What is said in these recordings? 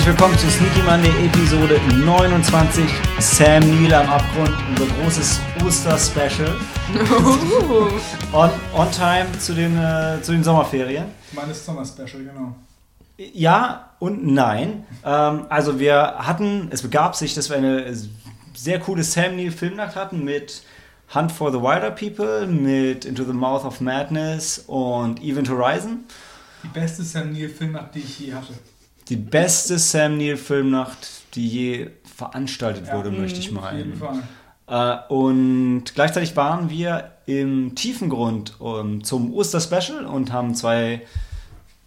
Herzlich willkommen zu Sneaky Monday Episode 29. Sam Neill am Abgrund, unser großes Oster-Special. on, on time zu den, äh, zu den Sommerferien. Meines Sommer-Special, genau. Ja und nein. Ähm, also wir hatten, es begab sich, dass wir eine sehr coole Sam Neill Filmnacht hatten mit Hunt for the Wilder People, mit Into the Mouth of Madness und Event Horizon. Die beste Sam Neill Filmnacht, die ich je hatte. Die beste Sam Neill Filmnacht, die je veranstaltet Ja, wurde, möchte ich Auf jeden meinen. Fall. Äh, und gleichzeitig waren wir im Tiefengrund um, zum Oster-Special und haben zwei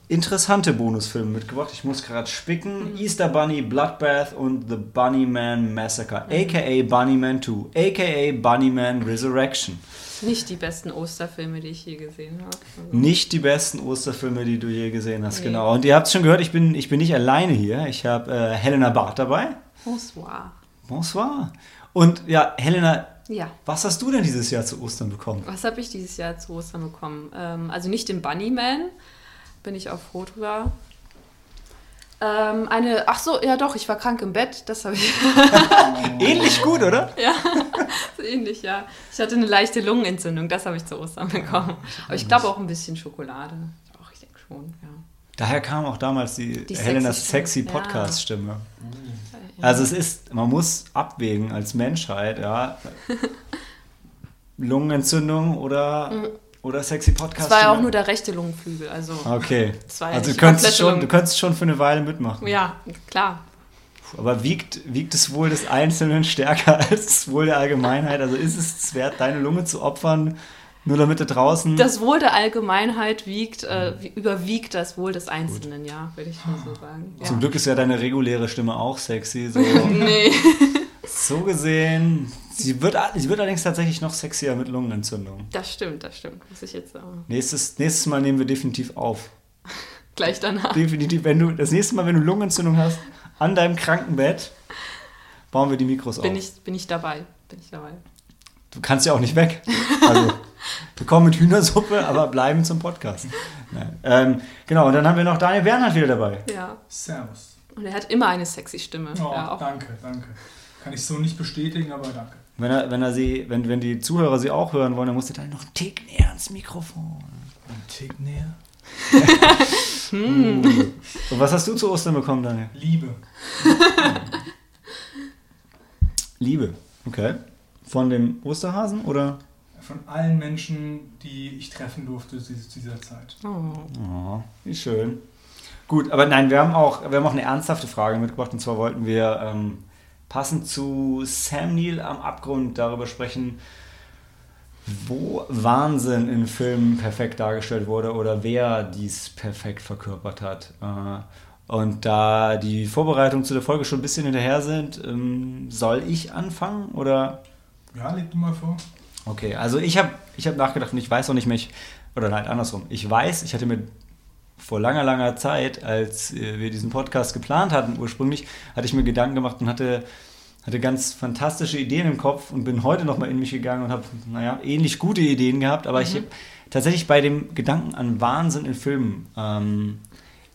interessante Bonusfilme mitgebracht. Ich muss gerade spicken. Easter Bunny Bloodbath und The Bunnyman Massacre, aka Bunnyman 2, aka Bunnyman Resurrection. Nicht die besten Osterfilme, die ich je gesehen habe. Also, Nicht die besten Osterfilme, die du je gesehen hast, Nee. genau. Und ihr habt es schon gehört, ich bin, ich bin nicht alleine hier. Ich habe äh, Helena Barth dabei. Bonsoir. Bonsoir. Und ja, Helena, Ja. was hast du denn dieses Jahr zu Ostern bekommen? Was habe ich dieses Jahr zu Ostern bekommen? Ähm, also nicht den Bunnyman, bin ich auch froh drüber. Ähm, eine, ach so, ja doch, ich war krank im Bett, das habe ich, Ähnlich gut, oder? ja, so ähnlich, ja. Ich hatte eine leichte Lungenentzündung, das habe ich zu Ostern bekommen. Aber ich glaube auch ein bisschen Schokolade. Ach, ich denke schon, ja. Daher kam auch damals die, Die Helenas sexy sexy Stimme, ja. Podcast-Stimme. Also es ist, man muss abwägen als Menschheit, ja. Lungenentzündung oder, oder sexy Podcast. Es war ja auch nur der rechte Lungenflügel, also Okay. Ja Also du könntest, schon, du könntest schon für eine Weile mitmachen. ja, klar. Aber wiegt, wiegt es Wohl des Einzelnen stärker als das Wohl der Allgemeinheit? Also ist es wert, deine Lunge zu opfern, nur damit du draußen... Das Wohl der Allgemeinheit wiegt, äh, wie- überwiegt das Wohl des Einzelnen, ja, würde ich mal so sagen. Ja. Zum Glück ist ja deine reguläre Stimme auch sexy. So, Nee. so gesehen, sie wird, sie wird allerdings tatsächlich noch sexier mit Lungenentzündung. Das stimmt, das stimmt. Muss ich jetzt sagen. Nächstes, nächstes Mal nehmen wir definitiv auf. Gleich danach. Definitiv, wenn du das nächste Mal, wenn du Lungenentzündung hast, an deinem Krankenbett, bauen wir die Mikros Bin auf. ich, bin ich dabei. Bin ich dabei. Du kannst ja auch nicht weg. Also, wir kommen mit Hühnersuppe, aber bleiben zum Podcast. Nein. Ähm, genau, und dann haben wir noch Daniel Bernhard wieder dabei. Ja. Servus. Und er hat immer eine sexy Stimme. Oh, ja, auch. danke, danke. Kann ich so nicht bestätigen, aber danke. Wenn, er, wenn, er sie, wenn, wenn die Zuhörer sie auch hören wollen, dann musst du dann noch einen Tick näher ans Mikrofon. Ein Tick näher. Und was hast du zu Ostern bekommen, Daniel? Liebe. Liebe. Okay. Von dem Osterhasen oder? Von allen Menschen, die ich treffen durfte zu dieser Zeit. Oh. Oh, wie schön. Gut, aber nein, wir haben auch, wir haben auch eine ernsthafte Frage mitgebracht. Und zwar wollten wir ähm, passend zu Sam Neill am Abgrund darüber sprechen, wo Wahnsinn in Filmen perfekt dargestellt wurde oder wer dies perfekt verkörpert hat. Äh, und da die Vorbereitungen zu der Folge schon ein bisschen hinterher sind, ähm, soll ich anfangen oder? Ja, leg du mal vor. Okay, also ich habe ich hab nachgedacht und ich weiß auch nicht mehr, ich- oder nein, andersrum. Ich weiß, ich hatte mir vor langer, langer Zeit, als äh, wir diesen Podcast geplant hatten ursprünglich, hatte ich mir Gedanken gemacht und hatte, hatte ganz fantastische Ideen im Kopf und bin heute nochmal in mich gegangen und habe, naja, ähnlich gute Ideen gehabt, aber ich habe tatsächlich bei dem Gedanken an Wahnsinn in Filmen, ähm,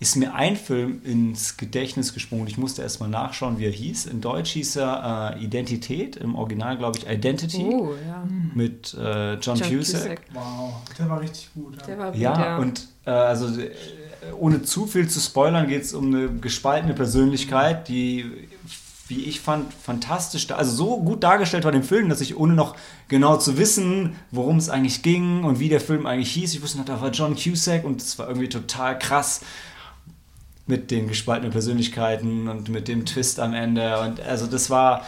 ist mir ein Film ins Gedächtnis gesprungen. Ich musste erst mal nachschauen, wie er hieß. In Deutsch hieß er äh, Identität, im Original glaube ich Identity Oh, ja. mit äh, John, John Cusack. Cusack. Wow, der war richtig gut. Ja. Der war gut, Ja, ja. und äh, also äh, ohne zu viel zu spoilern, geht es um eine gespaltene Persönlichkeit, die, wie ich fand, fantastisch, also so gut dargestellt war im Film, dass ich ohne noch genau zu wissen, worum es eigentlich ging und wie der Film eigentlich hieß, ich wusste noch, da war John Cusack und es war irgendwie total krass mit den gespaltenen Persönlichkeiten und mit dem Twist am Ende. Und also das war,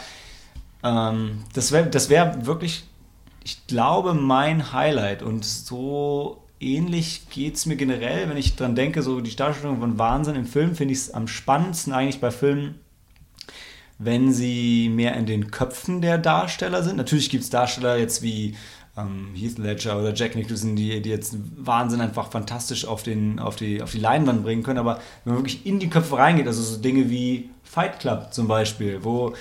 ähm, das wäre das wär wirklich, ich glaube, mein Highlight. Und so ähnlich geht es mir generell, wenn ich dran denke, so die Darstellung von Wahnsinn im Film finde ich es am spannendsten eigentlich bei Filmen, wenn sie mehr in den Köpfen der Darsteller sind. Natürlich gibt es Darsteller jetzt wie ähm, Heath Ledger oder Jack Nicholson, die, die jetzt Wahnsinn einfach fantastisch auf, den, auf, die, auf die Leinwand bringen können. Aber wenn man wirklich in die Köpfe reingeht, also so Dinge wie Fight Club zum Beispiel, wo,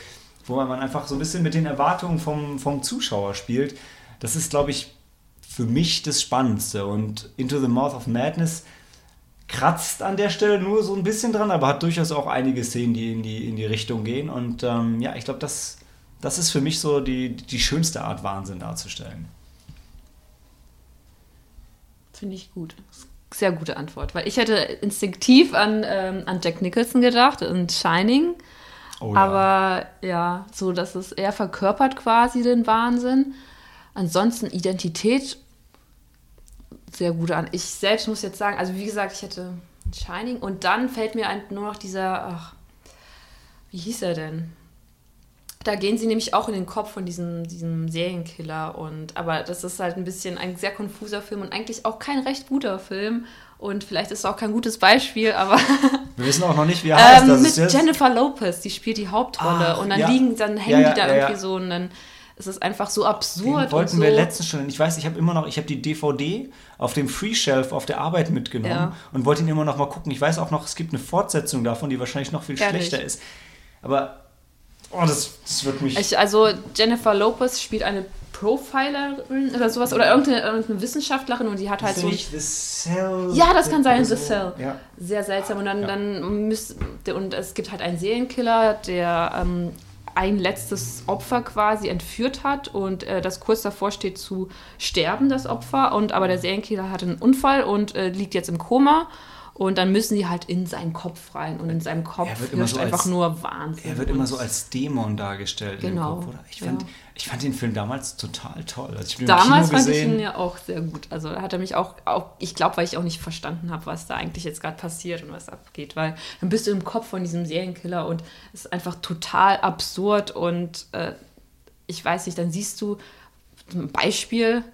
wo man einfach so ein bisschen mit den Erwartungen vom, vom Zuschauer spielt, das ist, glaube ich, für mich das Spannendste. Und Into the Mouth of Madness kratzt an der Stelle nur so ein bisschen dran, aber hat durchaus auch einige Szenen, die in die, in die Richtung gehen. Und ähm, ja, ich glaube, das, das ist für mich so die, die schönste Art, Wahnsinn darzustellen. Finde ich gut. Sehr gute Antwort, weil ich hätte instinktiv an, ähm, an Jack Nicholson gedacht und Shining. Oh, Aber ja, so dass es eher verkörpert quasi den Wahnsinn. Ansonsten Identität sehr gut an. Ich selbst muss jetzt sagen, also wie gesagt, ich hätte Shining und dann fällt mir ein, nur noch dieser, ach, wie hieß er denn? Da gehen sie nämlich auch in den Kopf von diesem, diesem Serienkiller und aber das ist halt ein bisschen ein sehr konfuser Film und eigentlich auch kein recht guter Film und vielleicht ist es auch kein gutes Beispiel, aber Wir wissen auch noch nicht, wie er heißt. ähm, das mit ist jetzt. Jennifer Lopez, die spielt die Hauptrolle Ach, und dann ja. liegen, dann hängen Ja, die da ja, ja, irgendwie so und dann ist es einfach so absurd Den wollten so. wir letztens schon. Ich weiß, ich habe immer noch, ich habe die DVD auf dem Free Shelf auf der Arbeit mitgenommen Ja. und wollte ihn immer noch mal gucken. Ich weiß auch noch, es gibt eine Fortsetzung davon, die wahrscheinlich noch viel Ehrlich? schlechter ist. Aber oh, das, das wird mich. Ich, also Jennifer Lopez spielt eine Profilerin oder sowas oder irgendeine, irgendeine Wissenschaftlerin und die hat halt Ist so nicht The Cell? Ja, das kann sein, The so? Cell. Ja. sehr seltsam und dann, Ja. dann müsst, und es gibt halt einen Serienkiller, der ähm, ein letztes Opfer quasi entführt hat und äh, das kurz davor steht zu sterben, das Opfer. Und aber der Serienkiller hatte einen Unfall und äh, liegt jetzt im Koma. Und dann müssen die halt in seinen Kopf rein und in seinem Kopf Er wird immer herrscht so einfach als- nur Wahnsinn. Er wird immer so als Dämon dargestellt Genau, Kopf, oder? Ich fand, ja. ich fand den Film damals total toll. Also ich Damals fand ich gesehen. ihn ja auch sehr gut. Also da hat er mich auch, auch ich glaube, weil ich auch nicht verstanden habe, was da eigentlich jetzt gerade passiert und was abgeht. Weil dann bist du im Kopf von diesem Serienkiller und es ist einfach total absurd und äh, ich weiß nicht, dann siehst du ein Beispiel,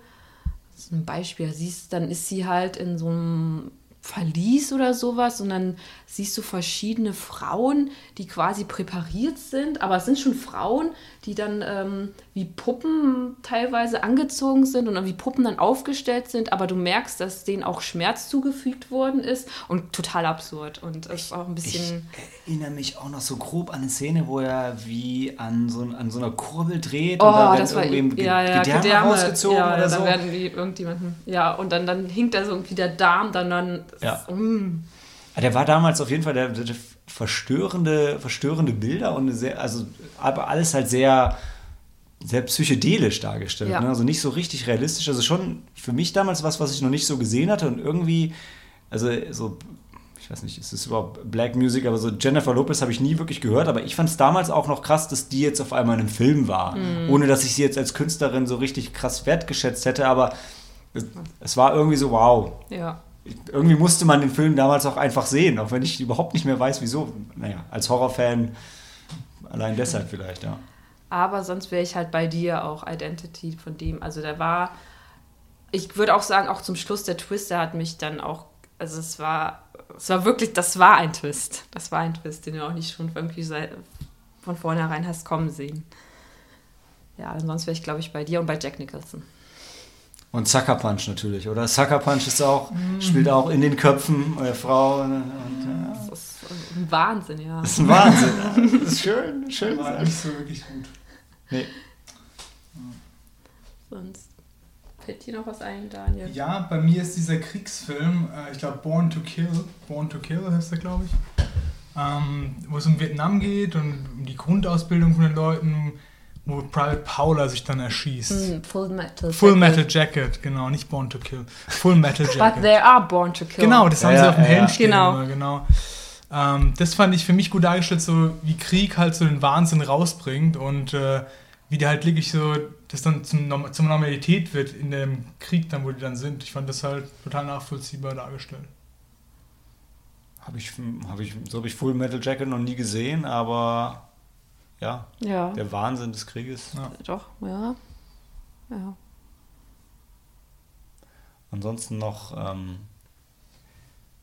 ein Beispiel, siehst, dann ist sie halt in so einem Verlies oder sowas und dann siehst du verschiedene Frauen, die quasi präpariert sind, aber es sind schon Frauen, die dann ähm, wie Puppen teilweise angezogen sind und dann wie Puppen dann aufgestellt sind, aber du merkst, dass denen auch Schmerz zugefügt worden ist und total absurd und es ist auch ein Ich bisschen erinnere mich auch noch so grob an eine Szene, wo er wie an so, an so einer Kurbel dreht Oh, und da das war irgendwem Ge- ja, ja, Gedärme, Gedärme rausgezogen ja, oder so. werden die irgendjemanden ja und dann dann hinkt da so irgendwie der Darm dann dann Ja. mm, Ja, Der war damals auf jeden Fall der, der verstörende, verstörende Bilder und sehr, also aber alles halt sehr, sehr psychedelisch dargestellt. Ja. Ne? Also nicht so richtig realistisch. Also schon für mich damals was, was ich noch nicht so gesehen hatte und irgendwie, also so, ich weiß nicht, ist das überhaupt Black Music, aber so Jennifer Lopez habe ich nie wirklich gehört, aber ich fand es damals auch noch krass, dass die jetzt auf einmal in einem Film war. Ohne dass ich sie jetzt als Künstlerin so richtig krass wertgeschätzt hätte, aber es, es war irgendwie so, wow, ja irgendwie musste man den Film damals auch einfach sehen, auch wenn ich überhaupt nicht mehr weiß, wieso. Naja, als Horrorfan allein deshalb vielleicht, ja. Aber sonst wäre ich halt bei dir auch Identity von dem. Also der war, ich würde auch sagen, auch zum Schluss der Twist, der hat mich dann auch, also es war, es war wirklich, das war ein Twist. Das war ein Twist, den du auch nicht schon irgendwie von vornherein hast kommen sehen. Ja, ansonsten wäre ich, glaube ich, bei dir und bei Jack Nicholson. Und Sucker Punch natürlich, oder? Sucker Punch ist auch, spielt auch in den Köpfen der Frau. Und, und, ja. Das ist ein Wahnsinn, ja. Das ist ein Wahnsinn. Das ist schön, schön. War nicht so wirklich gut. Nee. Sonst fällt dir noch was ein, Daniel? Ja, bei mir ist dieser Kriegsfilm, äh, ich glaube Born to Kill, Born to Kill heißt der, glaube ich, ähm, wo es um Vietnam geht und um die Grundausbildung von den Leuten, wo Private Paula sich dann erschießt. Hm, Full Metal. Full Jacket. Metal Jacket, genau, nicht Born to Kill. Full Metal But Jacket. they are born to kill. Genau, das Ja, haben sie ja, auf dem ja, Helm ja. stehen. Genau. Immer, genau. Ähm, das fand ich für mich gut dargestellt, so wie Krieg halt so den Wahnsinn rausbringt und äh, wie der halt wirklich so, das dann zum, Norm- zur Normalität wird in dem Krieg dann, wo die dann sind. Ich fand das halt total nachvollziehbar dargestellt. Hab ich, hab ich, so habe ich Full Metal Jacket noch nie gesehen, aber ja, Ja, der Wahnsinn des Krieges. Ja. doch, ja. Ja. Ansonsten noch, ähm,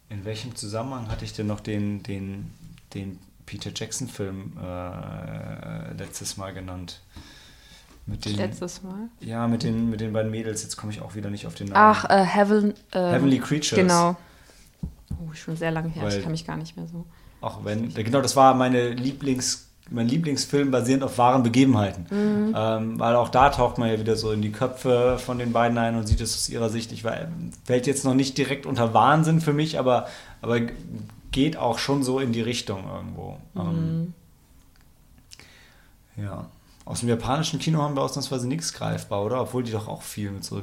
in welchem Zusammenhang hatte ich denn noch den, den, den Peter Jackson-Film äh, letztes Mal genannt? Mit den, Letztes Mal. ja, mit den, mit den beiden Mädels, jetzt komme ich auch wieder nicht auf den Namen. Ach, äh, Heaven, äh, Heavenly Creatures. Genau. Oh, schon sehr lange her. Weil- ich kann mich gar nicht mehr so. Auch wenn, genau, das war meine Lieblings mein Lieblingsfilm basierend auf wahren Begebenheiten. Mhm. Ähm, weil auch da taucht man ja wieder so in die Köpfe von den beiden ein und sieht es aus ihrer Sicht. Ich war, fällt jetzt noch nicht direkt unter Wahnsinn für mich, aber, aber geht auch schon so in die Richtung irgendwo. Ähm, ja. Aus dem japanischen Kino haben wir ausnahmsweise nichts greifbar, oder? Obwohl die doch auch viel mit so.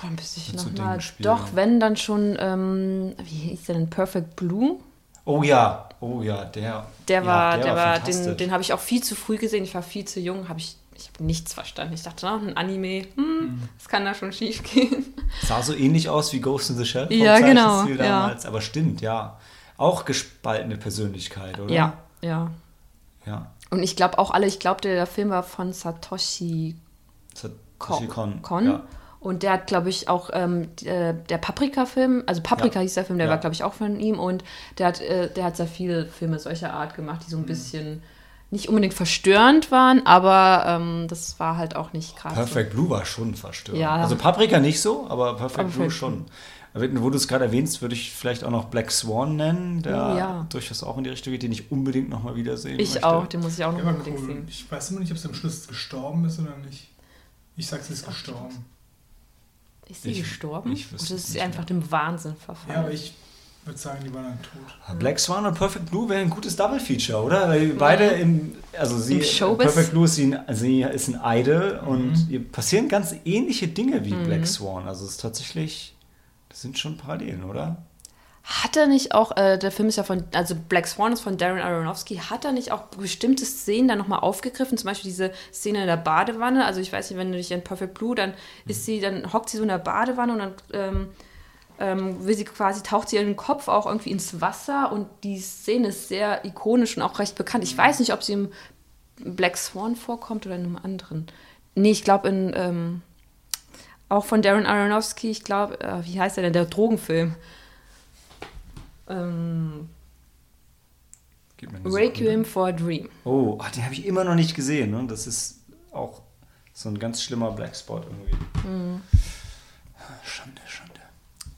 Boah, bis ich Mit so noch Dingen mal. spielen. Doch, wenn dann schon, ähm, wie hieß der denn? Perfect Blue? Oh ja, oh ja, der. Der ja, war, der, war, den, den habe ich auch viel zu früh gesehen. Ich war viel zu jung, habe ich, ich habe nichts verstanden. Ich dachte, na, ein Anime, hm, das kann da schon schief gehen. Sah so ähnlich aus wie Ghost in the Shell vom Ja, genau, Zeichenstil ja. damals. Aber stimmt, ja. Auch gespaltene Persönlichkeit, oder? Ja, ja. Ja. Und ich glaube auch alle, ich glaube, der, der Film war von Satoshi Satoshi Kon. Kon. Ja. Und der hat, glaube ich, auch ähm, der, der Paprika-Film, also Paprika Ja. hieß der Film, der Ja. war, glaube ich, auch von ihm. Und der hat, äh, der hat sehr viele Filme solcher Art gemacht, die Mhm. so ein bisschen nicht unbedingt verstörend waren, aber ähm, das war halt auch nicht krass. Perfect Blue war schon verstörend. Ja. Also Paprika nicht so, aber Perfect Aber Blue Perfect schon. Wo du es gerade erwähnst, würde ich vielleicht auch noch Black Swan nennen, der Oh, ja. durchaus auch in die Richtung geht, den ich unbedingt nochmal wiedersehen Ich möchte. auch, den muss ich auch noch Der war unbedingt cool. sehen. Ich weiß immer nicht, ob es am Schluss gestorben ist oder nicht. Ich sag's, es ist gestorben. Ist sie Ich- gestorben? ich wüsste Oder es ist sie einfach dem Wahnsinn verfallen? Ja, aber ich würde sagen, die waren dann tot. Black Swan und Perfect Blue wäre ein gutes Double Feature, oder? Weil die beide im, also sie, Im Showbiz. Perfect Blue ist, sie, ein- sie ist ein Idol und Mhm. ihr passieren ganz ähnliche Dinge wie Mhm. Black Swan. Also es ist tatsächlich, das sind schon Parallelen, oder? Hat er nicht auch, äh, der Film ist ja von, also Black Swan ist von Darren Aronofsky, hat er nicht auch bestimmte Szenen dann nochmal aufgegriffen? Zum Beispiel diese Szene in der Badewanne. Also ich weiß nicht, wenn du dich in Perfect Blue, dann ist sie, dann hockt sie so in der Badewanne und dann ähm, ähm, will sie quasi, taucht sie ihren Kopf auch irgendwie ins Wasser und die Szene ist sehr ikonisch und auch recht bekannt. Ich weiß nicht, ob sie im Black Swan vorkommt oder in einem anderen. Nee, ich glaube in, ähm, auch von Darren Aronofsky, ich glaube, äh, wie heißt der denn, der Drogenfilm? Ähm, Requiem for a Dream. Oh, ach, den habe ich immer noch nicht gesehen. Ne? Das ist auch so ein ganz schlimmer Blackspot irgendwie. Mhm. Schande, Schande.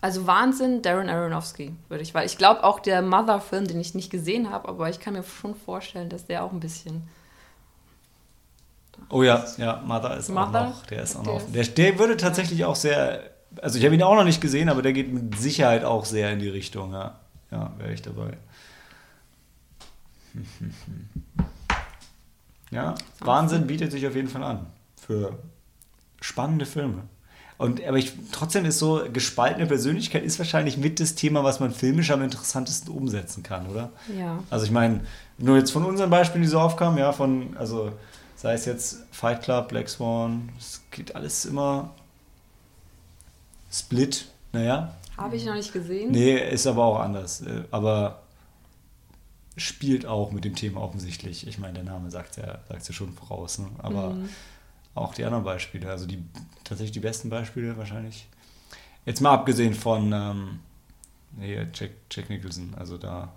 Also Wahnsinn, Darren Aronofsky, würde ich, weil ich glaube auch der Mother-Film, den ich nicht gesehen habe, aber ich kann mir schon vorstellen, dass der auch ein bisschen. Oh ja, ja, Mother ist Mother? auch noch. Der ist auch noch. Der, der würde tatsächlich auch sehr. Also ich habe ihn auch noch nicht gesehen, aber der geht mit Sicherheit auch sehr in die Richtung. Ja, ja wäre ich dabei. Ja, Wahnsinn bietet sich auf jeden Fall an für spannende Filme. Und aber ich, trotzdem ist so gespaltene Persönlichkeit ist wahrscheinlich mit das Thema, was man filmisch am interessantesten umsetzen kann, oder? Ja. Also ich meine, nur jetzt von unseren Beispielen, die so aufkamen, ja, von, also sei es jetzt Fight Club, Black Swan, es geht alles immer Split, naja. Habe ich noch nicht gesehen. Nee, ist aber auch anders. äh, Aber spielt auch mit dem Thema offensichtlich. Ich meine, der Name sagt ja, sagt ja schon voraus, ne? Aber Mhm. auch die anderen Beispiele, also die tatsächlich die besten Beispiele wahrscheinlich. Jetzt mal abgesehen von ähm, nee, Jack, Jack Nicholson, also da,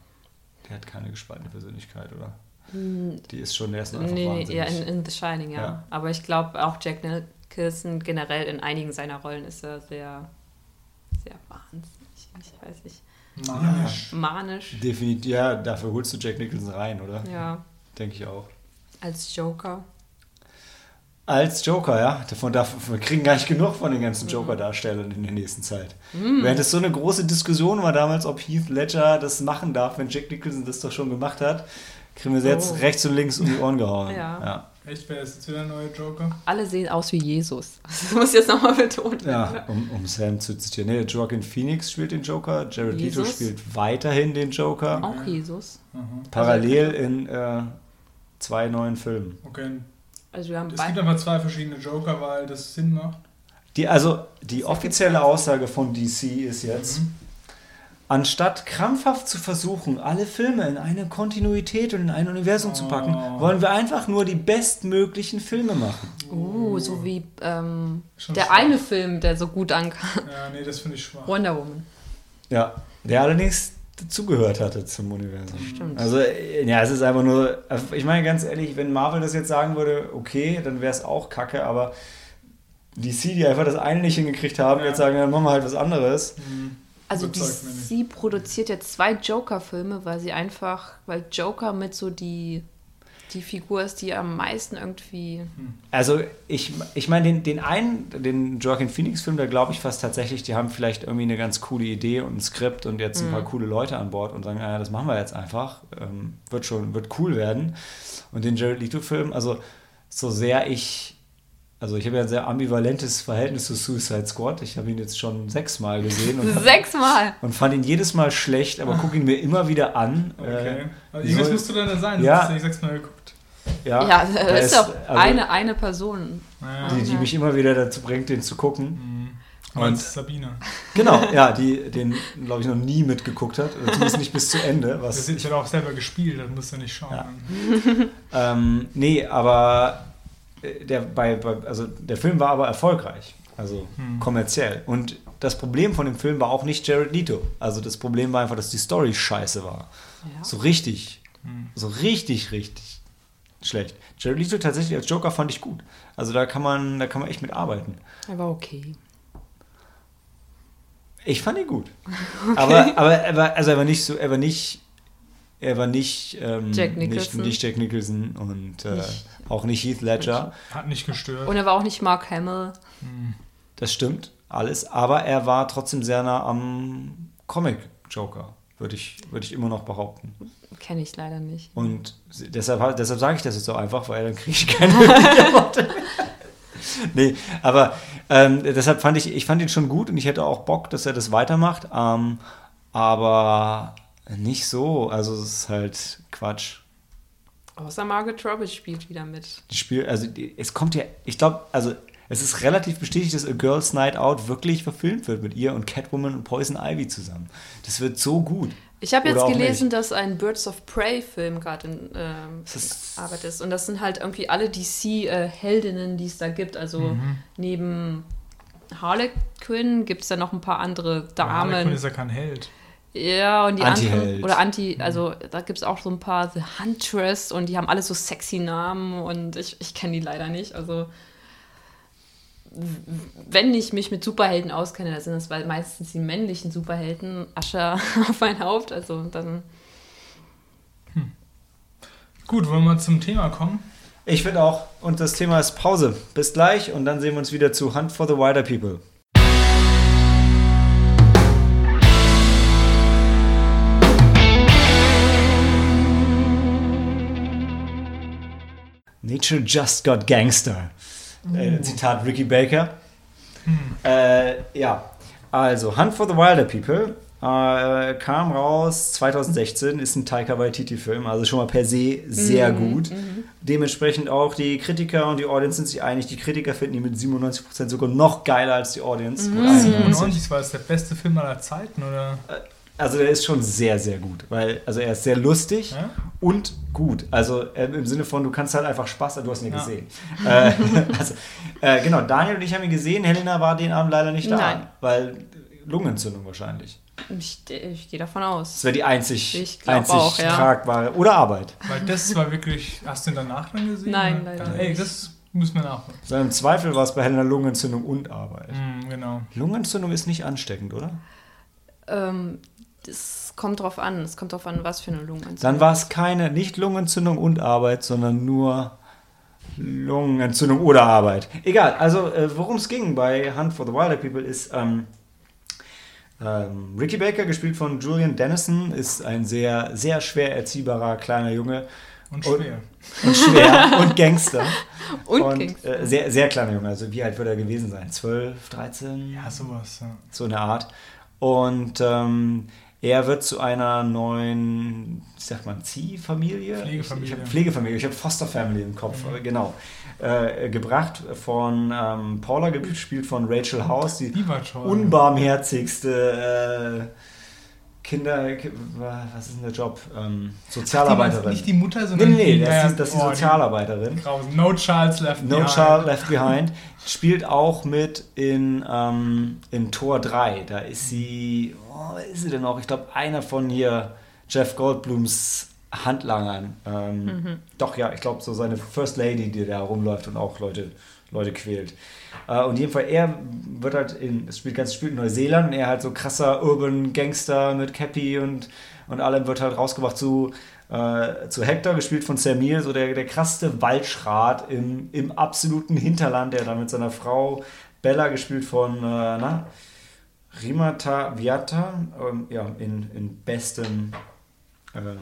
der hat keine gespaltene Persönlichkeit, oder? Die ist schon, der ist einfach. Nee, wahnsinnig. eher in, in The Shining, ja. Ja. Aber ich glaube auch Jack Nicholson generell in einigen seiner Rollen ist er sehr, sehr wahnsinnig. Ich weiß nicht. Manisch. Manisch. Definitiv, ja, dafür holst du Jack Nicholson rein, oder? Ja. Denke ich auch. Als Joker. Als Joker, ja. Davon, davon, wir kriegen gar nicht genug von den ganzen Joker-Darstellern in der nächsten Zeit. Während es so eine große Diskussion war damals, ob Heath Ledger das machen darf, wenn Jack Nicholson das doch schon gemacht hat, kriegen wir jetzt Oh. rechts und links um die Ohren gehauen. Ja. Echt, wer ist jetzt wieder der neue Joker? Alle sehen aus wie Jesus. Das muss ich jetzt nochmal betonen. Ja, um, um Sam zu zitieren. Nee, Joaquin Phoenix spielt den Joker, Jared Leto spielt weiterhin den Joker, Auch Jesus. Aha. parallel in äh, zwei neuen Filmen. Okay. Also wir haben Es gibt einfach zwei verschiedene Joker, weil das Sinn macht. Die, also die offizielle Aussage von DC ist jetzt, Mhm. Anstatt krampfhaft zu versuchen, alle Filme in eine Kontinuität und in ein Universum zu packen, Oh. wollen wir einfach nur die bestmöglichen Filme machen. Oh, so wie ähm, der schwach. eine Film, der so gut ankam. Ja, nee, das finde ich schwach. Wonder Woman. Ja, der allerdings dazugehört hatte zum Universum. Stimmt. Also, ja, es ist einfach nur, ich meine ganz ehrlich, wenn Marvel das jetzt sagen würde, okay, dann wäre es auch kacke, aber DC, die einfach das eine nicht hingekriegt haben, Ja. jetzt sagen, dann machen wir halt was anderes. Mhm. Also mich DC produziert jetzt zwei Joker-Filme, weil sie einfach, weil Joker mit so die die Figur ist, die am meisten irgendwie. Also ich, ich meine, den, den einen, den Joaquin Phoenix-Film, da glaube ich fast tatsächlich, die haben vielleicht irgendwie eine ganz coole Idee und ein Skript und jetzt ein paar coole Leute an Bord und sagen, ja, das machen wir jetzt einfach. Ähm, wird schon, wird cool werden. Und den Jared Leto-Film, also so sehr ich, also ich habe ja ein sehr ambivalentes Verhältnis zu Suicide Squad. Ich habe ihn jetzt schon sechsmal gesehen und, Sechsmal! und fand ihn jedes Mal schlecht, aber gucke ihn mir immer wieder an. Okay. Äh, Also wie irgendwas musst du dann da sein, Ja. du hast ja nicht sechsmal geguckt. ja, Ja, da das ist doch also eine, eine Person. Naja. die, die mich immer wieder dazu bringt, den zu gucken. Und Und- Sabine. Genau, ja, die den, glaube ich, noch nie mitgeguckt hat. Oder zumindest nicht bis zu Ende. Was, Das, ich habe auch selber gespielt, das musst du nicht schauen. Ja. ähm, nee, aber der, bei, bei, also der Film war aber erfolgreich. Also Hm. kommerziell. Und das Problem von dem Film war auch nicht Jared Leto. Also das Problem war einfach, dass die Story scheiße war. Ja. So richtig. Hm. So richtig, richtig schlecht. Jared Leto tatsächlich als Joker fand ich gut. Also da kann man, da kann man echt mit arbeiten. Er war okay. Ich fand ihn gut. Aber, aber er war, also er war nicht so, er war nicht, er war nicht, ähm, Jack nicht, Nicholson. nicht Jack Nicholson und äh, Nicht- auch nicht Heath Ledger. Hat nicht gestört. Und er war auch nicht Mark Hamill. Das stimmt, alles. Aber er war trotzdem sehr nah am Comic-Joker, würde ich, würde ich immer noch behaupten. Kenne ich leider nicht. Und deshalb, deshalb sage ich das jetzt so einfach, weil dann kriege ich keine Worte mehr. Nee, aber ähm, deshalb fand ich, ich fand ihn schon gut und ich hätte auch Bock, dass er das weitermacht. Ähm, aber nicht so. Also es ist halt Quatsch. Außer Margaret Robbie spielt wieder mit. Die Spiel, also die, es kommt ja, ich glaube, also es ist relativ bestätigt, dass A Girl's Night Out wirklich verfilmt wird mit ihr und Catwoman und Poison Ivy zusammen. Das wird so gut. Ich habe jetzt gelesen, dass ein Birds of Prey-Film gerade in ähm, ist- Arbeit ist. Und das sind halt irgendwie alle DC-Heldinnen, die es da gibt. Also Mhm. neben Harlequin gibt es da noch ein paar andere Harley Quinn Damen. ist ja kein Held. Ja, und die anderen. Oder Anti, also da gibt es auch so ein paar The Huntress und die haben alle so sexy Namen und ich, ich kenne die leider nicht. Also wenn ich mich mit Superhelden auskenne, dann sind das meistens die männlichen Superhelden, Ascher auf mein Haupt. Also dann. Gut, wollen wir zum Thema kommen? Ich finde auch, und das Thema ist Pause. Bis gleich und dann sehen wir uns wieder zu Hunt for the Wilder People. Nature just got gangster. Äh, Zitat Ricky Baker. Äh, ja, also Hunt for the Wilder People äh, kam raus 2016, ist ein Taika Waititi-Film, also schon mal per se sehr gut. Dementsprechend auch die Kritiker und die Audience sind sich einig. Die Kritiker finden ihn mit 97% sogar noch geiler als die Audience. 91. 97 war es der beste Film aller Zeiten, oder? Also der ist schon sehr, sehr gut, weil also er ist sehr lustig Ja? und gut. Also äh, im Sinne von, du kannst halt einfach Spaß, du hast ihn ja gesehen. äh, also, äh, genau, Daniel und ich haben ihn gesehen, Helena war den Abend leider nicht da, Nein. weil Lungenentzündung wahrscheinlich. Ich, ich gehe davon aus. Das wäre die einzig, einzig auch, ja. tragbare. Oder Arbeit. Weil das war wirklich. Hast du ihn danach dann gesehen? Nein, leider dann, Ey, nicht. das müssen wir nachholen. Sondern im Zweifel war es bei Helena Lungenentzündung und Arbeit. Mhm, genau. Lungenentzündung ist nicht ansteckend, oder? Ähm, das kommt drauf an. Es kommt drauf an, was für eine Lungenentzündung. Dann war es keine, nicht Lungenentzündung und Arbeit, sondern nur Lungenentzündung oder Arbeit. Egal, also äh, worum es ging bei Hunt for the Wilder People ist, ähm, ähm, Ricky Baker, gespielt von Julian Dennison, ist ein sehr, sehr schwer erziehbarer kleiner Junge Und Und- schwer. und schwer und Gangster. Und, äh, sehr, sehr kleiner Junge, also wie alt wird er gewesen sein? 12, 13? Ja, sowas. Ja. so eine Art. Und ähm, er wird zu einer neuen, wie sagt man, Ziehfamilie? Pflegefamilie. Ich, ich habe Pflegefamilie, ich habe Foster Family im Kopf, Mhm. äh, genau. Äh, gebracht von ähm, Paula, gespielt von Rachel House, die Die unbarmherzigste äh, Kinder, Ki- was ist denn der Job? Ähm, die Sozialarbeiterin. Nicht die Mutter, nee, sondern nee, nee, die, das, ist, das ist die oh, Sozialarbeiterin. Grausen. No Child's Left No Behind. Child Left Behind spielt auch mit in, ähm, in Tor 3. Da ist sie, oh, wer ist sie denn noch? Ich glaube, einer von hier Jeff Goldblums Handlangern. Ähm, Doch, ja, ich glaube, so seine First Lady, die da rumläuft und auch Leute, Leute quält. Äh, und jedenfalls, er wird halt in, es spielt ganz spielt in Neuseeland und er halt so krasser Urban Gangster mit Cappy und, und allem wird halt rausgebracht zu äh, zu Hector, gespielt von Sam Neill, so der, der krasseste Waldschrat im, im absoluten Hinterland, der da mit seiner Frau Bella, gespielt von, äh, na, Rimata Viata, ähm, ja, in, in bestem, äh,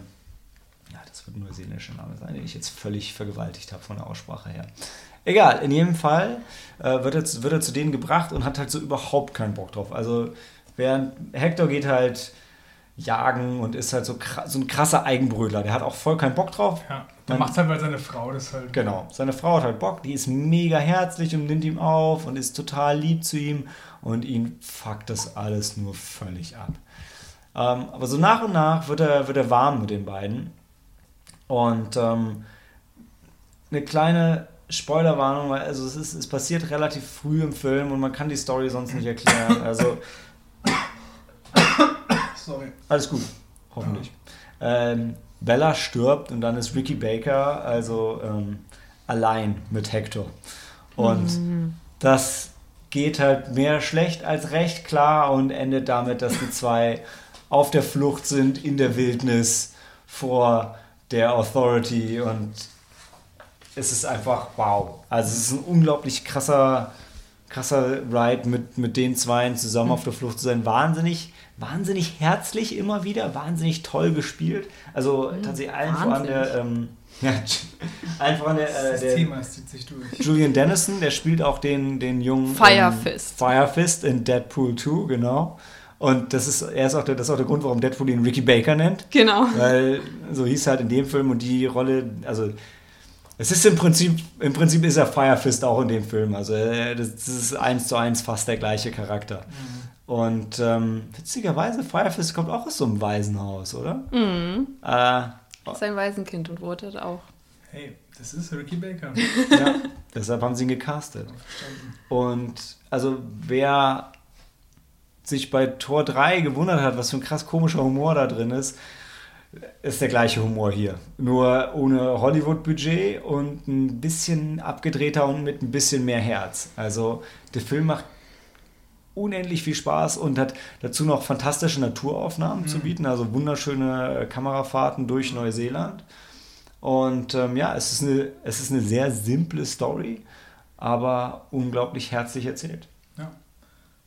ja, das wird ein neuseeländischer Name sein, den ich jetzt völlig vergewaltigt habe von der Aussprache her. Egal, in jedem Fall äh, wird, er, wird er zu denen gebracht und hat halt so überhaupt keinen Bock drauf. Also, während Hector geht halt jagen und ist halt so, so ein krasser Eigenbrötler. Der hat auch voll keinen Bock drauf. Ja, der macht halt, weil seine Frau das halt. Genau, seine Frau hat halt Bock, die ist mega herzlich und nimmt ihm auf und ist total lieb zu ihm und ihn fuckt das alles nur völlig ab. Ähm, aber so nach und nach wird er, wird er warm mit den beiden. Und ähm, eine kleine Spoilerwarnung, weil also es, ist, es passiert relativ früh im Film und man kann die Story sonst nicht erklären. Also. Sorry. Alles gut, hoffentlich. Ja. Ähm, Bella stirbt und dann ist Ricky Baker also ähm, allein mit Hector. Und mhm. das geht halt mehr schlecht als recht klar und endet damit, dass die zwei auf der Flucht sind in der Wildnis vor der Authority und es ist einfach wow. Also es ist ein unglaublich krasser, krasser Ride mit, mit den Zweien zusammen auf der Flucht zu sein. Wahnsinnig, wahnsinnig herzlich immer wieder, wahnsinnig toll gespielt. Also mhm. tatsächlich allen voran der ähm, ja, einfach der, äh, der Thema zieht sich durch. Julian Dennison, der spielt auch den, den jungen Fire ähm, Fist. Fire Fist in Deadpool 2, genau. Und das ist, er ist auch der, das ist auch der Grund, warum Deadpool ihn Ricky Baker nennt. Genau. Weil so hieß halt in dem Film und die Rolle, also es ist im Prinzip, im Prinzip ist er Fire Fist auch in dem Film. Also äh, das, ist eins zu eins fast der gleiche Charakter. Mhm. Und ähm, witzigerweise, Fire Fist kommt auch aus so einem Waisenhaus, oder? Mhm. Äh, ist ein Waisenkind und wurde auch. Hey, das ist Ricky Baker. ja, deshalb haben sie ihn gecastet. Und also wer sich bei Tor 3 gewundert hat, was für ein krass komischer Humor da drin ist, ist der gleiche Humor hier. Nur ohne Hollywood-Budget und ein bisschen abgedrehter und mit ein bisschen mehr Herz. Also der Film macht unendlich viel Spaß und hat dazu noch fantastische Naturaufnahmen mhm. zu bieten, also wunderschöne äh, Kamerafahrten durch Neuseeland. Und ähm, ja, es ist, eine, es ist eine sehr simple Story, aber unglaublich herzlich erzählt. Ja.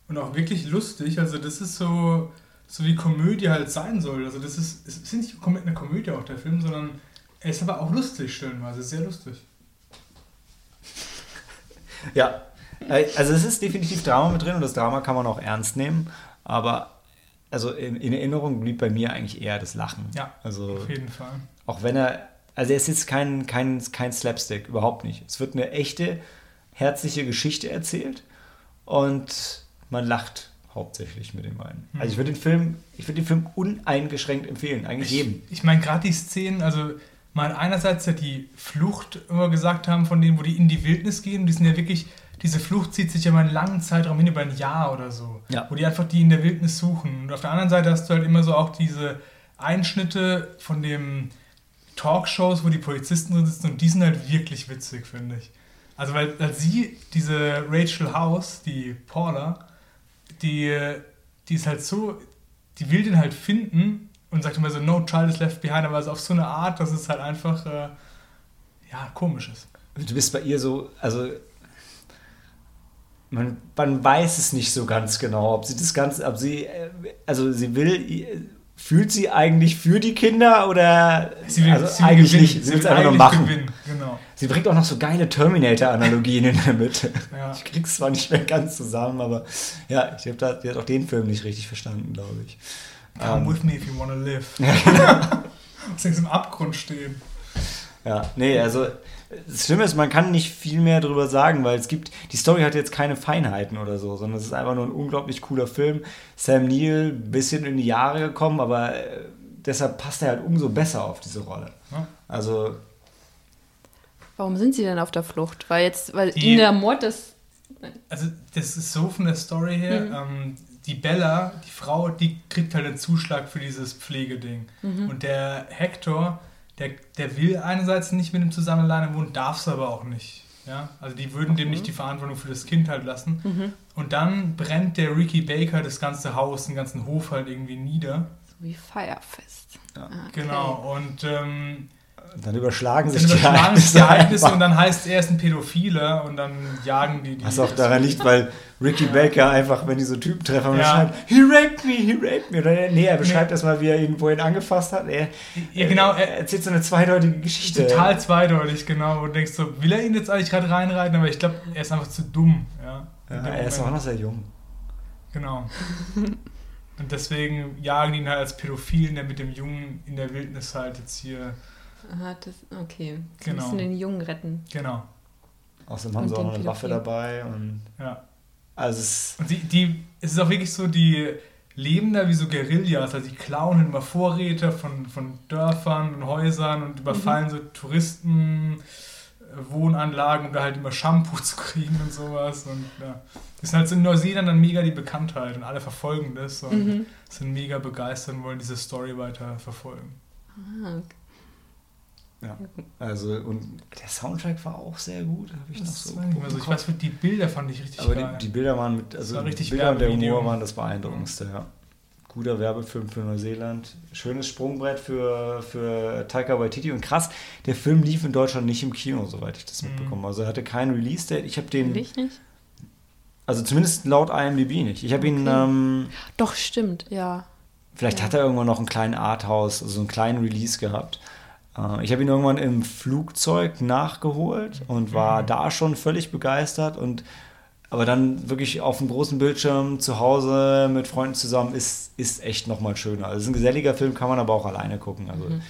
Und auch wirklich lustig. Also, das ist so, so wie Komödie halt sein soll. Also, das ist, es ist nicht eine Komödie auch der Film, sondern er ist aber auch lustig stellenweise. Sehr lustig. Ja, äh, also es ist definitiv Drama mit drin und das Drama kann man auch ernst nehmen, aber also in, in Erinnerung blieb bei mir eigentlich eher das Lachen. Ja, also, auf jeden Fall. Auch wenn er, also er ist jetzt kein, kein, kein Slapstick, überhaupt nicht. Es wird eine echte, herzliche Geschichte erzählt und man lacht hauptsächlich mit den beiden. Mhm. Also ich würde den Film, ich würde den Film uneingeschränkt empfehlen, eigentlich ich, jedem. Ich meine gerade die Szenen, also mal einerseits ja die Flucht immer gesagt haben von denen, wo die in die Wildnis gehen, die sind ja wirklich diese Flucht zieht sich ja mal einen langen Zeitraum hin, über ein Jahr oder so, ja. wo die einfach die in der Wildnis suchen. Und auf der anderen Seite hast du halt immer so auch diese Einschnitte von den Talkshows, wo die Polizisten drin sitzen und die sind halt wirklich witzig, finde ich. Also weil, weil sie, diese Rachel House, die Paula, die, die ist halt so, die will den halt finden und sagt immer so, no child is left behind, aber es auf so eine Art, dass es halt einfach, äh, ja, komisch ist. Du bist bei ihr so, also man, man weiß es nicht so ganz genau, ob sie das Ganze, ob sie, äh, also sie will, fühlt sie eigentlich für die Kinder oder sie will, also sie eigentlich gewinnen. nicht, sie will es einfach nur machen. Genau. Sie bringt auch noch so geile Terminator-Analogien in der Mitte. Ja. Ich krieg's zwar nicht mehr ganz zusammen, aber ja, ich habe hat auch den Film nicht richtig verstanden, glaube ich. Come um, ähm. with me if you wanna live. Ja, genau. im Abgrund stehen. Ja, nee, also das Schlimme ist, man kann nicht viel mehr darüber sagen, weil es gibt, die Story hat jetzt keine Feinheiten oder so, sondern es ist einfach nur ein unglaublich cooler Film. Sam Neill, ein bisschen in die Jahre gekommen, aber äh, deshalb passt er halt umso besser auf diese Rolle. Also. Warum sind sie denn auf der Flucht? Weil jetzt, weil die, in der Mord das. Also, das ist so von der Story her. Mhm. Ähm, die Bella, die Frau, die kriegt halt einen Zuschlag für dieses Pflegeding. Mhm. Und der Hector, der, der will einerseits nicht mit ihm zusammen alleine wohnen, darf es aber auch nicht. Ja? Also die würden mhm. dem nicht die Verantwortung für das Kind halt lassen. Mhm. Und dann brennt der Ricky Baker das ganze Haus, den ganzen Hof halt irgendwie nieder. wie Firefest. Ja. Okay. Genau, und ähm, Dann überschlagen dann sich die überschlagen die Ereignisse Ereignisse und dann heißt er ist ein Pädophiler und dann jagen die die. Was auch daran liegt, weil Ricky Baker einfach, wenn die so Typen treffen, Ja. schreibt, he raped me, he raped me. Oder, nee, er beschreibt erstmal, wie er ihn vorhin angefasst hat. Er, Ja, genau, er er, erzählt so eine zweideutige Geschichte. total zweideutig, genau. Und du denkst so, will er ihn jetzt eigentlich gerade reinreiten? Aber ich glaube, er ist einfach zu dumm. Ja, Ja, er ist auch noch sehr jung. Genau. Und deswegen jagen die ihn halt als Pädophilen, der mit dem Jungen in der Wildnis halt jetzt hier. Aha, das, okay. Sie Genau. müssen den Jungen retten. Genau. Außerdem haben Und sie auch noch eine Waffe dabei. Und Ja. also es Und die, die, es ist auch wirklich so, die leben da wie so Guerillas, also die klauen immer Vorräte von, von Dörfern und Häusern und überfallen so Touristen, äh, Wohnanlagen, um da halt immer Shampoo zu kriegen und sowas. Und ja. Das ist halt so in Neuseeland dann mega die Bekanntheit und alle verfolgen das und Mhm. sind mega begeistert und wollen diese Story weiter verfolgen. Ah, okay. Also, und der Soundtrack war auch sehr gut, habe ich noch so. weiß ich weiß, die Bilder fand ich richtig aber geil. die, die Bilder waren mit, also war richtig Bilder und der. Humor waren das Beeindruckendste, ja. Guter Werbefilm für Neuseeland. Schönes Sprungbrett für, für Taika Waititi. Und krass, der Film lief in Deutschland nicht im Kino, soweit ich das Mhm. mitbekommen habe. Also er hatte kein Release-Date. Ich habe den, Ich nicht? also zumindest laut IMDb nicht. Ich habe ihn, Okay. ähm, Doch, stimmt, ja. Vielleicht Ja. hat er irgendwann noch einen kleinen Arthouse, also einen kleinen Release gehabt. Äh, Ich habe ihn irgendwann im Flugzeug nachgeholt und war Mhm. da schon völlig begeistert. Und aber dann wirklich auf dem großen Bildschirm zu Hause mit Freunden zusammen ist, ist echt nochmal schöner. Also es ist ein geselliger Film, kann man aber auch alleine gucken. Also Mhm.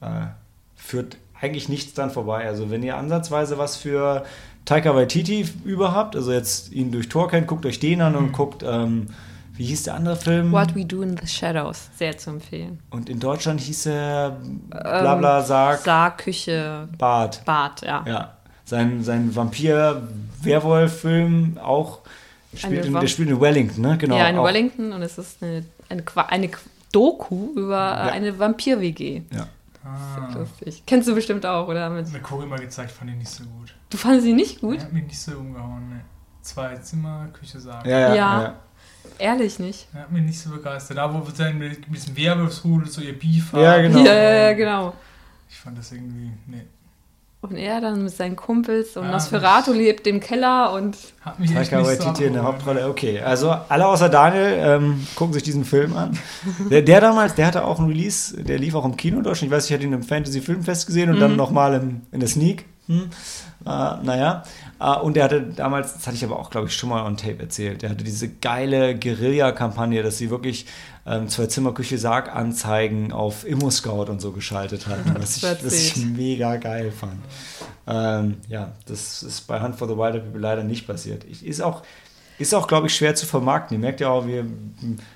äh, führt eigentlich nichts dran vorbei. Also wenn ihr ansatzweise was für Taika Waititi über habt, also jetzt ihn durch Tor kennt, guckt euch den an und Mhm. guckt, ähm, wie hieß der andere Film? What We Do in the Shadows, sehr zu empfehlen. Und in Deutschland hieß er Blabla Sarg Sarg, Küche, Bart. Bad, ja. Ja. Sein, sein Vampir-Werwolf-Film auch. Spielt in, der spielt in Wellington, ne? Genau. ja, in auch. Wellington und es ist eine, eine, eine Doku über Ja. eine Vampir-WG. Ja. Ah. Lustig. Kennst du bestimmt auch, oder? Mit, Mir Cory mal gezeigt, fand ich nicht so gut. du fandest sie nicht gut? Er hat mich nicht so umgehauen, ne. Zwei Zimmer, Küche sagen. Ja, ja, Ja. ja. Ehrlich nicht. Er hat mich nicht so begeistert. Da, wo wir dann mit diesem Werwolfsrudel so ihr Beef haben. Ja, genau. Ja, ja, ja, genau. Ich fand das irgendwie, nee. Und er dann mit seinen Kumpels und Ja, Nosferatu lebt im Keller und Hat mich echt Taika nicht so in der. Hauptrolle. Okay, also alle außer Daniel ähm, gucken sich diesen Film an. Der, der damals, der hatte auch einen Release, der lief auch im Kino in Deutschland. Ich weiß, ich hatte ihn im Fantasy Filmfest gesehen und dann Mhm. nochmal in der Sneak. Hm. Äh, naja. Äh, und der hatte damals, das hatte ich aber auch, glaube ich, schon mal on Tape erzählt, der hatte diese geile Guerilla-Kampagne, dass sie wirklich ähm, zwei Zimmer Küche Sarg Anzeigen auf Immo-Scout und so geschaltet hatten, was ich, Das was ich mega geil fand. Ähm, ja, das ist bei Hunt for the Wilder People leider nicht passiert. Ich, ist auch, ist auch glaube ich, schwer zu vermarkten. Ihr merkt ja auch, wir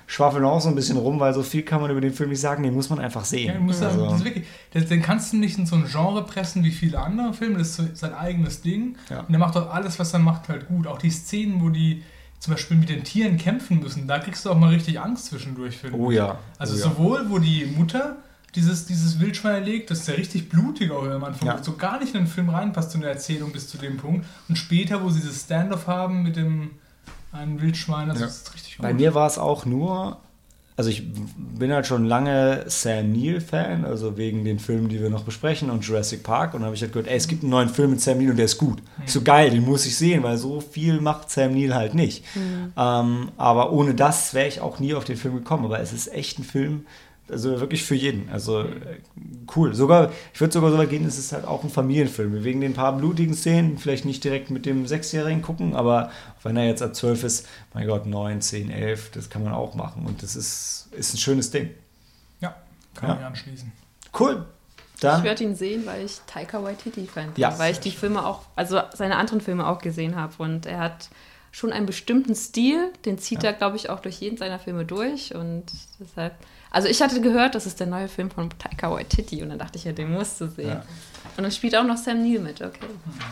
schwafeln auch so ein bisschen rum, weil so viel kann man über den Film nicht sagen, den muss man einfach sehen. Ja, muss sagen, Also- das ist wirklich, den kannst du nicht in so ein Genre pressen wie viele andere Filme. Das ist sein eigenes Ding. Ja. Und er macht auch alles, was er macht, halt gut. Auch die Szenen, wo die zum Beispiel mit den Tieren kämpfen müssen, da kriegst du auch mal richtig Angst zwischendurch, finde oh ja. Also oh ja. sowohl, wo die Mutter dieses, dieses Wildschwein erlegt, das ist ja richtig blutig auch am Anfang, Ja. so gar nicht in den Film reinpasst, in der Erzählung bis zu dem Punkt. Und später, wo sie dieses Standoff haben mit dem einen Wildschwein, das Ja. ist richtig gut. Bei mir war es auch nur, also ich bin halt schon lange Sam Neill-Fan, also wegen den Filmen, die wir noch besprechen und Jurassic Park. Und dann habe ich halt gehört, ey, es gibt einen neuen Film mit Sam Neill und der ist gut. Ist so geil, den muss ich sehen, weil so viel macht Sam Neill halt nicht. Ähm, aber ohne das wäre ich auch nie auf den Film gekommen. Aber es ist echt ein Film, also wirklich für jeden. Also äh, cool. Sogar, ich würde sogar so weit gehen, es ist halt auch ein Familienfilm. Wegen den paar blutigen Szenen, vielleicht nicht direkt mit dem Sechsjährigen gucken, aber wenn er jetzt ab 12 ist, mein Gott, 9, 10, 11, das kann man auch machen. Und das ist, ist ein schönes Ding. Ja, kann Ja. man anschließen. Cool. ich Dann, werde ihn sehen, weil ich Taika Waititi-Fan bin. Ja. Weil ich die Filme auch, also seine anderen Filme auch gesehen habe. Und er hat schon einen bestimmten Stil, den zieht er, glaube ich, auch durch jeden seiner Filme durch. Und deshalb, also ich hatte gehört, das ist der neue Film von Taika Waititi. Und dann dachte ich, ja, den musst du sehen. Ja. Und dann spielt auch noch Sam Neill mit, okay.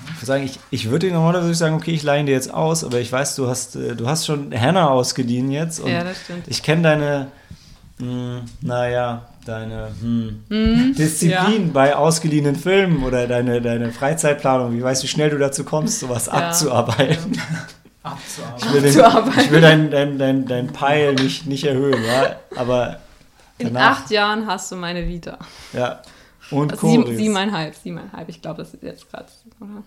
ich würde sagen, ich, ich würde dir normalerweise sagen, okay, ich leihe ihn dir jetzt aus, aber ich weiß, du hast, äh, du hast schon Hannah ausgeliehen jetzt. Und ja, das stimmt. Ich kenne deine, mh, naja, deine hm, Hm, Disziplin bei ausgeliehenen Filmen oder deine, deine Freizeitplanung. Wie weißt du, wie schnell du dazu kommst, sowas Ja. abzuarbeiten? Abzuarbeiten. Ich will, den, ich will dein, dein, dein, dein Peil nicht, nicht erhöhen, ja? aber In Danach, acht Jahren hast du meine Vita. Ja. Und also sieben, siebeneinhalb, siebeneinhalb. Ich glaube, das ist jetzt gerade, oder?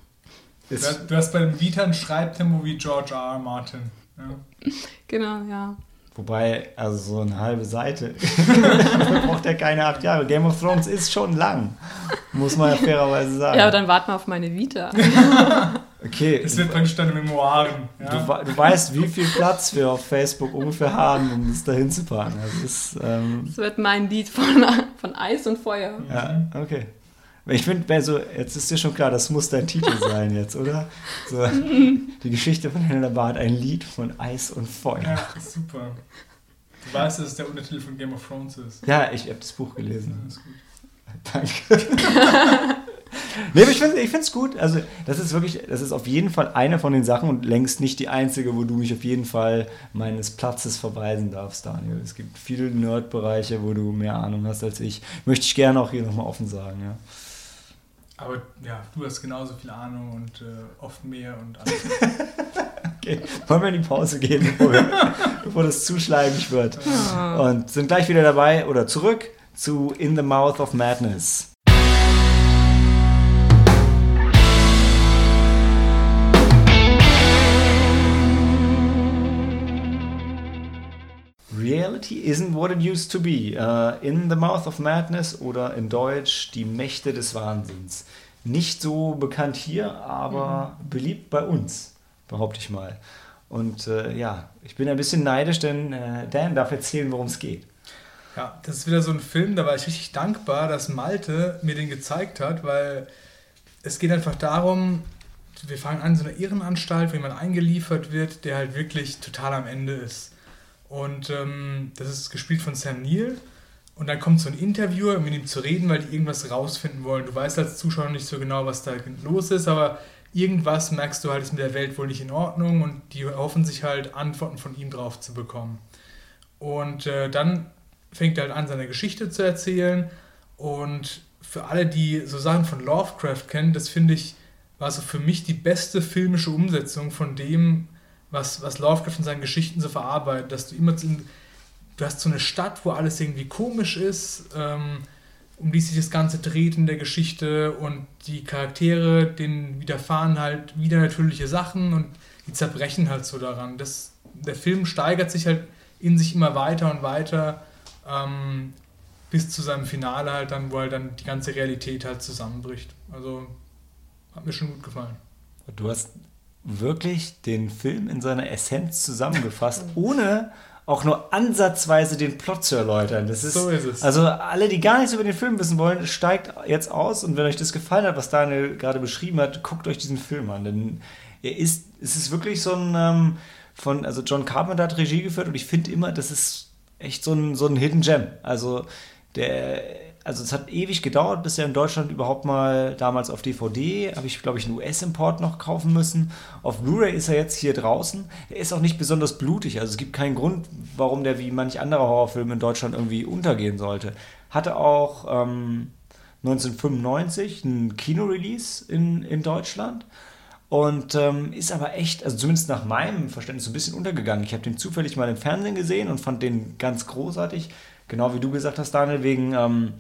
Du hast bei dem Vita ein Schreibtempo wie George R. R. Martin. Ja. Genau, ja. Wobei, also so eine halbe Seite braucht er keine acht Jahre. Game of Thrones ist schon lang, muss man ja fairerweise sagen. Ja, aber dann warten wir auf meine Vita. okay. Es wird praktisch deine Memoiren. Ja? Du, du, weißt, wie viel Platz wir auf Facebook ungefähr haben, um das dahin zu packen. Das, ist, ähm das wird mein Lied von, von Eis und Feuer. Ja, okay. Ich finde, so, jetzt ist dir schon klar, das muss dein Titel sein jetzt, oder? So, die Geschichte von Helena Barth, ein Lied von Eis und Feuer. Ja, super. Du weißt, dass es der Untertitel von Game of Thrones ist. Ja, ich habe das Buch gelesen. Ja, ist gut. Danke. nee, aber ich finde es gut. Also, das ist wirklich, das ist auf jeden Fall eine von den Sachen und längst nicht die einzige, wo du mich auf jeden Fall meines Platzes verweisen darfst, Daniel. Es gibt viele Nerd-Bereiche, wo du mehr Ahnung hast als ich. Möchte ich gerne auch hier nochmal offen sagen, ja. Aber ja, du hast genauso viel Ahnung und äh, oft mehr und alles. okay, wollen wir in die Pause gehen, bevor, wir, bevor das zu schleimig wird. Und sind gleich wieder dabei oder zurück zu In the Mouth of Madness. Reality isn't what it used to be. Uh, in the Mouth of Madness oder in Deutsch Die Mächte des Wahnsinns. Nicht so bekannt hier, aber mhm. beliebt bei uns, behaupte ich mal. Und äh, ja, ich bin ein bisschen neidisch, denn äh, Dan darf erzählen, worum es geht. Ja, das ist wieder so ein Film, da war ich richtig dankbar, dass Malte mir den gezeigt hat, weil es geht einfach darum, wir fangen an so einer Irrenanstalt, wo jemand eingeliefert wird, der halt wirklich total am Ende ist. Und ähm, das ist gespielt von Sam Neill. Und dann kommt so ein Interviewer, um mit ihm zu reden, weil die irgendwas rausfinden wollen. Du weißt als Zuschauer nicht so genau, was da los ist, aber irgendwas merkst du halt, ist mit der Welt wohl nicht in Ordnung und die hoffen sich halt, Antworten von ihm drauf zu bekommen. Und äh, dann fängt er halt an, seine Geschichte zu erzählen. Und für alle, die so Sachen von Lovecraft kennen, das finde ich, war so für mich die beste filmische Umsetzung von dem, was, was Lovecraft in seinen Geschichten so verarbeitet, dass du immer, du hast so eine Stadt, wo alles irgendwie komisch ist, ähm, um die sich das Ganze dreht in der Geschichte und die Charaktere, denen widerfahren halt wieder natürliche Sachen und die zerbrechen halt so daran. Das, der Film steigert sich halt in sich immer weiter und weiter ähm, bis zu seinem Finale halt dann, wo halt dann die ganze Realität halt zusammenbricht. Also hat mir schon gut gefallen. Du hast wirklich den Film in seiner Essenz zusammengefasst, ohne auch nur ansatzweise den Plot zu erläutern. Das ist, so ist es. Also alle, die gar nichts über den Film wissen wollen, steigt jetzt aus und wenn euch das gefallen hat, was Daniel gerade beschrieben hat, guckt euch diesen Film an. Denn er ist, es ist wirklich so ein ähm, von, also John Carpenter hat Regie geführt und ich finde immer, das ist echt so ein, so ein Hidden Gem. Also der also es hat ewig gedauert, bis er in Deutschland überhaupt mal damals auf DVD, habe ich glaube ich einen US-Import noch kaufen müssen. Auf Blu-ray ist er jetzt hier draußen. Er ist auch nicht besonders blutig, also es gibt keinen Grund, warum der wie manch anderer Horrorfilm in Deutschland irgendwie untergehen sollte. Hatte auch ähm, 1995 ein Kinorelease in, in Deutschland. Und ähm, ist aber echt, also zumindest nach meinem Verständnis, so ein bisschen untergegangen. Ich habe den zufällig mal im Fernsehen gesehen und fand den ganz großartig genau wie du gesagt hast, Daniel, wegen, ähm,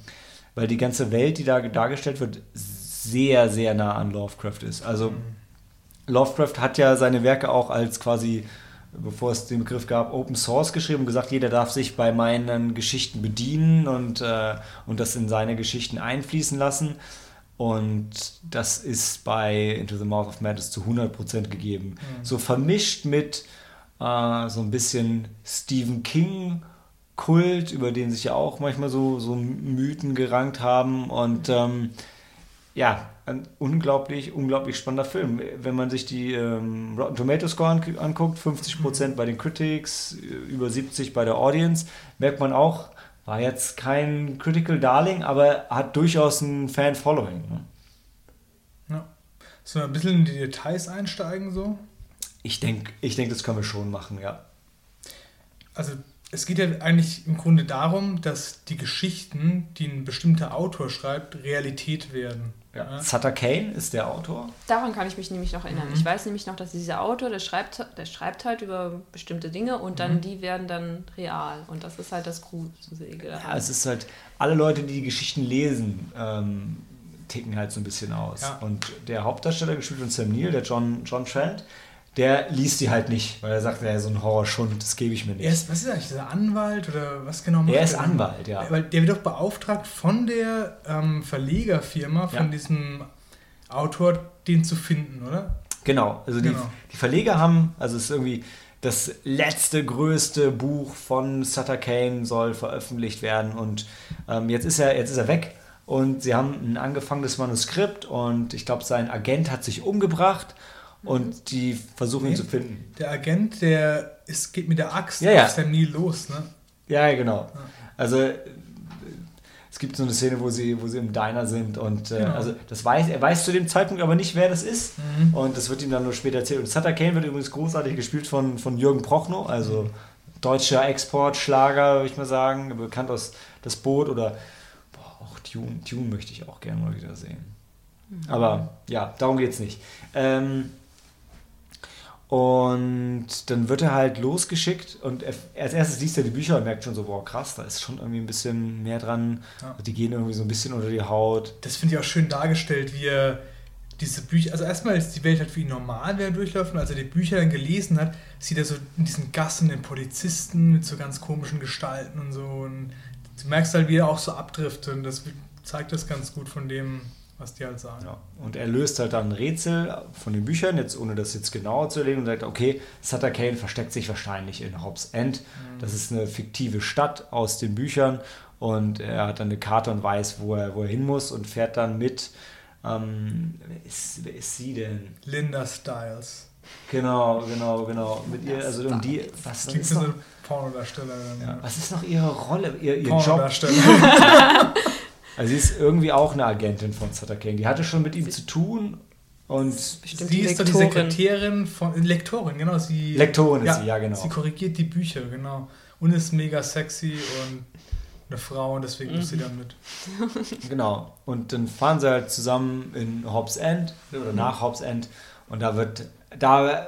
weil die ganze Welt, die da dargestellt wird, sehr, sehr nah an Lovecraft ist. Also mhm. Lovecraft hat ja seine Werke auch als quasi, bevor es den Begriff gab, Open Source geschrieben und gesagt, jeder darf sich bei meinen Geschichten bedienen und, äh, und das in seine Geschichten einfließen lassen. Und das ist bei Into the Mouth of Madness zu 100% gegeben. Mhm. So vermischt mit äh, so ein bisschen Stephen King Kult, über den sich ja auch manchmal so, so Mythen gerankt haben. Und ähm, ja, ein unglaublich, unglaublich spannender Film. Wenn man sich die ähm, Rotten Tomato Score anguckt, 50% mhm. bei den Critics, über 70% bei der Audience, merkt man auch, war jetzt kein Critical Darling, aber hat durchaus ein Fan-Following. Ne? Ja. Sollen wir ein bisschen in die Details einsteigen so? Ich denke, ich denk, das können wir schon machen, ja. Also es geht ja eigentlich im Grunde darum, dass die Geschichten, die ein bestimmter Autor schreibt, Realität werden. Ja. Sutter Kane ist der Autor. Daran kann ich mich nämlich noch erinnern. Mhm. Ich weiß nämlich noch, dass dieser Autor, der schreibt, der schreibt halt über bestimmte Dinge und dann mhm. die werden dann real. Und das ist halt das Gruselige. Ja, es ist halt, alle Leute, die die Geschichten lesen, ähm, ticken halt so ein bisschen aus. Ja. Und der Hauptdarsteller, gespielt von Sam Neill, der John, John Trent, der liest die halt nicht, weil er sagt, er ist so ein Horrorschund, das gebe ich mir nicht. Er ist, was ist eigentlich, dieser Anwalt oder was genau macht er? ist Anwalt, ja. Weil der wird doch beauftragt von der ähm, Verlegerfirma, von ja. diesem Autor, den zu finden, oder? Genau, also genau. Die, die Verleger haben, also es ist irgendwie das letzte größte Buch von Sutter Kane soll veröffentlicht werden und ähm, jetzt, ist er, jetzt ist er weg und sie haben ein angefangenes Manuskript und ich glaube, sein Agent hat sich umgebracht und mhm. die versuchen nee, ihn zu finden. Der Agent, der ist, geht mit der Axt ja, ja. auf Sam Neill los, ne? Ja, genau. Ja. Also es gibt so eine Szene, wo sie, wo sie im Diner sind und äh, genau. also das weiß, er weiß zu dem Zeitpunkt aber nicht, wer das ist. Mhm. Und das wird ihm dann nur später erzählt. Und Sutter Kane wird übrigens großartig gespielt von, von Jürgen Prochnow, also deutscher Exportschlager, würde ich mal sagen, bekannt aus Das Boot oder boah, auch Tune. Tune möchte ich auch gerne mal wieder sehen. Mhm. Aber ja, darum geht es nicht. Ähm, und dann wird er halt losgeschickt und er, als erstes liest er die Bücher und merkt schon so, boah, krass, da ist schon irgendwie ein bisschen mehr dran. Ja. Die gehen irgendwie so ein bisschen unter die Haut. Das finde ich auch schön dargestellt, wie er diese Bücher, also erstmal ist die Welt halt für ihn normal, wer durchläuft. Und als er die Bücher dann gelesen hat, sieht er so in diesen Gassen den Polizisten mit so ganz komischen Gestalten und so. Und du merkst halt, wie er auch so abdriftet. Und das zeigt das ganz gut von dem, was die halt sagen. Ja. Und er löst halt dann ein Rätsel von den Büchern, jetzt ohne das jetzt genauer zu erlegen, und sagt, okay, Sutter Kane versteckt sich wahrscheinlich in Hobbs End. Mhm. Das ist eine fiktive Stadt aus den Büchern und er hat dann eine Karte und weiß, wo er, wo er hin muss und fährt dann mit. Ähm, wer, ist, wer ist sie denn? Linda Styles. Genau, genau, genau. Mit ihr, also um die. Was, was ist noch, Pornodarstellerin. Ja. Was ist noch ihre Rolle, ihr, ihr Job? Also sie ist irgendwie auch eine Agentin von Sutter Kane. Die hatte schon mit ihm zu tun und Bestimmt sie ist doch die Sekretärin von Lektorin, genau. Sie, Lektorin ist ja, sie, ja genau. Sie korrigiert die Bücher, genau. Und ist mega sexy und eine Frau und deswegen mhm. muss sie da mit. genau. Und dann fahren sie halt zusammen in Hobbs End oder nach Hobbs End und da wird da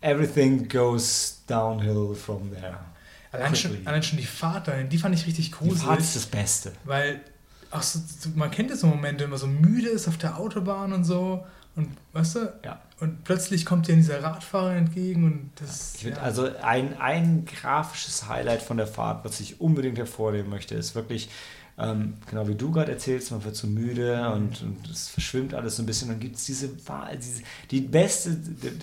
everything goes downhill from there. Allein schon, allein schon die Fahrt dahin, die fand ich richtig gruselig. Die Fahrt ist das Beste. Weil Ach so, man kennt ja so Momente, wenn man so müde ist auf der Autobahn und so. Und weißt du? Ja. Und plötzlich kommt dir dieser Radfahrer entgegen und das. Ich ja. Also ein, ein grafisches Highlight von der Fahrt, was ich unbedingt hervornehmen möchte, ist wirklich ähm, genau wie du gerade erzählst, man wird so müde und, und es verschwimmt alles so ein bisschen. Dann gibt es diese, diese, die beste,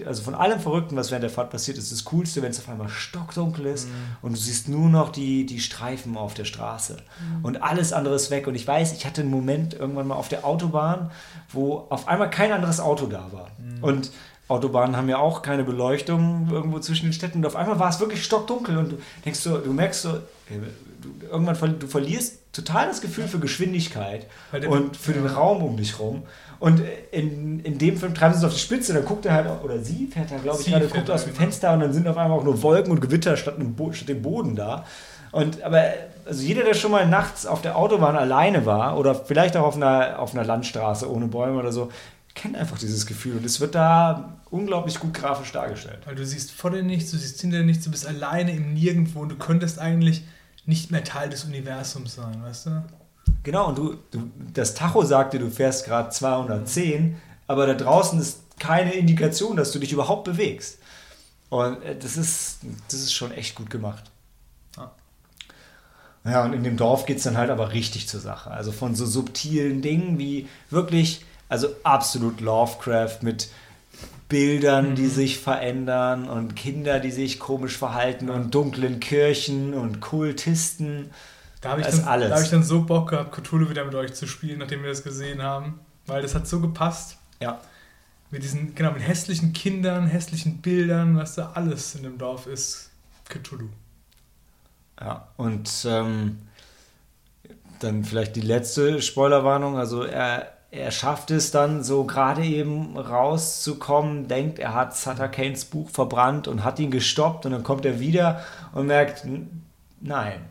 also von allem Verrückten, was während der Fahrt passiert ist, das Coolste, wenn es auf einmal stockdunkel ist mhm. und du siehst nur noch die, die Streifen auf der Straße mhm. und alles andere ist weg. Und ich weiß, ich hatte einen Moment irgendwann mal auf der Autobahn, wo auf einmal kein anderes Auto da war. Mhm. Und Autobahnen haben ja auch keine Beleuchtung irgendwo zwischen den Städten. Und auf einmal war es wirklich stockdunkel und du denkst so, du merkst so, du, irgendwann du verlierst total das Gefühl für Geschwindigkeit und für den Raum um dich rum. Und in, in dem Film treiben sie es auf die Spitze, dann guckt er halt, oder sie fährt da, glaube ich, gerade, guckt aus dem genau. Fenster und dann sind auf einmal auch nur Wolken und Gewitter statt, statt dem Boden da. Und aber also jeder, der schon mal nachts auf der Autobahn alleine war oder vielleicht auch auf einer, auf einer Landstraße ohne Bäume oder so, kennt einfach dieses Gefühl und es wird da unglaublich gut grafisch dargestellt. Weil du siehst vor dir nichts, du siehst hinter dir nichts, du bist alleine im Nirgendwo und du könntest eigentlich nicht mehr Teil des Universums sein, weißt du? Genau, und du, du das Tacho sagte, du fährst gerade 210, aber da draußen ist keine Indikation, dass du dich überhaupt bewegst. Und äh, das ist, das ist schon echt gut gemacht. Ja, und in dem Dorf geht es dann halt aber richtig zur Sache. Also von so subtilen Dingen wie wirklich, also absolut Lovecraft mit Bildern, mhm. die sich verändern und Kinder, die sich komisch verhalten und dunklen Kirchen und Kultisten. Da habe ich, dann, alles. Da hab ich dann so Bock gehabt, Cthulhu wieder mit euch zu spielen, nachdem wir das gesehen haben. Weil das hat so gepasst. Ja. Mit diesen, genau, mit hässlichen Kindern, hässlichen Bildern, was da alles in dem Dorf ist. Cthulhu. Ja, und ähm, dann vielleicht die letzte Spoilerwarnung. Also er er schafft es dann so gerade eben rauszukommen, denkt, er hat Sutter Kanes Buch verbrannt und hat ihn gestoppt und dann kommt er wieder und merkt, Nein.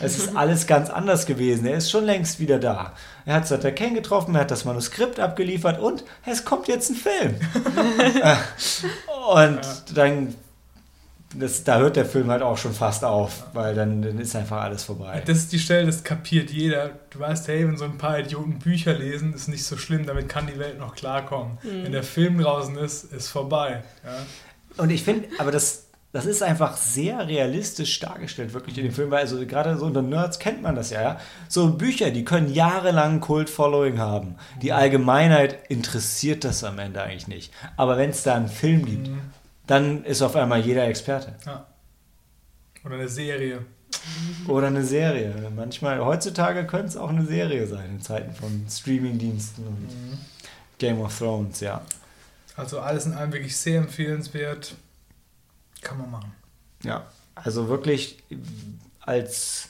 Es ist alles ganz anders gewesen. Er ist schon längst wieder da. Er hat Sutter Kane getroffen, er hat das Manuskript abgeliefert und es kommt jetzt ein Film. und dann, das, da hört der Film halt auch schon fast auf, weil dann, dann ist einfach alles vorbei. Das ist die Stelle, das kapiert jeder. Du weißt, hey, wenn so ein paar Idioten Bücher lesen, ist nicht so schlimm, damit kann die Welt noch klarkommen. Mhm. Wenn der Film draußen ist, ist vorbei. Ja. Und ich finde, aber das, das ist einfach sehr realistisch dargestellt, wirklich in dem Film, weil also gerade so unter Nerds kennt man das ja, ja. So Bücher, die können jahrelang Kult-Following haben. Die Allgemeinheit interessiert das am Ende eigentlich nicht. Aber wenn es da einen Film gibt, dann ist auf einmal jeder Experte. Ja. Oder eine Serie. Oder eine Serie. Manchmal, heutzutage könnte es auch eine Serie sein, in Zeiten von Streaming-Diensten und Game of Thrones, ja. Also alles in allem wirklich sehr empfehlenswert. Kann man machen. Ja, also wirklich als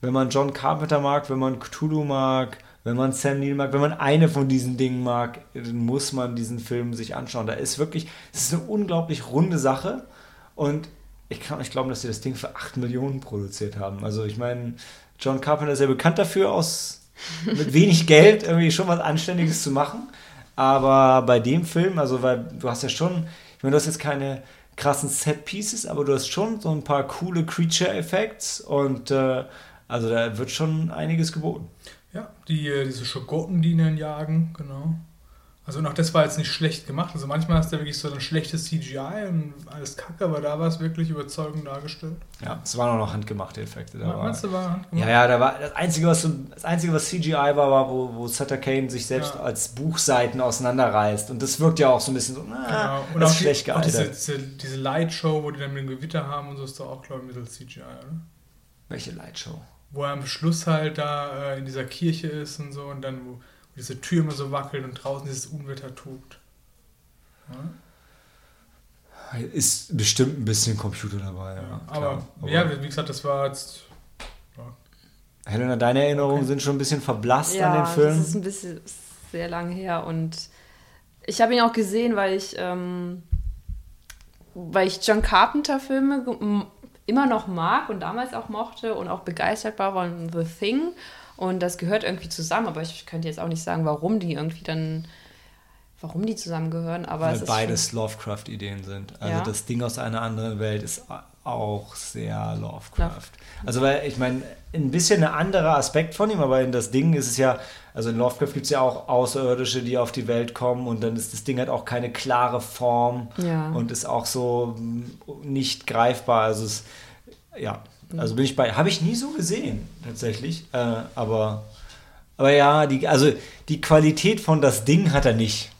wenn man John Carpenter mag, wenn man Cthulhu mag, wenn man Sam Neill mag, wenn man eine von diesen Dingen mag, dann muss man diesen Film sich anschauen. Da ist wirklich, es ist eine unglaublich runde Sache und ich kann nicht glauben, dass sie das Ding für 8 Millionen produziert haben. Also ich meine, John Carpenter ist ja bekannt dafür, aus mit wenig Geld irgendwie schon was Anständiges zu machen. Aber bei dem Film, also weil du hast ja schon, ich meine, du hast jetzt keine krassen Set-Pieces, aber du hast schon so ein paar coole Creature-Effects und äh, also da wird schon einiges geboten. Ja, die, äh, diese Schogotten, die ihn jagen, genau. Also und auch das war jetzt nicht schlecht gemacht. Also manchmal hast du ja wirklich so ein schlechtes CGI und alles kacke, aber da war es wirklich überzeugend dargestellt. Ja, es waren auch noch handgemachte Effekte. Da war, Meinst du, war handgemacht? ja, ja, da war das Einzige, was, das Einzige, was CGI war, war, wo, wo Sutter Kane sich selbst Ja. als Buchseiten auseinanderreißt. Und das wirkt ja auch so ein bisschen so, na, Genau. Und das auch, ist die, schlecht auch diese, gealtert. diese, diese Lightshow, wo die dann mit dem Gewitter haben und so, ist doch auch, glaube ich, mittels CGI, oder? Welche Lightshow? Wo er am Schluss halt da äh, in dieser Kirche ist und so und dann, wo, wo diese Tür immer so wackelt und draußen dieses Unwetter tobt. Ja? Ist bestimmt ein bisschen Computer dabei, ja. aber, klar. ja, wie gesagt, das war jetzt. Helena, deine Erinnerungen sind schon ein bisschen verblasst ja, an den Film. das ist ein bisschen sehr lange her und ich habe ihn auch gesehen, weil ich, ähm, weil ich John Carpenter Filme immer noch mag und damals auch mochte und auch begeistert war von The Thing und das gehört irgendwie zusammen, aber ich könnte jetzt auch nicht sagen, warum die irgendwie dann, warum die zusammengehören, aber Weil es ist beides Lovecraft-Ideen sind. Also Ja. das Ding aus einer anderen Welt ist auch sehr Lovecraft. Also weil, ich meine, ein bisschen ein anderer Aspekt von ihm, aber in das Ding ist es ja, also in Lovecraft gibt es ja auch Außerirdische, die auf die Welt kommen und dann ist das Ding halt auch keine klare Form Ja. und ist auch so mm, nicht greifbar. Also es, ja, Mhm. also bin ich bei, habe ich nie so gesehen, tatsächlich, äh, aber, aber ja, die, also die Qualität von das Ding hat er nicht.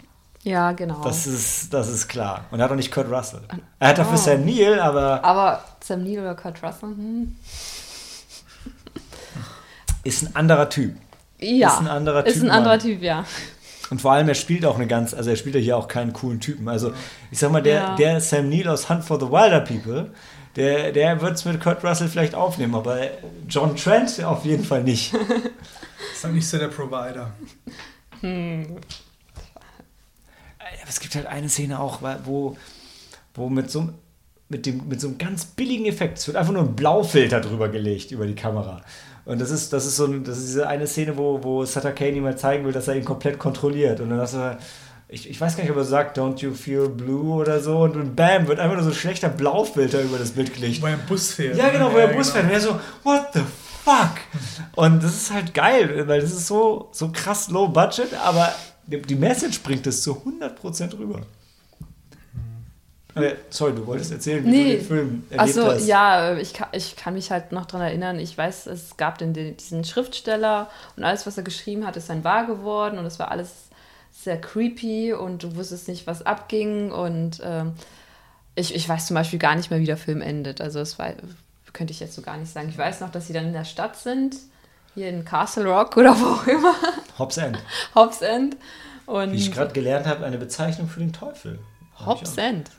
ja genau. Das ist, das ist klar. Und er hat auch nicht Kurt Russell. Er hat dafür Oh. Sam Neill, aber aber Sam Neill oder Kurt Russell, hm. ist ein anderer Typ. Ja, Ist ein anderer ist Typ, ein anderer. Typ, ja. Und vor allem, er spielt auch eine ganz, also er spielt ja hier auch keinen coolen Typen. Also ich sag mal, der, Ja. der Sam Neill aus Hunt for the Wilder People, der, der wird es mit Kurt Russell vielleicht aufnehmen, aber John Trent auf jeden Fall nicht. Ist halt nicht so der Provider. Aber es gibt halt eine Szene auch, wo, wo mit so, einem- mit, dem, mit so einem ganz billigen Effekt, es wird einfach nur ein Blaufilter drüber gelegt über die Kamera. Und das ist, das ist so ein- das ist diese eine Szene, wo, wo Sutter Kane ihm mal zeigen will, dass er ihn komplett kontrolliert. Und dann hast du, ich, ich weiß gar nicht, ob er sagt, don't you feel blue oder so. Und, dann bam, wird einfach nur so ein schlechter Blaufilter über das Bild gelegt. Wo er im Bus fährt. Ja, genau, wo er Bus genau. fährt. Und er so, what the fuck? Und das ist halt geil, weil das ist so, so krass low budget, aber die, die Message bringt es zu 100% rüber. Aber, sorry, du wolltest erzählen, wie Nee. du den Film erlebt Achso, hast. ja, ich kann, ich kann mich halt noch dran erinnern. Ich weiß, es gab den, den, diesen Schriftsteller und alles, was er geschrieben hat, ist dann wahr geworden und es war alles sehr creepy und du wusstest nicht, was abging und ähm, ich, ich weiß zum Beispiel gar nicht mehr, wie der Film endet. Also das war, könnte ich jetzt so gar nicht sagen. Ich weiß noch, dass sie dann in der Stadt sind, hier in Castle Rock oder wo auch immer, Hobbs End. Hobbs End. Und Wie ich gerade gelernt habe, eine Bezeichnung für den Teufel. Hobbs End.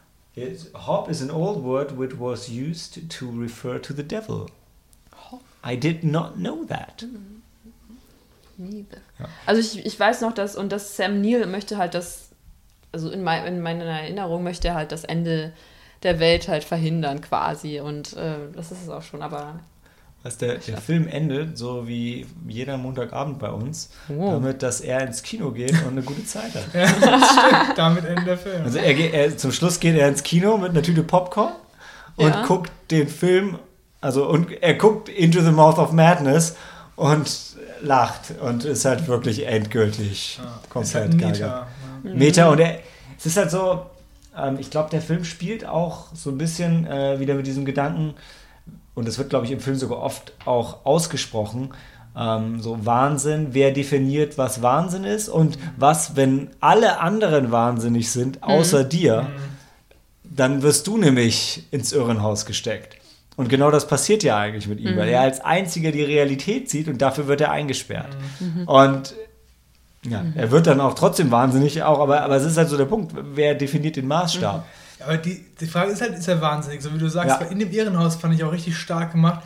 It's- Hob is an old word which was used to refer to the devil. I did not know that. Neither. Ja. Also ich, ich weiß noch, dass, und dass Sam Neill möchte halt das, also in, mein, in meiner Erinnerung möchte er halt das Ende der Welt halt verhindern quasi. Und äh, das ist es auch schon, aber dass der, der Film endet, so wie jeder Montagabend bei uns, Oh. damit, dass er ins Kino geht und eine gute Zeit hat. Ja, das stimmt. Damit endet der Film. Also er, geht- er, zum Schluss geht er ins Kino mit einer Tüte Popcorn und Ja. guckt den Film, also und er guckt Into the Mouth of Madness und lacht und ist halt wirklich endgültig Ja, ist komplett halt. Mieter. Ja. Meter und er, es ist halt so, ähm, ich glaube, der Film spielt auch so ein bisschen äh, wieder mit diesem Gedanken, und das wird, glaube ich, im Film sogar oft auch ausgesprochen, ähm, so Wahnsinn, wer definiert, was Wahnsinn ist und was, wenn alle anderen wahnsinnig sind, außer dir, dann wirst du nämlich ins Irrenhaus gesteckt. Und genau das passiert ja eigentlich mit ihm, weil er als einziger die Realität sieht und dafür wird er eingesperrt. Und ja, er wird dann auch trotzdem wahnsinnig, auch, aber, aber es ist halt so der Punkt, wer definiert den Maßstab? Aber die, die Frage ist halt, ist er wahnsinnig? So wie du sagst, Ja. weil in dem Irrenhaus fand ich auch richtig stark gemacht.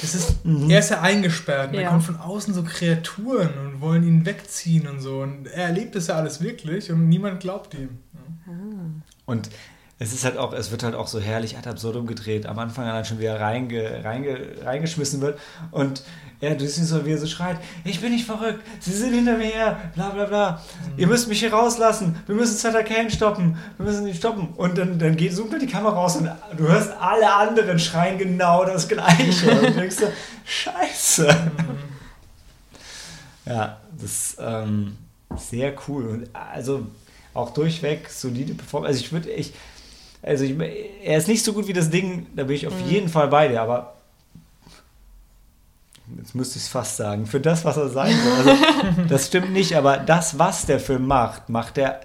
Das ist, Mhm. Er ist ja eingesperrt und Ja. da kommen von außen so Kreaturen und wollen ihn wegziehen und so. Und er erlebt das ja alles wirklich und niemand glaubt ihm. Und es ist halt auch, es wird halt auch so herrlich ad absurdum gedreht. Am Anfang dann schon wieder reinge, reinge, reingeschmissen wird. Und er, du siehst so, wie er so schreit, ich bin nicht verrückt, sie sind hinter mir her, bla bla bla. Ihr müsst mich hier rauslassen, wir müssen Sutter Kane stoppen, wir müssen ihn stoppen. Und dann, dann geht, zoomt die Kamera raus und du hörst alle anderen schreien genau das Gleiche. Und du denkst so, scheiße. Ja, das ist ähm, sehr cool. Und also auch durchweg solide Performance. Also ich würde, ich, also ich, er ist nicht so gut wie das Ding, da bin ich auf jeden Fall bei dir, aber jetzt müsste ich es fast sagen, für das, was er sein soll. Also, das stimmt nicht, aber das, was der Film macht, macht er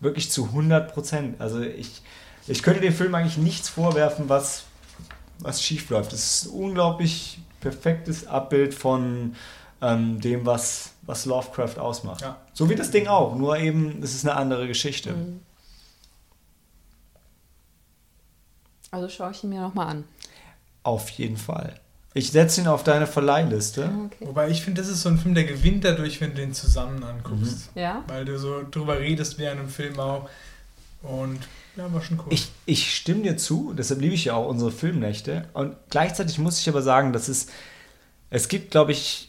wirklich zu 100 Prozent. Also ich, ich könnte dem Film eigentlich nichts vorwerfen, was, was schief läuft. Es ist ein unglaublich perfektes Abbild von ähm, dem, was, was Lovecraft ausmacht. Ja. So wie das Ding auch, nur eben, es ist eine andere Geschichte. Also schaue ich ihn mir nochmal an. Auf jeden Fall. Ich setze ihn auf deine Verleihliste. Okay. Wobei ich finde, das ist so ein Film, der gewinnt dadurch, wenn du den zusammen anguckst. Ja? Weil du so drüber redest während dem Film auch. Und ja, war schon cool. Ich, ich stimme dir zu, deshalb liebe ich ja auch unsere Filmnächte. Und gleichzeitig muss ich aber sagen, dass es, es gibt, glaube ich,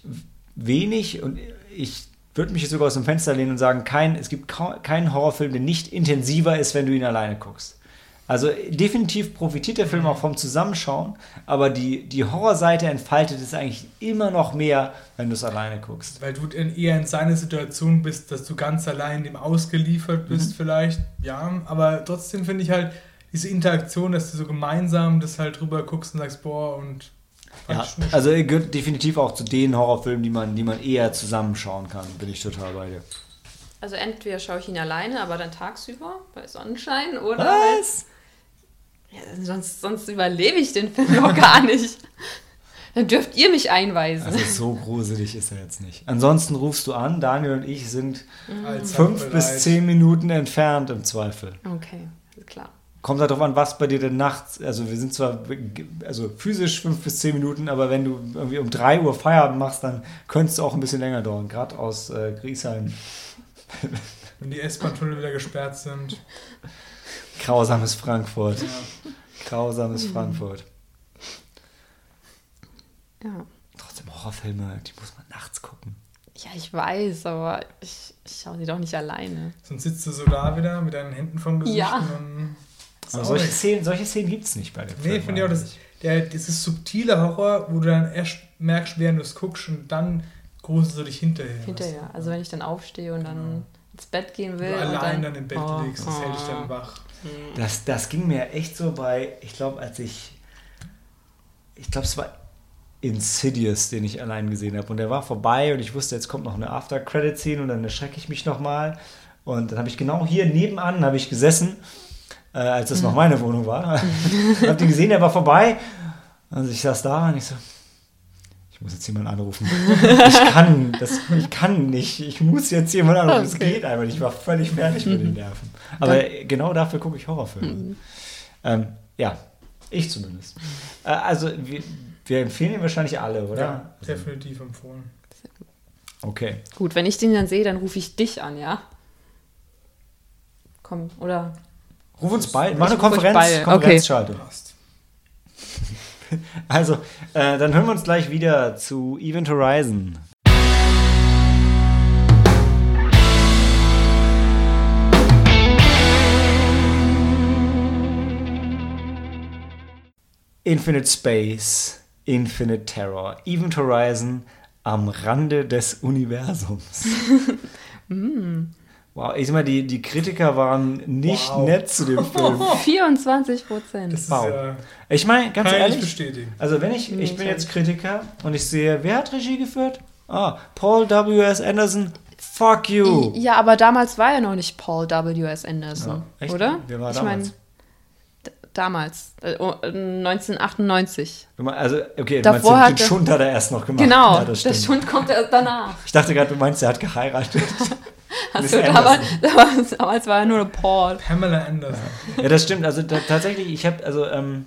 wenig und ich würde mich jetzt sogar aus dem Fenster lehnen und sagen, kein, es gibt keinen Horrorfilm, der nicht intensiver ist, wenn du ihn alleine guckst. Also definitiv profitiert der Film auch vom Zusammenschauen, aber die, die Horrorseite entfaltet es eigentlich immer noch mehr, wenn du es alleine guckst. Weil du in, eher in seiner Situation bist, dass du ganz allein dem ausgeliefert bist, Mhm. vielleicht. Ja, aber trotzdem finde ich halt diese Interaktion, dass du so gemeinsam das halt drüber guckst und sagst, boah, und. Ja, also er gehört definitiv auch zu den Horrorfilmen, die man, die man eher zusammenschauen kann, bin ich total bei dir. Also entweder schaue ich ihn alleine, aber dann tagsüber bei Sonnenschein oder halt, Was? Ja, sonst, sonst überlebe ich den Film doch gar nicht. Dann dürft ihr mich einweisen. Also so gruselig ist er jetzt nicht. Ansonsten rufst du an, Daniel und ich sind Allzeit fünf bis zehn Minuten entfernt im Zweifel. Okay, klar. Kommt halt darauf an, was bei dir denn nachts, also wir sind zwar also physisch fünf bis zehn Minuten, aber wenn du irgendwie um drei Uhr Feierabend machst, dann könnte es auch ein bisschen länger dauern, gerade aus äh, Griesheim. Wenn die S-Bahn-Tunnel wieder gesperrt sind. Grausames Frankfurt. Ja. Grausames Frankfurt. Ja. Trotzdem Horrorfilme, die muss man nachts gucken. ja, ich weiß, aber ich, ich schaue sie doch nicht alleine. Sonst sitzt du so da wieder mit deinen Händen vom Gesicht Ja. und. Aber solche. Szenen, solche Szenen gibt es nicht bei dem Nee, Film. finde ich auch, das, der, das ist subtiler Horror, wo du dann erst merkst, während du es guckst und dann gruselst du dich hinterher. Hinterher. Also wenn ich dann aufstehe und dann Genau. ins Bett gehen Wenn will. du und allein dann, dann im Bett Oh, liegst, das hält dich oh. dann wach. Das, das ging mir echt so bei, ich glaube, als ich, ich glaube, es war Insidious, den ich allein gesehen habe. Und der war vorbei und ich wusste, jetzt kommt noch eine After-Credit-Scene und dann erschrecke ich mich nochmal. Und dann habe ich genau hier nebenan habe ich gesessen, äh, als das noch meine Wohnung war. habe den gesehen, der war vorbei. Also ich saß da und ich so, ich muss jetzt jemanden anrufen. Ich kann, das, ich kann nicht. Ich muss jetzt jemanden anrufen. Das Okay. geht einfach nicht. Ich war völlig fertig mit den Nerven. Aber genau dafür gucke ich Horrorfilme. Ähm, ja, ich zumindest. Äh, also wir, wir empfehlen ihn wahrscheinlich alle, oder? Ja, definitiv empfohlen. Okay. Gut, wenn ich den dann sehe, dann rufe ich dich an, ja? Komm, oder? Ruf uns beide. Ich Mach eine Konferenz, beide. Okay. Also, äh, dann hören wir uns gleich wieder zu Event Horizon. Infinite Space, Infinite Terror, Event Horizon am Rande des Universums. Wow, ich sag mal, die, die Kritiker waren nicht Wow. nett zu dem Film. 24 Prozent. Wow. ja, Ich meine, ganz kann ich ehrlich, bestätigen. also wenn ich, ich bin ich jetzt Kritiker und ich sehe, wer hat Regie geführt? Ah, Paul W.S. Anderson, fuck you. Ja, aber damals war er noch nicht Paul W.S. Anderson, Ja, echt? oder? Wer war ich damals? mein, damals, äh, oh, äh, 1998. Du mein- Also, okay, du Davor meinst, den, den Schund hat er erst noch gemacht. Genau, ja, das der. Schund kommt erst danach. Ich dachte gerade, du meinst, er hat geheiratet. Also Miss damals, damals, damals war er nur Paul. Pamela Anderson. ja, das stimmt. Also ta- tatsächlich, ich habe, also, ähm,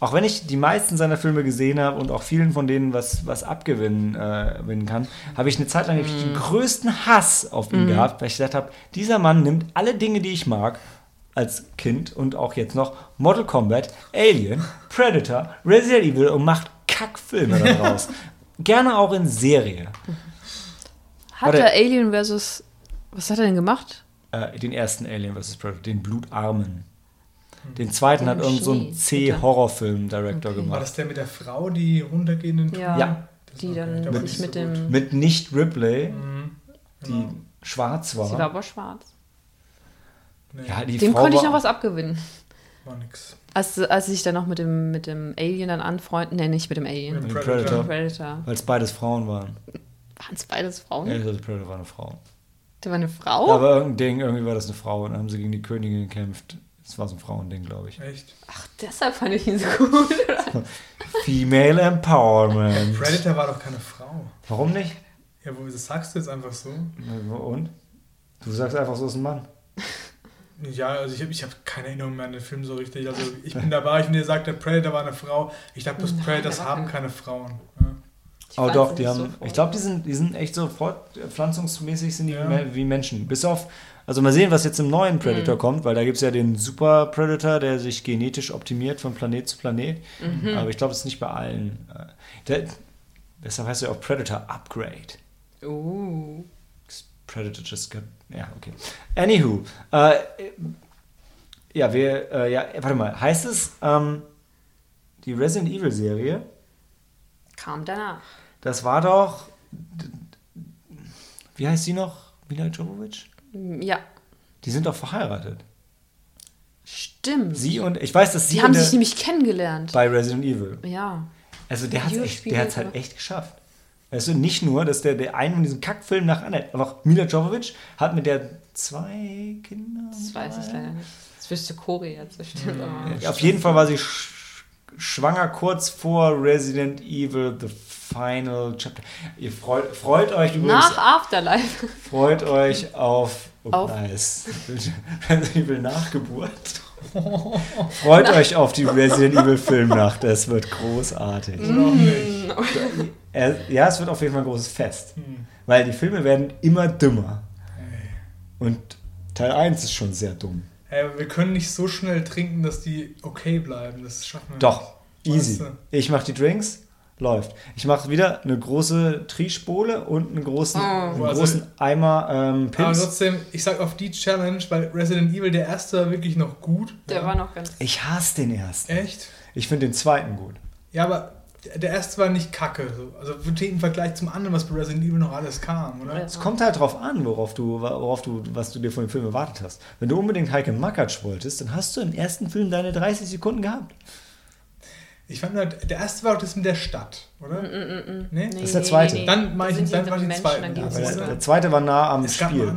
auch wenn ich die meisten seiner Filme gesehen habe und auch vielen von denen was, was abgewinnen äh, kann, habe ich eine Zeit lang wirklich Mhm. den größten Hass auf ihn gehabt, weil ich gesagt habe, dieser Mann nimmt alle Dinge, die ich mag, als Kind und auch jetzt noch Mortal Kombat, Alien, Predator, Resident Evil und macht Kackfilme daraus. Gerne auch in Serie. Hat Warte. er Alien versus. Was hat er denn gemacht? Äh, den ersten Alien vs. Predator, den Blutarmen. Den zweiten hat irgend so ein C-Horrorfilm-Director Okay. War gemacht. das der mit der Frau, die runtergehenden Ja. Ja. Die war- dann war sich nicht mit so dem. Mit nicht Ripley, Mhm. die Genau. schwarz war. Sie war aber schwarz. Nee, ja, die Dem Frau konnte ich war- noch was abgewinnen. war nix. Als, als sie sich dann noch mit dem, mit dem Alien dann anfreunden. Nee, nicht mit dem Alien. Mit Mit dem Predator. Predator. Predator. Weil es beides Frauen waren. Waren es beides Frauen? Ja, also Predator war eine Frau. Der war eine Frau? Aber irgendein Ding, irgendwie war das eine Frau und dann haben sie gegen die Königin gekämpft. Das war so ein Frauending, glaube ich. Echt? Ach, deshalb fand ich ihn so gut. Female Empowerment. Predator war doch keine Frau. Warum nicht? Ja, wo das sagst du jetzt einfach so? Und? Du sagst einfach, so ist ein Mann. Ja, also ich habe ich hab keine Erinnerung mehr an den Film so richtig. Also ich bin dabei, ich mir sagt, der Predator war eine Frau. Ich dachte, Nein, Predators haben kein- keine Frauen. Ja. Ich Oh doch, die haben. sofort. ich glaube, die sind, die sind echt so fortpflanzungsmäßig sind die Ja. wie Menschen. Bis auf. Also mal sehen, was jetzt im neuen Predator kommt, weil da gibt es ja den Super Predator, der sich genetisch optimiert von Planet zu Planet. Aber ich glaube, das ist nicht bei allen. äh, Der, deshalb heißt er auch Predator Upgrade. Uh. Predator just got. Ja, okay. Anywho. Äh, ja, wir. Äh, ja, warte mal. Heißt es, ähm, die Resident Evil Serie, Kam danach. Das war doch. Wie heißt sie noch? Mila Jovovich? Ja, Die sind doch verheiratet. stimmt. Sie und. Ich weiß, dass sie. Die haben sich nämlich kennengelernt. bei Resident Evil. Ja. Also der hat es halt echt geschafft. Weißt du, nicht nur, dass der, der einen von diesen Kackfilmen nach anderen, aber auch Mila Jovovich hat mit der zwei Kinder. Das weiß ich leider nicht. Das wüsste Cory jetzt bestimmt. Ja, Auf jeden Fall war sie sch schwanger kurz vor Resident Evil The Final Chapter. Ihr freut, freut euch übrigens, Nach Afterlife. freut euch auf, oh, Auf- nice. Resident Evil Nachgeburt. freut euch auf die Resident Evil Filmnacht, das wird großartig. Auch nicht. Er- Ja, es wird auf jeden Fall ein großes Fest, Hm. weil die Filme werden immer dümmer. Und Teil 1 ist schon sehr dumm. Hey, wir können nicht so schnell trinken, dass die okay bleiben. Das schaffen wir Doch, nicht. easy. Weißt Ich mache die Drinks, läuft. Ich mache wieder eine große Triespole und einen großen, einen Also- großen Eimer ähm, du? Aber trotzdem, ich sag auf die Challenge, weil Resident Evil, der erste war wirklich noch gut. Der ja. war noch ganz. Ich hasse den ersten. Echt? Ich finde den zweiten gut. Ja, aber der- erste war nicht kacke. So. Also im Vergleich zum anderen, was bei Resident Evil noch alles kam, oder? Es kommt halt drauf an, worauf du, worauf du, was du dir von dem Film erwartet hast. Wenn du unbedingt Heike Makatsch wolltest, dann hast du im ersten Film deine 30 Sekunden gehabt. Ich fand, halt, der erste war auch das mit der Stadt, oder? Nee? Das ist der zweite. Dann mach ich- sind sie dann mit mach ich den Menschen, zweiten. dann Ja, der, der zweite war nah am Es Spiel.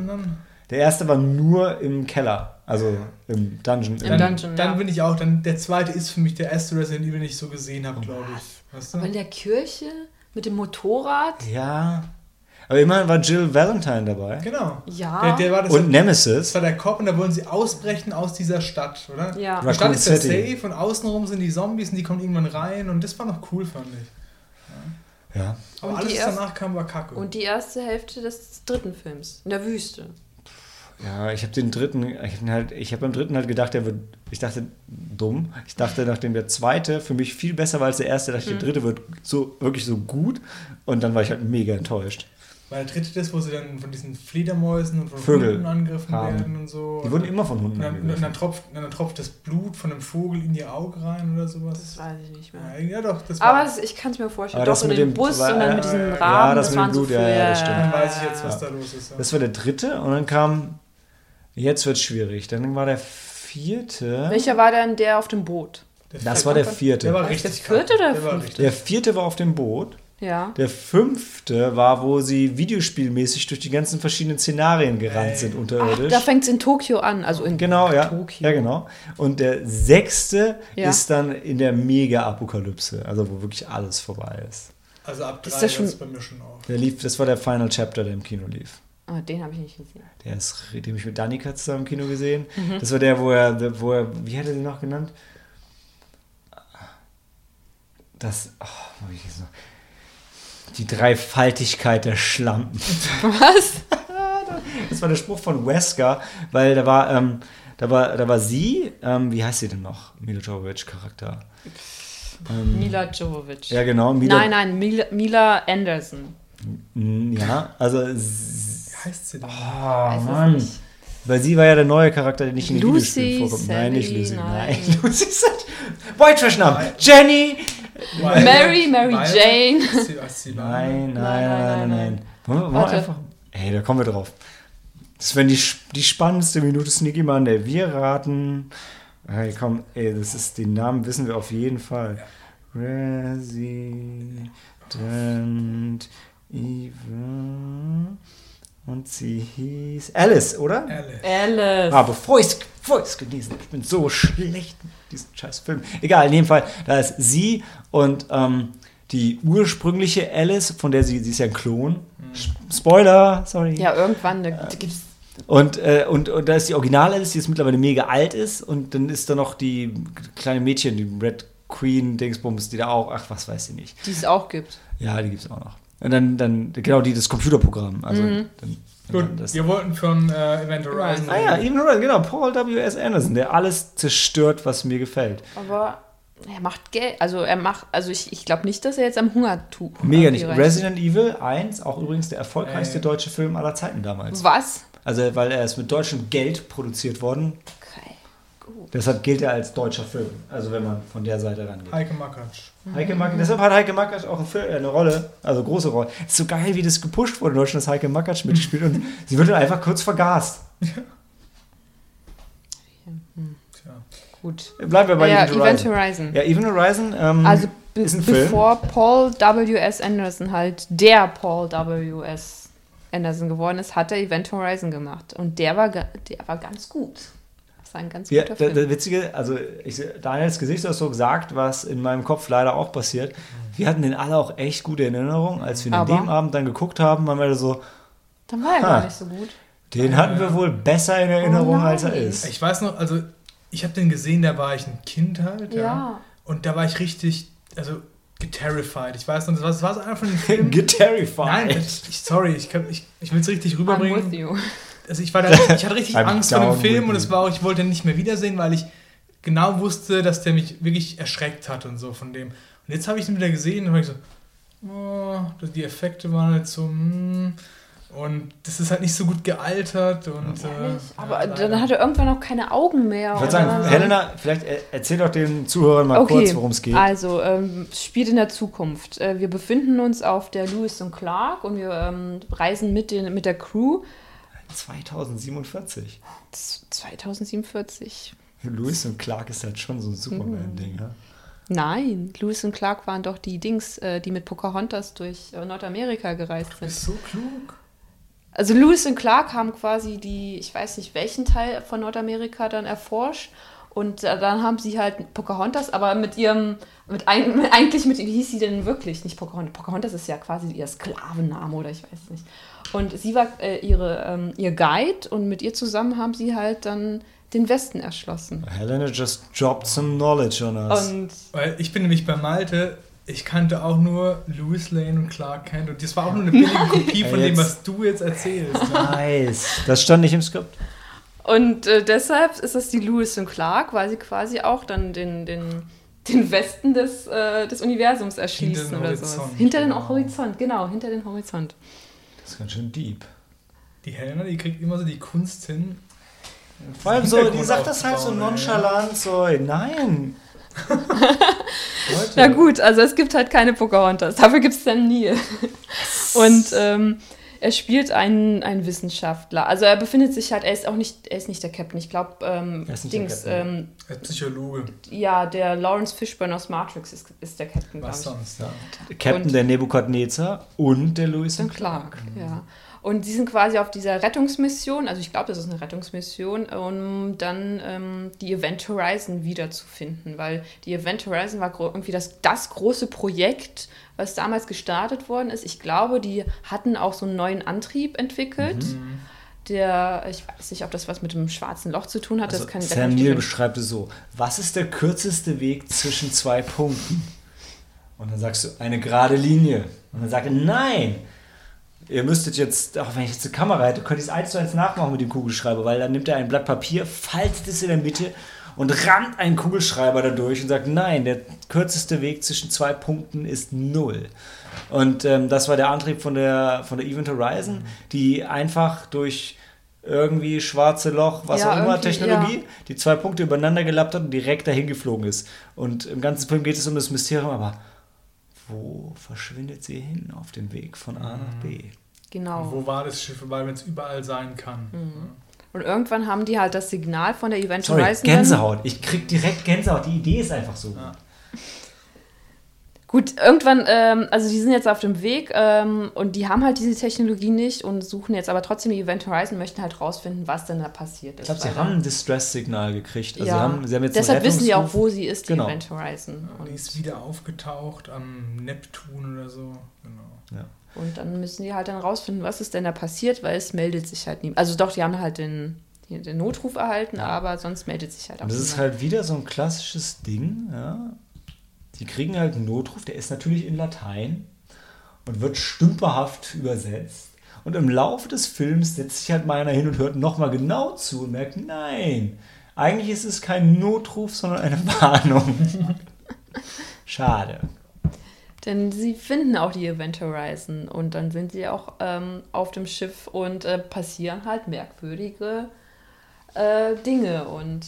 Der erste war nur im Keller, also im Dungeon. Im Dann, Dungeon, dann ja. bin ich auch, dann der zweite ist für mich der erste Resident Evil, den ich so gesehen habe, glaube ich. Weißt du? Aber in der Kirche mit dem Motorrad. Ja. Aber immerhin war Jill Valentine dabei. Genau. Ja. Der, der war das, Und das Nemesis. war der Cop und da wollen sie ausbrechen aus dieser Stadt, oder? Ja. Die Stadt ist ja safe und außenrum sind die Zombies und die kommen irgendwann rein und das war noch cool, fand ich. Ja. Aber Und alles, was danach kam, war kacke. Und die erste Hälfte des dritten Films. In der Wüste. Ja, ich habe den dritten, ich habe halt, ich hab beim dritten halt gedacht, der wird, ich dachte, dumm. Ich dachte, nachdem der zweite für mich viel besser war als der erste, dachte ich, der dritte wird so, wirklich so gut. Und dann war ich halt mega enttäuscht. Weil der dritte ist, wo sie dann von diesen Fledermäusen und von Vögel Hunden angegriffen haben. werden und so. Die wurden immer von Hunden und dann, und angegriffen. dann, tropft, und dann tropft das Blut von einem Vogel in ihr Auge rein oder sowas. Das weiß ich nicht mehr. Ja, ja doch, das war. Aber es, ich kann es mir vorstellen. Aber Doch das mit dem- Bus war- und dann mit äh, diesem ja, Rahmen. das das mit dem so Blut, ja, ja, das stimmt. dann weiß ich jetzt, was da los ist. Ja. Das war der dritte und dann kam, jetzt wird schwierig. Dann war der vierte. Welcher war denn der auf dem Boot? Der Das war der vierte. Der war richtig der vierte oder der fünfte? richtig. Der vierte war auf dem Boot. Ja. Der fünfte war, wo sie videospielmäßig durch die ganzen verschiedenen Szenarien gerannt Ey. sind Ach, unterirdisch. da fängt es in Tokio an. Also in Genau, ja. Tokio. Ja, genau. Und der sechste Ja. ist dann in der Mega-Apokalypse, also wo wirklich alles vorbei ist. Also ab drei Ist das schon- bei mir schon auf. Der lief, das war der Final Chapter, der im Kino lief. Ah, den habe ich nicht gesehen. Der ist, den habe ich mit Danica zusammen im Kino gesehen. Mhm. Das war der, wo er, wo er, wie hat er den noch genannt? Das, oh, wie hieß es noch? Die Dreifaltigkeit der Schlampen. Was? Das war der Spruch von Wesker, weil da war, ähm, da war, da war sie, ähm, wie heißt sie denn noch? Mila Jovovich Charakter. Ähm, Mila Jovovich. Ja, genau. Mila, Nein, nein, Mila, Mila Anderson. Ja, also, Wie heißt sie denn? oh Mann. Weil sie war ja der neue Charakter, der nicht in den Lucy, Videospielen vorkommt. Nein, nicht Lucy. Nein, nein. Lucy ist White Trash Namen. Jenny. Mary, Mary weil- Jane. Nein, nein, nein, Nein. Wollen wir, einfach. Hey, da kommen wir drauf. Das wäre die, die spannendste Minute Sneaky Monday. Wir raten. Hey, komm, ey, das ist, den Namen wissen wir auf jeden Fall. Resident Evil. Und sie hieß Alice, oder? Alice. Alice. Ah, bevor ich bevor ich's gelesen habe, ich bin so schlecht mit diesem scheiß Film. Egal, in jedem Fall, da ist sie und ähm, die ursprüngliche Alice, von der sie, sie ist ja ein Klon. Spoiler, sorry. Ja, irgendwann da gibt's. Und, äh, und, und da ist die Original Alice, die jetzt mittlerweile mega alt ist. Und dann ist da noch die kleine Mädchen, die Red Queen Dingsbums, die da auch, ach, was weiß ich nicht. Die es auch gibt. Ja, die gibt es auch noch. Und dann, dann, genau, die das Computerprogramm. Also, dann, Gut, dann das, wir wollten von äh, Event Horizon Ah ja, reden. Even Horizon, genau, Paul W.S. Anderson, der alles zerstört, was mir gefällt. Aber er macht Geld. Also er macht, also ich, ich glaube nicht, dass er jetzt am Hungertuch. Mega nicht. Resident Evil 1, auch übrigens der erfolgreichste Äh. deutsche Film aller Zeiten damals. Was? Also, weil er ist mit deutschem Geld produziert worden. Okay. Gut. Deshalb gilt er als deutscher Film. Also, wenn man von der Seite rangeht. Heike Makatsch. Heike Makatsch, deshalb hat Heike Makatsch auch äh, eine Rolle, also große Rolle. Ist so geil, wie das gepusht wurde in Deutschland, dass Heike Makatsch mitspielt und sie wird dann einfach kurz vergast. Tja. Gut. Bleiben wir bei ja, Event Event Horizon. Horizon. Ja, Event Horizon ähm, Also ist ein Film. bevor Paul W.S. Anderson halt der Paul W.S. Anderson geworden ist, hat er Event Horizon gemacht. Und der war, der war ganz gut. Das war ein ganz Ja, guter der, Film. der Witzige, also ich, Daniels Gesichtsausdruck sagt, was in meinem Kopf leider auch passiert. Wir hatten den alle auch echt gute Erinnerungen. Als wir ihn an dem Abend dann geguckt haben, waren wir so, Dann war er Ha. gar nicht so gut. den hatten wir wohl besser in Erinnerung, Oh als er ist. Ich weiß noch, also ich habe den gesehen, da war ich ein Kind halt. Ja. Ja. Und da war ich richtig, also geterrified. Ich weiß noch, das war, das war so einer von den Filmen. Geterrified. Nein, ich, sorry, ich, kann- ich, ich will es richtig I'm with rüberbringen. you. Also ich war da, ich hatte richtig Angst vor dem Film und es war auch, ich wollte ihn nicht mehr wiedersehen, weil ich genau wusste, dass der mich wirklich erschreckt hat und so von dem. Und jetzt habe ich ihn wieder gesehen und war ich so, oh, die Effekte waren halt so, hm, und das ist halt nicht so gut gealtert und äh, Ehrlich? Aber ja, dann hat er irgendwann auch keine Augen mehr. Ich würde sagen, Helena, vielleicht er- erzähl doch den Zuhörern mal Okay, kurz, worum es geht. Also, ähm, spielt in der Zukunft. Äh, wir befinden uns auf der Lewis und Clark und wir ähm, reisen mit, den, mit der Crew. 2047. Z- 2047. Lewis und Clark ist halt schon so ein Superman-Ding, ja? Nein, Lewis und Clark waren doch die Dings, äh, die mit Pocahontas durch äh, Nordamerika gereist Du sind. bist so klug. Also Lewis und Clark haben quasi die, ich weiß nicht welchen Teil von Nordamerika dann erforscht. Und dann haben sie halt Pocahontas, aber mit ihrem, mit ein, eigentlich mit, wie hieß sie denn wirklich? Nicht Pocahontas. Pocahontas ist ja quasi ihr Sklavenname oder ich weiß nicht. Und sie war äh, ihre, ähm, ihr Guide und mit ihr zusammen haben sie halt dann den Westen erschlossen. Helena just dropped some knowledge on us. Und Weil ich bin nämlich bei Malte Ich kannte auch nur Louis Lane und Clark Kent und das war auch nur eine billige Kopie von dem, was du jetzt erzählst. Nice. Das stand nicht im Skript. Und äh, deshalb ist das die Lewis und Clark, weil sie quasi auch dann den, den, den Westen des, äh, des Universums erschließen den oder. Horizont, Hinter den genau. Horizont, genau, hinter den Horizont. Das ist ganz schön deep. Die Helena, die kriegt immer so die Kunst hin. Vor allem so, die sagt das halt so nonchalant, so, nein. Ja gut, also es gibt halt keine Pocahontas, dafür gibt es Sam Neill. Und ähm, er spielt einen, einen Wissenschaftler. Also er befindet sich halt, er ist auch nicht, er ist nicht der Captain. Ich glaube, ähm, Er der Dings, Captain. ähm, Als Psychologe. ja, der Lawrence Fishburne aus Matrix ist, ist der Captain, Was sonst? Ja. Der Captain Und- der Nebukadnezar und der Louis Dann Clark, ja. Und die sind quasi auf dieser Rettungsmission, also ich glaube, das ist eine Rettungsmission, um dann ähm, die Event Horizon wiederzufinden, weil die Event Horizon war irgendwie das, das große Projekt, was damals gestartet worden ist. Ich glaube, die hatten auch so einen neuen Antrieb entwickelt. Mhm. Der, ich weiß nicht, ob das was mit dem schwarzen Loch zu tun hat. Also das kann, Sam Neill beschreibt es so: Was ist der kürzeste Weg zwischen zwei Punkten? Und dann sagst du, eine gerade Linie. Und dann sagt er, nein! Ihr müsstet jetzt, auch wenn ich jetzt eine Kamera hätte, könnt ihr es eins zu eins nachmachen mit dem Kugelschreiber, weil dann nimmt er ein Blatt Papier, faltet es in der Mitte und rammt einen Kugelschreiber da durch und sagt, nein, der kürzeste Weg zwischen zwei Punkten ist null. Und ähm, das war der Antrieb von der, von der Event Horizon, die einfach durch irgendwie schwarze Loch, was Ja, auch immer, Technologie, die zwei Punkte übereinander gelappt hat und direkt dahin geflogen ist. Und im ganzen Film geht es um das Mysterium, aber wo verschwindet sie hin auf dem Weg von A nach B? Genau. Wo war das Schiff? Weil es überall sein kann. Und irgendwann haben die halt das Signal von der Event Sorry, Horizon. Gänsehaut. Ich krieg direkt Gänsehaut. Die Idee ist einfach so. Ja. Gut, irgendwann, ähm, also die sind jetzt auf dem Weg ähm, und die haben halt diese Technologie nicht und suchen jetzt aber trotzdem die Event Horizon, möchten halt rausfinden, was denn da passiert ist. Ich glaube, sie haben ein Distress-Signal gekriegt. Also ja, sie haben, sie haben jetzt deshalb wissen die auch, wo sie ist, die Genau. Event Horizon. Und die ist wieder aufgetaucht am Neptun oder so. Genau. Ja. Und dann müssen die halt dann rausfinden, was ist denn da passiert, weil es meldet sich halt niemand. Also doch, die haben halt den, den Notruf erhalten, aber sonst meldet sich halt auch Und das ist niemand. halt wieder so ein klassisches Ding. Ja. Die kriegen halt einen Notruf, der ist natürlich in Latein und wird stümperhaft übersetzt. Und im Laufe des Films setzt sich halt mal einer hin und hört nochmal genau zu und merkt, nein, eigentlich ist es kein Notruf, sondern eine Warnung. Schade. Denn sie finden auch die Event Horizon und dann sind sie auch ähm, auf dem Schiff und äh, passieren halt merkwürdige äh, Dinge. Und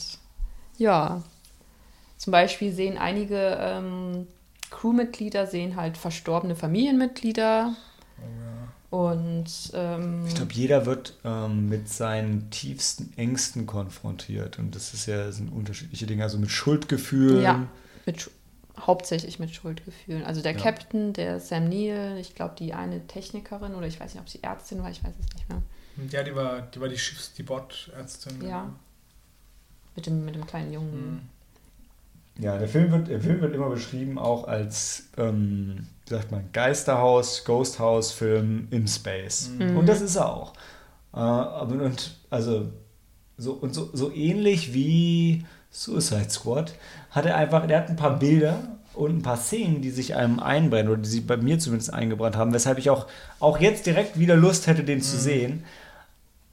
ja, zum Beispiel sehen einige ähm, Crewmitglieder sehen halt verstorbene Familienmitglieder. Und ähm, Ich glaube, jeder wird ähm, mit seinen tiefsten Ängsten konfrontiert. Und das ist ja das sind unterschiedliche Dinge. Also mit Schuldgefühlen. ja, mit, Schu- hauptsächlich mit Schuldgefühlen. Also der Ja. Captain, der Sam Neill, ich glaube die eine Technikerin oder ich weiß nicht, ob sie Ärztin war, ich weiß es nicht mehr. Ja, die war die, war die Schiffs-, die Bordärztin. Ja. Mit dem, mit dem kleinen Jungen. Mhm. Ja, der Film wird, der Film wird immer beschrieben auch als, ähm, wie sagt man, Geisterhaus, Ghosthouse-Film im Space. Mhm. Und das ist er auch. Äh, aber und, also, so, und so, so ähnlich wie Suicide Squad hat er einfach, der hat ein paar Bilder und ein paar Szenen, die sich einem einbrennen oder die sich bei mir zumindest eingebrannt haben, weshalb ich auch, auch jetzt direkt wieder Lust hätte, den zu sehen.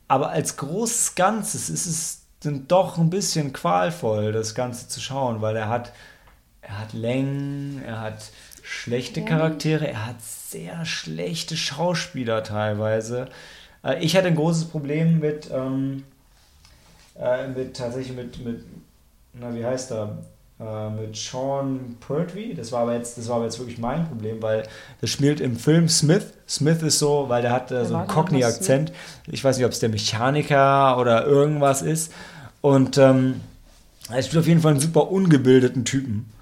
Aber als großes Ganzes ist es dann doch ein bisschen qualvoll, das Ganze zu schauen, weil er hat, er hat Längen, er hat schlechte Ja. Charaktere, er hat sehr schlechte Schauspieler teilweise. Äh, Ich hatte ein großes Problem mit, ähm, äh, mit tatsächlich mit, mit, na wie heißt er? Äh, mit Sean Pertwee. Das war aber jetzt, das war aber jetzt wirklich mein Problem, weil das spielt im Film Smith. Smith ist so, weil der hat äh, so einen Cockney-Akzent. Ich weiß nicht, ob es der Mechaniker oder irgendwas ist. Und ähm, er spielt auf jeden Fall einen super ungebildeten Typen,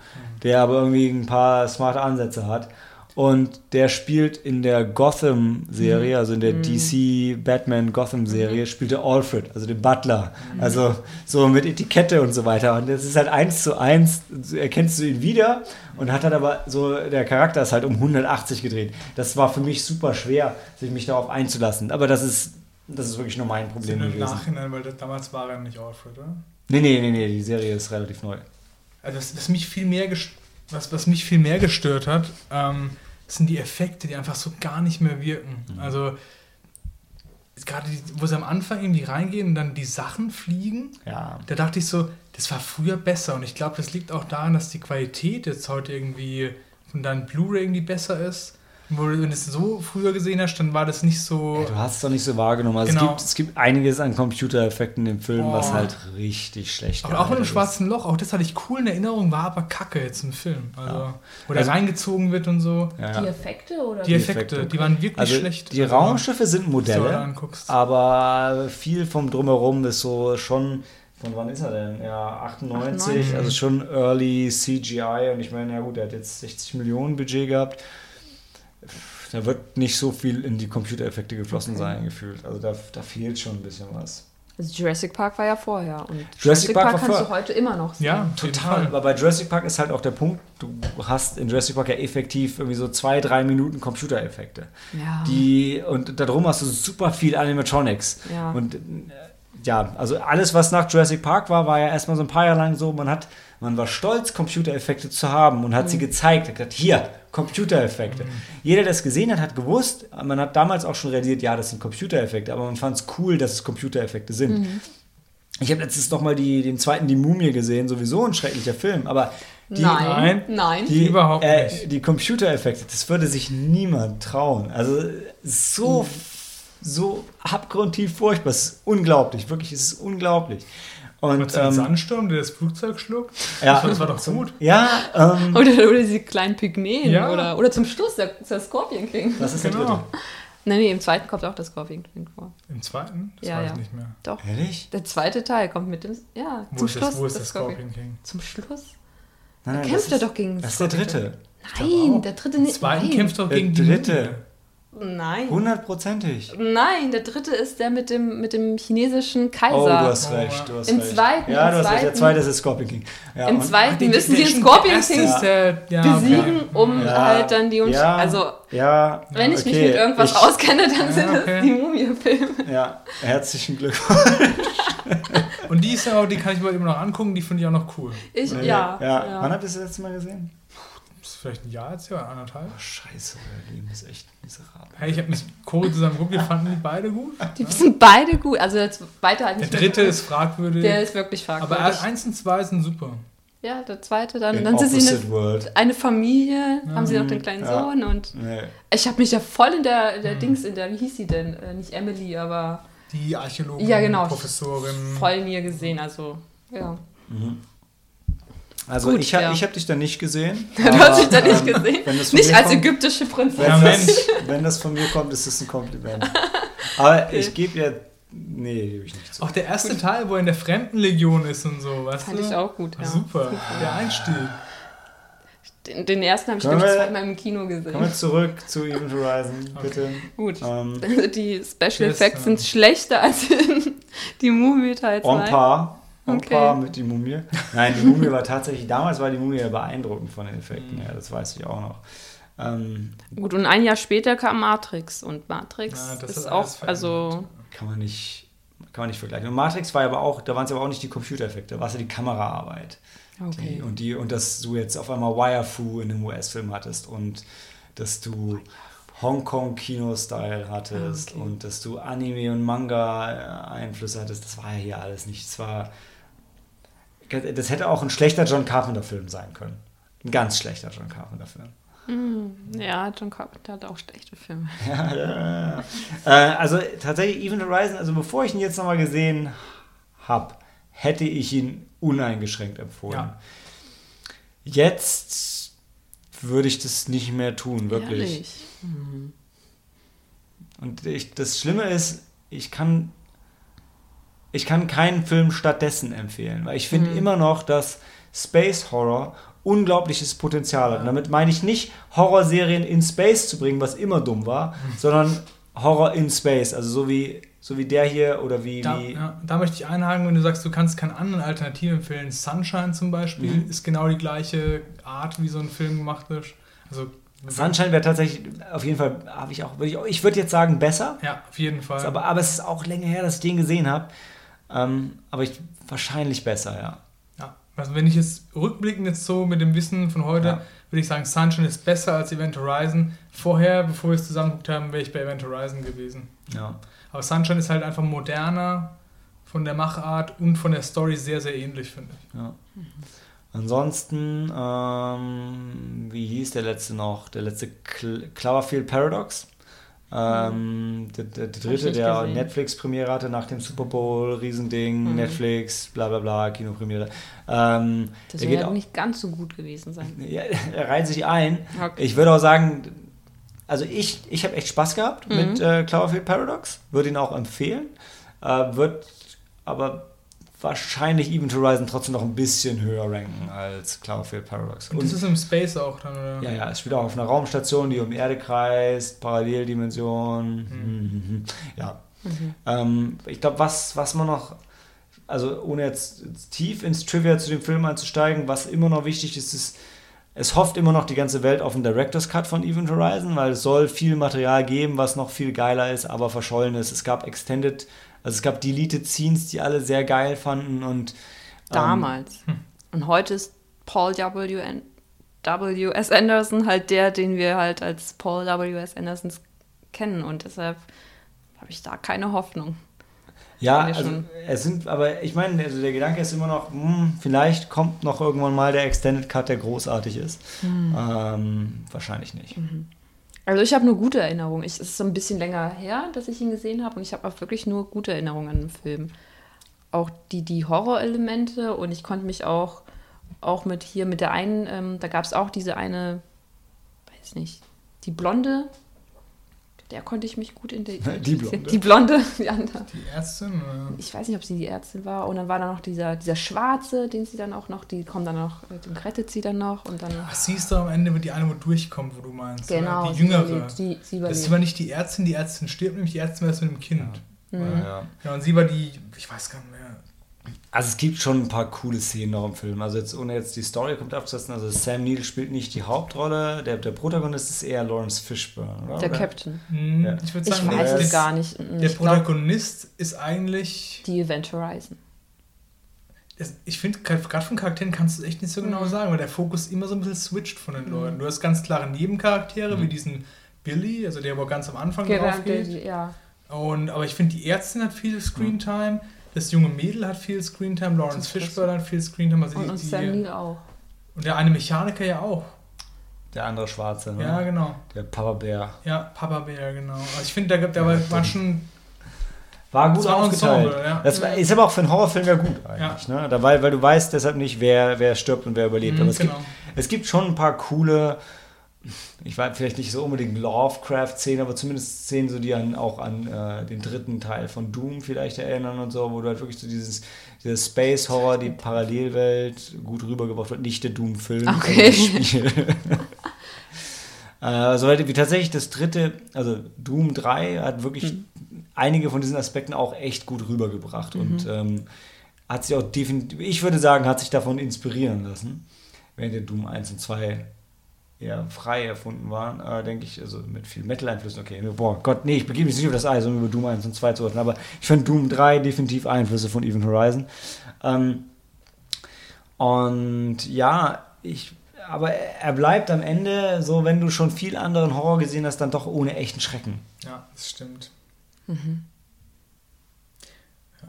der aber irgendwie ein paar smarte Ansätze hat. Und der spielt in der Gotham-Serie, also in der DC Batman Gotham-Serie, spielt er Alfred, also den Butler. Also so mit Etikette und so weiter. Und das ist halt eins zu eins, erkennst du ihn wieder und hat dann aber so, der Charakter ist halt um 180 gedreht. Das war für mich super schwer, sich mich darauf einzulassen. Aber das ist, das ist wirklich nur mein Problem Im. Nachhinein, weil das, damals war er nicht Alfred, oder? Nee, nee, nee, nee, die Serie ist relativ neu. Also was, was mich viel mehr gest was, was mich viel mehr gestört hat, ähm, sind die Effekte, die einfach so gar nicht mehr wirken. Mhm. Also gerade wo sie am Anfang irgendwie reingehen und dann die Sachen fliegen, Ja. da dachte ich so, das war früher besser. Und ich glaube, das liegt auch daran, dass die Qualität jetzt heute irgendwie von deinem Blu-ray irgendwie besser ist. Wo du- Wenn du es so früher gesehen hast, dann war das nicht so. Du hast es doch nicht so wahrgenommen. Also Genau. es, gibt, es gibt einiges an Computereffekten im Film, was Oh. halt richtig schlecht Auch, auch mit dem schwarzen Loch, auch das hatte ich cool in Erinnerung, war aber kacke jetzt im Film. Also, Ja. wo der Also- reingezogen wird und so. Ja, Die ja. Effekte oder? Die Effekte, die waren wirklich Also schlecht. die Also, Raumschiffe sind Modelle, aber viel vom Drumherum ist so schon. Von wann ist er denn? Ja, 98, 98. also schon Early CGI. Und ich meine, ja gut, er hat jetzt 60 Millionen Budget gehabt. Da wird nicht so viel in die Computereffekte geflossen Okay. sein, gefühlt. Also da, da fehlt schon ein bisschen was. Also Jurassic Park war ja vorher und Jurassic Park war kannst vorher. du heute immer noch sehen. Ja, Total. Aber bei Jurassic Park ist halt auch der Punkt, du hast in Jurassic Park ja effektiv irgendwie so zwei, drei Minuten Computereffekte. Ja. Die, und darum hast du super viel Animatronics. Ja. Und ja, also alles, was nach Jurassic Park war, war ja erstmal so ein paar Jahre lang so, man hat, man war stolz, Computereffekte zu haben und hat sie gezeigt, hat gesagt, hier, Computereffekte. Jeder, der es gesehen hat, hat gewusst, man hat damals auch schon realisiert, ja, das sind Computereffekte, aber man fand es cool, dass es Computereffekte sind. Ich habe letztens noch mal die, den zweiten Die Mumie gesehen, sowieso ein schrecklicher Film, aber die, nein, Nein. nein. die, Überhaupt äh, nicht. Die Computereffekte, das würde sich niemand trauen. Also so, so abgrundtief furchtbar. Es ist unglaublich, wirklich, es ist unglaublich. Und den ähm, Sandsturm, der das Flugzeug schluckt. ja, Das war doch gut. ja, ähm, Oder, oder diese kleinen Pygmäen. Ja. Oder, oder zum Schluss der, der Scorpion King. das ist der Genau. dritte. Nein, nee, im zweiten kommt auch der Scorpion King vor. Im zweiten? Das Ja, weiß ja. ich nicht mehr. Doch. Ehrlich? Der zweite Teil kommt mit dem. Ja, Wo zum ist, Schluss. das, wo ist der der Scorpion King? Zum Schluss? Nein, Da kämpft er doch gegen Das ist der Scorpion dritte. Nein, der dritte Im nicht. zweiten nein. kämpft doch Der gegen die dritte. Nein. Hundertprozentig. Nein, der dritte ist der mit dem, mit dem chinesischen Kaiser. Oh, du hast recht. Du hast Im recht. zweiten, Ja, im du hast recht. Der zweiten- zweite ist der Scorpion King. Ja, Im zweiten müssen sie den Scorpion King ja, besiegen, um Ja, halt dann die Unsch ja, Also, Ja, wenn ich mich okay. mit irgendwas Ich- auskenne, dann Ja, sind okay. es die Mumie-Filme. Ja, herzlichen Glückwunsch. Und die ist ja auch, die kann ich mir immer noch angucken, die finde ich auch noch cool. Ich, ja. ja. ja. Wann habt ihr das letzte Mal gesehen? Ist vielleicht ein Jahr jetzt, ja, anderthalb. Oh, scheiße, euer Leben ist echt miserabel. Hey, ich habe mit Cori zusammen geguckt, wir fanden die beide gut. Die sind beide gut. Also der zweite halt Der nicht mehr dritte ist fragwürdig. Der ist wirklich aber fragwürdig. eins und zwei sind super. ja, der zweite dann. In dann sind sie eine, World. eine Familie, haben sie noch den kleinen Ja. Sohn und Nee. ich habe mich ja voll in der, der Dings, in der, wie hieß sie denn? Äh, nicht Emily, aber Die Archäologin, Ja, genau. Professorin. voll in ihr gesehen. Also, ja. Also Gut, ich habe ja. ich hab dich da nicht gesehen. Du hast dich da nicht ähm, gesehen. Nicht als kommt, ägyptische Prinzessin. Ja, wenn, Mensch. das, wenn das von mir kommt, ist das ein Kompliment. Aber ich gebe ja... Nee, gebe ich nicht zu. Auch der erste Teil, wo er in der Fremdenlegion ist und so, weißt Fand du? ich auch gut, ja. Super, der Einstieg. Den, den ersten habe ich, glaube ich, wir- zweimal im Kino Kommen wir gesehen. zurück zu Event Horizon, bitte. Gut. Ähm, Also die Special Yes, Effects ja. sind schlechter als in die Movie Teil 2. on par. On Okay. mit die Mumie. Nein, die Mumie war tatsächlich, damals war die Mumie ja beeindruckend von den Effekten Mhm. her, das weiß ich auch noch. Ähm, Gut, und ein Jahr später kam Matrix. Und Matrix Ja, das ist auch, also kann man nicht, kann man nicht vergleichen. Und Matrix war aber auch, da waren es aber auch nicht die Computereffekte, da war es ja die Kameraarbeit. okay. Die, und, die, und dass du jetzt auf einmal Wire-Fu in einem US-Film hattest und dass du Hongkong-Kino-Style hattest Ah, okay. und dass du Anime- und Manga-Einflüsse hattest, das war ja hier alles nicht. Das war. Das hätte auch ein schlechter John Carpenter-Film sein können. Ein ganz schlechter John Carpenter-Film. Hm, ja, John Carpenter hat auch schlechte Filme. Ja, ja, ja. äh, also tatsächlich Event Horizon, also bevor ich ihn jetzt nochmal gesehen habe, hätte ich ihn uneingeschränkt empfohlen. Jetzt würde ich das nicht mehr tun, wirklich. Ehrlich. Hm. Und ich, das Schlimme ist, ich kann, ich kann keinen Film stattdessen empfehlen, weil ich finde Mhm. immer noch, dass Space Horror unglaubliches Potenzial hat. Und damit meine ich nicht, Horrorserien in Space zu bringen, was immer dumm war, sondern Horror in Space. Also so wie, so wie der hier oder wie. Da, wie ja, da möchte ich einhaken, wenn du sagst, du kannst keine anderen Alternativen empfehlen. Sunshine zum Beispiel Mhm. ist genau die gleiche Art, wie so ein Film gemacht ist. Also, Sunshine wäre tatsächlich auf jeden Fall, habe ich auch, würde ich, ich würde jetzt sagen, besser. Ja, auf jeden Fall. Aber, aber es ist auch länger her, dass ich den gesehen habe. Ähm, aber ich, wahrscheinlich besser, ja. ja. Also wenn ich jetzt rückblickend jetzt so mit dem Wissen von heute, Ja. würde ich sagen, Sunshine ist besser als Event Horizon. Vorher, bevor wir es zusammengeguckt haben, wäre ich bei Event Horizon gewesen. Ja. Aber Sunshine ist halt einfach moderner von der Machart und von der Story sehr, sehr ähnlich, finde ich. Ja. Ansonsten, ähm, wie hieß der letzte noch? Der letzte Cl Cloverfield Paradox. Ähm, der, der, der ich dritte, der. Netflix-Premiere hatte nach dem Super Bowl, Riesending, Mhm. Netflix, bla bla bla, Kinopremiere. Ähm, Das der wird auch, nicht ganz so gut gewesen sein. ja, er reiht sich ein. Okay. Ich würde auch sagen, also ich, ich habe echt Spaß gehabt Mhm. mit äh, Cloverfield Paradox, würde ihn auch empfehlen. Äh, wird aber wahrscheinlich Event Horizon trotzdem noch ein bisschen höher ranken als Cloverfield Paradox. Und das ist im Space auch dann, oder? ja, ja, es spielt auch auf einer Raumstation, die um die Erde kreist, Paralleldimension. Mhm. Ja. Ähm, ich glaube, was, was man noch, also ohne jetzt tief ins Trivia zu dem Film einzusteigen, was immer noch wichtig ist, ist, es hofft immer noch die ganze Welt auf einen Director's Cut von Event Horizon, weil es soll viel Material geben, was noch viel geiler ist, aber verschollen ist. Es gab Extended, also es gab Deleted Scenes, die alle sehr geil fanden und ähm, Damals. Und heute ist Paul W. An- W.S. Anderson halt der, den wir halt als Paul W.S. Anderson kennen. Und deshalb habe ich da keine Hoffnung. Ja, also es sind, aber ich meine, also der Gedanke ist immer noch, hm, vielleicht kommt noch irgendwann mal der Extended Cut, der großartig ist. Hm. Ähm, wahrscheinlich nicht. Also ich habe nur gute Erinnerungen. Ich, es ist so ein bisschen länger her, dass ich ihn gesehen habe und ich habe auch wirklich nur gute Erinnerungen an den Film. Auch die, die Horrorelemente und ich konnte mich auch, auch mit hier, mit der einen, ähm, da gab es auch diese eine, weiß nicht, die Blonde, der konnte ich mich gut identifizieren. Die Blonde. Die Blonde, die andere. Die Ärztin? Oder? Ich weiß nicht, ob sie die Ärztin war. Und dann war da noch dieser, dieser Schwarze, den sie dann auch noch, die kommt dann noch, äh, den rettet sie dann noch und dann. Ach, sie ist doch am Ende, die eine, wo durchkommt, wo du meinst. Genau, Oder? Die jüngere. die, sie das ist aber nicht die Ärztin, die Ärztin stirbt, nämlich die Ärztin war das mit dem Kind. Mhm. Ja. Ja, und sie war die, ich weiß gar nicht mehr. Also es gibt schon ein paar coole Szenen noch im Film. Also jetzt ohne jetzt die Story kommt abzusetzen, also Sam Neill spielt nicht die Hauptrolle, der, der Protagonist ist eher Lawrence Fishburne, oder? Der Oder? Captain. Hm, Ja. Ich würde Ich sagen, der weiß ist- es gar nicht. Mm, Der ich glaub, Protagonist ist eigentlich. die Event Horizon. Ich finde, gerade von Charakteren kannst du es echt nicht so genau Mhm. sagen, weil der Fokus immer so ein bisschen switcht von den Leuten. Du hast ganz klare Nebencharaktere, wie diesen Billy, also der, wo ganz am Anfang Genau, drauf geht. die- ja. Und, aber ich finde, die Ärztin hat viel Screentime, das junge Mädel hat viel Screentime, Lawrence Fishburne hat viel Screentime. Also Und, die, und Sam Neill auch. und der eine Mechaniker ja auch. Der andere Schwarze, ne? Ja, genau. Der Papa Bär. Ja, Papa Bär, genau. Also ich finde, da, da war, waren schon. War gut Das war ein aufgeteilt. Ensemble, ja. Das war, ist aber auch für einen Horrorfilm ja gut eigentlich. Ne? Da, weil, weil du weißt deshalb nicht, wer, wer stirbt und wer überlebt. Mhm, aber es, genau. gibt, es gibt schon ein paar coole, ich weiß vielleicht nicht so unbedingt Lovecraft-Szenen, aber zumindest Szenen, so, die an, auch an äh, den dritten Teil von Doom vielleicht erinnern und so, wo du halt wirklich so dieses, dieses Space-Horror, die Parallelwelt gut rübergebracht wird. Nicht der Doom-Film, Okay. das Spiel. Äh, soweit wie tatsächlich das dritte, also Doom 3 hat wirklich einige von diesen Aspekten auch echt gut rübergebracht und ähm, hat sich auch definitiv, ich würde sagen, hat sich davon inspirieren lassen, während der Doom 1 und 2 eher frei erfunden waren, äh, denke ich, also mit viel Metal-Einflüssen, okay, boah, Gott, nee, ich begebe mich nicht über das Eis, um über Doom 1 und 2 zu reden, aber ich finde Doom 3 definitiv Einflüsse von Event Horizon. Ähm, und ja, ich, aber er bleibt am Ende so, wenn du schon viel anderen Horror gesehen hast, dann doch ohne echten Schrecken. Ja, das stimmt. Mhm. Ja.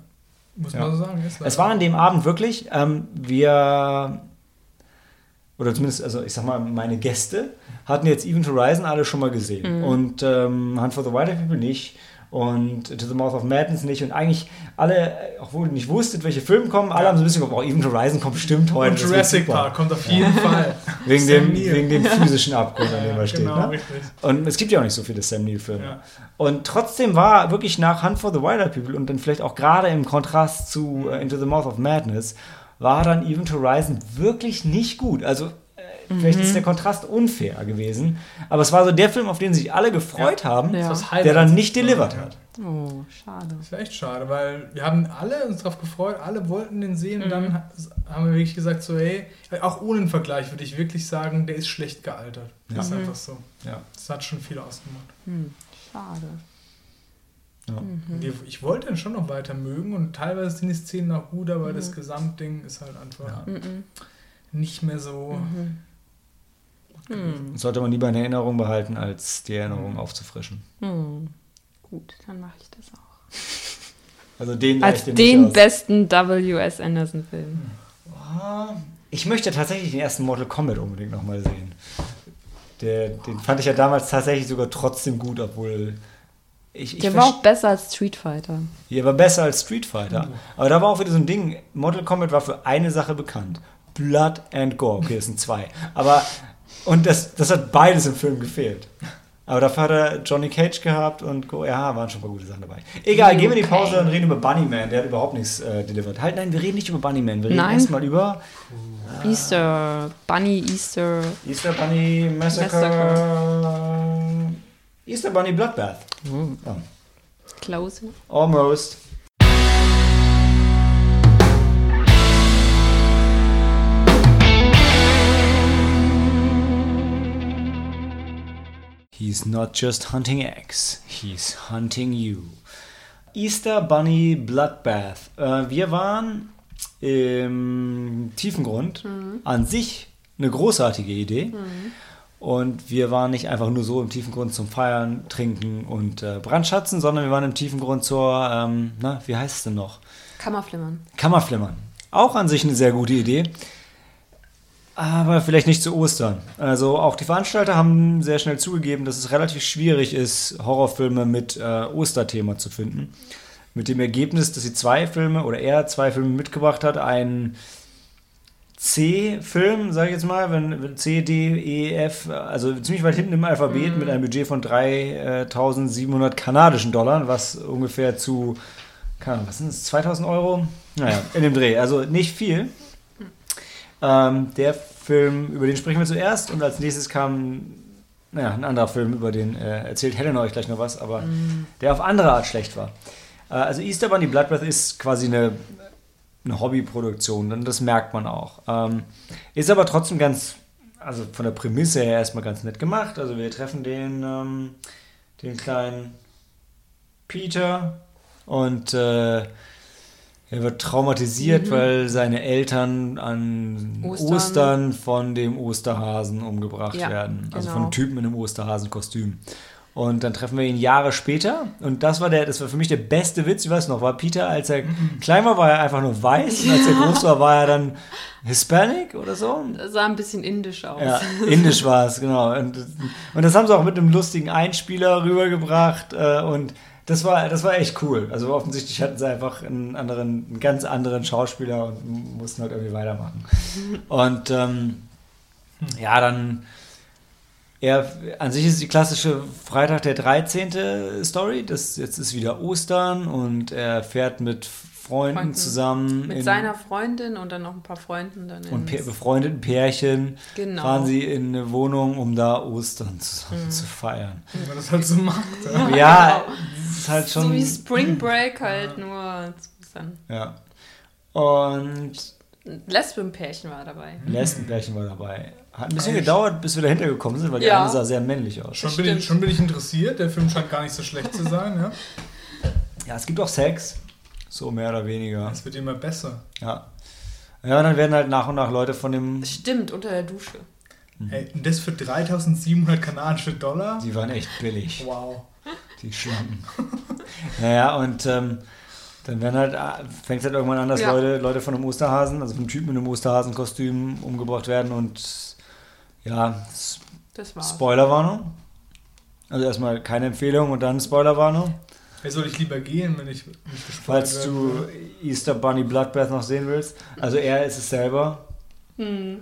Muss Ja. man so sagen. Es war an dem Abend wirklich, ähm, wir, oder zumindest, also ich sag mal, meine Gäste hatten jetzt Event Horizon alle schon mal gesehen und ähm, Hunt for the Wilder People nicht und To the Mouth of Madness nicht und eigentlich alle, obwohl ihr nicht wusstet, welche Filme kommen, alle haben so ein bisschen geguckt, oh, Event Horizon kommt bestimmt heute. Und Jurassic. Park kommt auf jeden Fall. Wegen dem, wegen dem physischen Abgrund, an dem Ja, er steht. genau, ne? Und es gibt ja auch nicht so viele Sam Neill-Filme. Ja. Und trotzdem war wirklich nach Hunt for the Wilder People und dann vielleicht auch gerade im Kontrast zu äh, Into the Mouth of Madness, war dann Event Horizon wirklich nicht gut. Also äh, vielleicht ist der Kontrast unfair gewesen, aber es war so der Film, auf den sich alle gefreut haben, Ja. Der dann nicht delivered Ja. hat. Oh, schade. Das ist echt schade, weil wir haben alle uns darauf gefreut, alle wollten den sehen Mhm. und dann ha- haben wir wirklich gesagt, so hey, auch ohne einen Vergleich würde ich wirklich sagen, der ist schlecht gealtert. Das ist Ja. einfach so. Ja. Das hat schon viel ausgemacht. Hm, schade. Ja. Wir- Ich wollte ihn schon noch weiter mögen und teilweise sind die Szenen auch gut, aber das Gesamtding ist halt einfach nicht mehr so. Hm. Das sollte man lieber in Erinnerung behalten, als die Erinnerung aufzufrischen. Hm. Gut, dann mache ich das auch. Also den Als den besten W.S. Anderson-Film. Ah, Ich möchte tatsächlich den ersten Mortal Kombat unbedingt nochmal sehen. Der, den fand ich ja damals tatsächlich sogar trotzdem gut, obwohl ich, ich Der war verste- auch besser als Street Fighter. Ja, war besser als Street Fighter. Aber da war auch wieder so ein Ding, Mortal Kombat war für eine Sache bekannt. Blood and Gore. Okay, das sind zwei. Aber, und das, das hat beides im Film gefehlt. Aber dafür hat er Johnny Cage gehabt und Go, ja, waren schon ein paar gute Sachen dabei. Egal, gehen wir in die Pause und reden über Bunnyman. Der hat überhaupt nichts äh, delivered. Halt, nein, wir reden nicht über Bunnyman. Wir reden erstmal über Easter, Bunny Easter. Easter Bunny Massacre. Easter Bunny Bloodbath. Ja. Close. Almost. He's not just hunting eggs, he's hunting you. Easter Bunny Bloodbath. Äh, wir waren im Tiefengrund. An sich eine großartige Idee. Und wir waren nicht einfach nur so im Tiefengrund zum Feiern, Trinken und äh, Brandschatzen, sondern wir waren im Tiefengrund zur, ähm, na, wie heißt es denn noch? Kammerflimmern. Kammerflimmern. Auch an sich eine sehr gute Idee. Aber vielleicht nicht zu Ostern. Also auch die Veranstalter haben sehr schnell zugegeben, dass es relativ schwierig ist, Horrorfilme mit äh, Osterthema zu finden. Mit dem Ergebnis, dass sie zwei Filme oder er zwei Filme mitgebracht hat. Einen C-Film, sage ich jetzt mal, wenn, C, D, E, F, also ziemlich weit hinten im Alphabet mit einem Budget von 3700 kanadischen Dollar, was ungefähr zu, keine Ahnung, was sind es, 2000 Euro? Naja, in dem Dreh, also nicht viel. Ähm, der Film, über den sprechen wir zuerst und als nächstes kam naja, ein anderer Film, über den äh, erzählt Helena euch gleich noch was, aber der auf andere Art schlecht war. Äh, also Easter Bunny Bloodbath ist quasi eine, eine Hobbyproduktion, und das merkt man auch. Ähm, ist aber trotzdem ganz, also von der Prämisse her erstmal ganz nett gemacht. Also wir treffen den, ähm, den kleinen Peter und äh, er wird traumatisiert, weil seine Eltern an Ostern, Ostern. von dem Osterhasen umgebracht Ja, werden. Also genau. von einem Typen in einem Osterhasenkostüm. Und dann treffen wir ihn Jahre später. Und das war der, das war für mich der beste Witz. Ich weiß noch, war Peter, als er klein war, war er einfach nur weiß. Und als er groß war, war er dann Hispanic oder so. Das sah ein bisschen indisch aus. Ja, indisch war es, genau. Und, und das haben sie auch mit einem lustigen Einspieler rübergebracht. äh, Und das war, das war echt cool. Also offensichtlich hatten sie einfach einen anderen, einen ganz anderen Schauspieler und mussten halt irgendwie weitermachen. Und ähm, ja, dann er, an sich ist die klassische Freitag der 13. Story. Das, jetzt ist wieder Ostern und er fährt mit Freunden, Freunden. zusammen Mit in- seiner Freundin und dann noch ein paar Freunden dann und Pär- befreundeten Pärchen Genau. fahren sie in eine Wohnung, um da Ostern zusammen Mhm. zu feiern. Wie man das halt so macht. Ja. Ja, es ist halt schon. So wie Spring Break halt nur zu Ostern. Ja. Und Ein Lesbenpärchen war dabei. ein Lesbenpärchen war dabei. Hat ein bisschen gedauert, bis wir dahinter gekommen sind, weil die Ja. eine sah sehr männlich aus. Schon, bin ich, schon bin ich interessiert. Der Film scheint gar nicht so schlecht zu sein. Ja. Ja, es gibt auch Sex. So mehr oder weniger. Es wird immer besser. Ja. Ja, und dann werden halt nach und nach Leute von dem. Stimmt, unter der Dusche. Hey, und das für 3700 kanadische Dollar? Die waren echt billig. Wow. Die Schlampen. naja, und ähm, dann werden halt, fängt halt irgendwann an, dass Ja. Leute, Leute von einem Osterhasen, also vom Typen in einem Osterhasenkostüm umgebracht werden und ja, Das war's. Spoilerwarnung. Also erstmal keine Empfehlung und dann Spoilerwarnung. Wer soll ich lieber gehen, wenn ich nicht gespoilt Falls du will? Easter Bunny Bloodbath noch sehen willst. Also er ist es selber. Hm.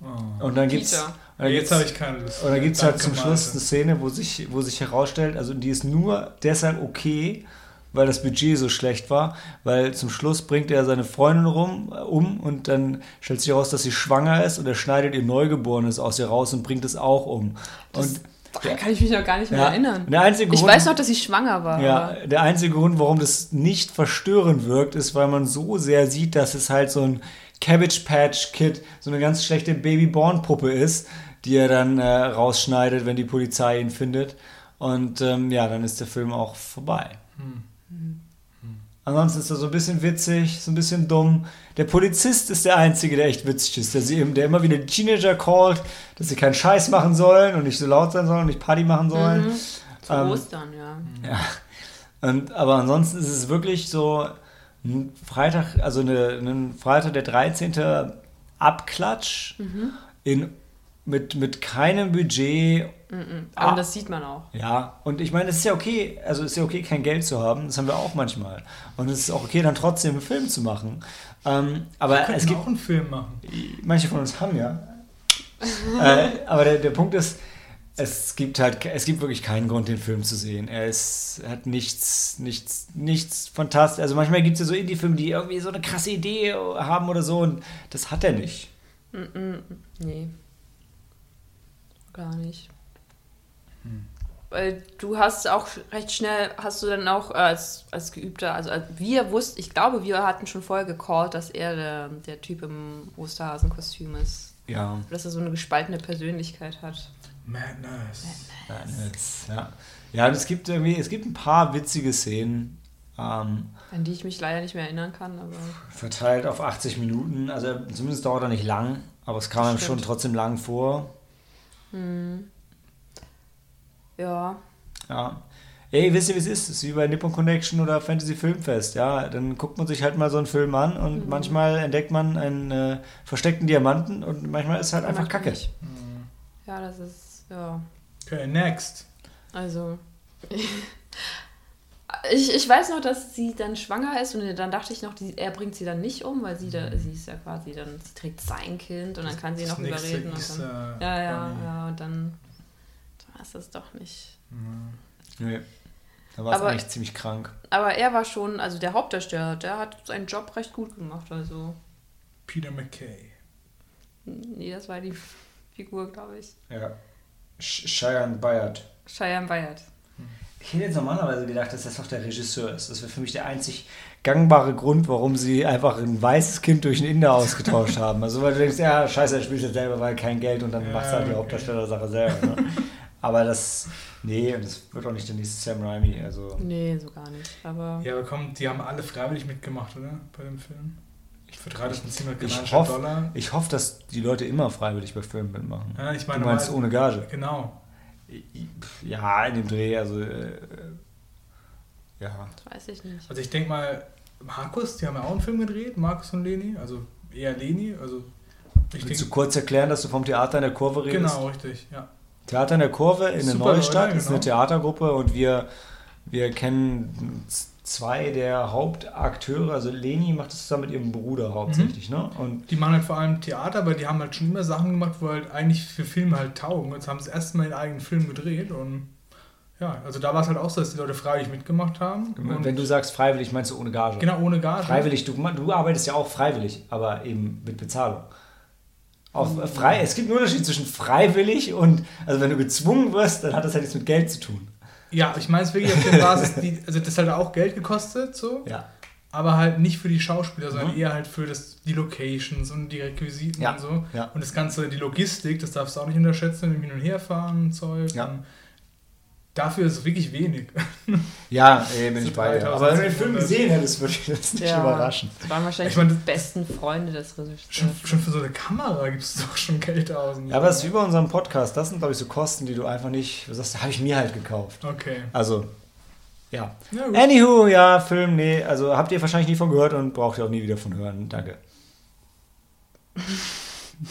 Oh. Und dann gibt's. Peter. Und dann Jetzt gibt's habe ich keine Lust. Und dann gibt es halt zum Schluss eine. Szene, wo sich, wo sich herausstellt, also die ist nur deshalb okay, weil das Budget so schlecht war, weil zum Schluss bringt er seine Freundin rum, um und dann stellt sich heraus, dass sie schwanger ist und er schneidet ihr Neugeborenes aus ihr raus und bringt es auch um. Und Daran kann ich mich noch gar nicht mehr ja, erinnern. der einzige Ich Grund, weiß noch, dass sie schwanger war. ja, aber- der einzige Grund, warum das nicht verstörend wirkt, ist, weil man so sehr sieht, dass es halt so ein Cabbage Patch Kid, so eine ganz schlechte Babyborn Puppe ist, die er dann äh, rausschneidet, wenn die Polizei ihn findet. Und ähm, ja, dann ist der Film auch vorbei. Ansonsten ist er so ein bisschen witzig, so ein bisschen dumm. Der Polizist ist der Einzige, der echt witzig ist. Der, sie, der immer wieder die Teenager callt, dass sie keinen Scheiß machen sollen und nicht so laut sein sollen und nicht Party machen sollen. Zu Ähm, Ostern, ja. Ja. Und, aber ansonsten ist es wirklich so ein Freitag, also ein Freitag der 13. Abklatsch in, mit, mit keinem Budget. Aber Ah. das sieht man auch. Ja, und ich meine, es ist ja okay, also es ist ja okay, kein Geld zu haben, das haben wir auch manchmal. Und es ist auch okay, dann trotzdem einen Film zu machen. Ähm, aber Wir es gibt auch einen Film machen. manche von uns haben ja. äh, aber der, der Punkt ist, es gibt halt, es gibt wirklich keinen Grund, den Film zu sehen. Er ist, hat nichts, nichts, nichts fantastisch. Also manchmal gibt es ja so Indie-Filme, die irgendwie so eine krasse Idee haben oder so und das hat er nicht. Nee. Gar nicht. Hm. Weil du hast auch recht schnell, hast du dann auch als, als Geübter, also als wir wussten, ich glaube, wir hatten schon vorher gecallt, dass er der, der Typ im Osterhasenkostüm ist. Ja, Dass er so eine gespaltene Persönlichkeit hat. Madness. nein, es, ja. Ja, es gibt irgendwie, es gibt ein paar witzige Szenen. Ähm, An die ich mich leider nicht mehr erinnern kann, aber. verteilt auf 80 Minuten. Also zumindest dauert er nicht lang, aber es kam einem schon trotzdem lang vor. Ja. Ja. Ey, wisst ihr, wie es ist? Es ist wie bei Nippon Connection oder Fantasy Filmfest. Ja, dann guckt man sich halt mal so einen Film an und Mhm. manchmal entdeckt man einen äh, versteckten Diamanten und manchmal ist halt einfach Manchmal Kacke. nicht. Ja, das ist. Ja. Okay, next. Also. Ich, ich weiß noch, dass sie dann schwanger ist und dann dachte ich noch, die, er bringt sie dann nicht um, weil sie da, sie ist ja quasi dann, sie trägt sein Kind und dann kann sie Das noch überreden. Und Easter dann, ja, ja, Bunny. ja, und dann war es das doch nicht. Nee. Da war es eigentlich ziemlich krank. Aber er war schon, also der Hauptdarsteller, der hat seinen Job recht gut gemacht. Also, Peter McKay. nee, das war die Figur, glaube ich. Ja. Cheyenne Bayard. Cheyenne Bayard. Ich hätte jetzt normalerweise gedacht, dass das doch der Regisseur ist. Das wäre für mich der einzig gangbare Grund, warum sie einfach ein weißes Kind durch einen Inder ausgetauscht haben. Also weil du denkst, ja, scheiße, er spielt jetzt selber, weil kein Geld und dann Ja, machst du halt die okay. Hauptdarsteller-Sache selber. Ne? Aber das, nee, und das wird auch nicht der nächste Sam Raimi. Also Nee, so gar nicht. Aber Ja, aber komm, die haben alle freiwillig mitgemacht, oder? Bei dem Film. Für 310 ich kanadische hoffe, Dollar. ich hoffe, dass die Leute immer freiwillig bei Filmen mitmachen. Ja, ich du meine, meinst normal- ohne Gage? Genau. Ja, in dem Dreh, also äh, ja. das weiß ich nicht. Also ich denke mal, Markus, die haben ja auch einen Film gedreht, Markus und Leni, also eher Leni, also ich Willst du kurz erklären, dass du vom Theater in der Kurve redest? genau, richtig, ja. Theater in der Kurve in der Neustadt Leute, ist eine genau. Theatergruppe und wir, wir kennen zwei der Hauptakteure. Also Leni macht das zusammen mit ihrem Bruder hauptsächlich, ne? Und Die machen halt vor allem Theater, weil die haben halt schon immer Sachen gemacht, wo halt eigentlich für Filme halt taugen. Jetzt haben sie erstmal ihren eigenen Film gedreht und ja, also da war es halt auch so, dass die Leute freiwillig mitgemacht haben. Und wenn du sagst freiwillig, meinst du ohne Gage. genau, ohne Gage. Freiwillig, du, du arbeitest ja auch freiwillig, aber eben mit Bezahlung. Auf, äh, frei, es gibt einen Unterschied zwischen freiwillig und, also wenn du gezwungen wirst, dann hat das halt nichts mit Geld zu tun. Ja, ich meine es wirklich auf der Basis, die, also das hat auch Geld gekostet, so, Ja. aber halt nicht für die Schauspieler, sondern Mhm. eher halt für das, die Locations und die Requisiten Ja, und so. ja. Und das Ganze, die Logistik, das darfst du auch nicht unterschätzen, mit dem Hin- und Herfahren und Zeug. Ja. Und dafür ist es wirklich wenig. Ja, ey, bin So ich bei dir. 3000, Aber wenn du den Film 700. gesehen hättest, würde ich das nicht überraschen. Das waren wahrscheinlich Ich meine, die besten Freunde des Schon, Regisseurs. schon für so eine Kamera gibst du doch schon Geld aus. Ja, aber das ist wie bei unserem Podcast. Das sind, glaube ich, so Kosten, die du einfach nicht. Du sagst, habe ich mir halt gekauft. Okay. Also, ja. Ja, gut. Anywho, ja, Film, nee. Also habt ihr wahrscheinlich nie von gehört und braucht ihr auch nie wieder von hören. Danke.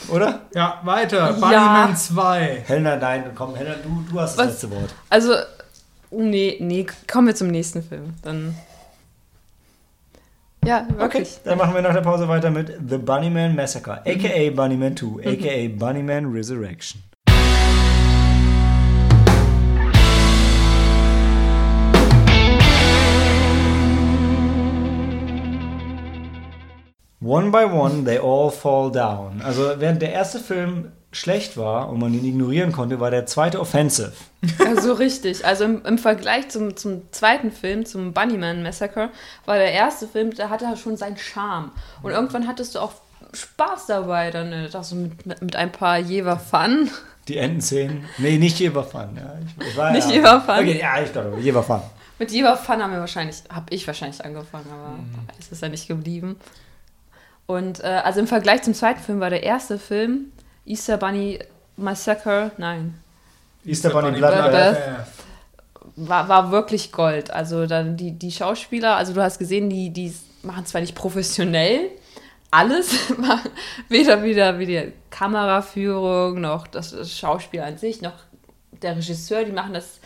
Oder? Ja, weiter. Ja. Bunnyman 2. Helena, nein, komm, Helena, du, du hast das Was? letzte Wort. Also, nee, nee, kommen wir zum nächsten Film. Dann. Ja, wirklich. Dann machen wir nach der Pause weiter mit The Bunnyman Massacre, aka Bunnyman 2, aka Bunnyman Resurrection. One by one, they all fall down. Also während der erste Film schlecht war und man ihn ignorieren konnte, war der zweite offensive. Also richtig. Also im, im Vergleich zum, zum zweiten Film, zum Bunnyman Massacre, war der erste Film, da hatte er schon seinen Charme. Und irgendwann hattest du auch Spaß dabei. Dann äh, auch so mit, mit, mit ein paar Jever Fun. Die Endenszenen? Nee, nicht Jever Fun. Ja, ich, ich war, Nicht ja. Jever Fun? Okay, ja, ich glaube, Jever Fun. Mit Jever Fun haben wir wahrscheinlich, habe ich wahrscheinlich angefangen, aber Mhm. es ist ja nicht geblieben. Und äh, also im Vergleich zum zweiten Film war der erste Film Easter Bunny Massacre, nein, Easter Bunny Bunny Bloodbath. Bloodbath. war, war wirklich Gold. Also dann die, die Schauspieler, also du hast gesehen, die, die machen zwar nicht professionell alles, weder wieder wie die Kameraführung, noch das Schauspiel an sich, noch der Regisseur, die machen das.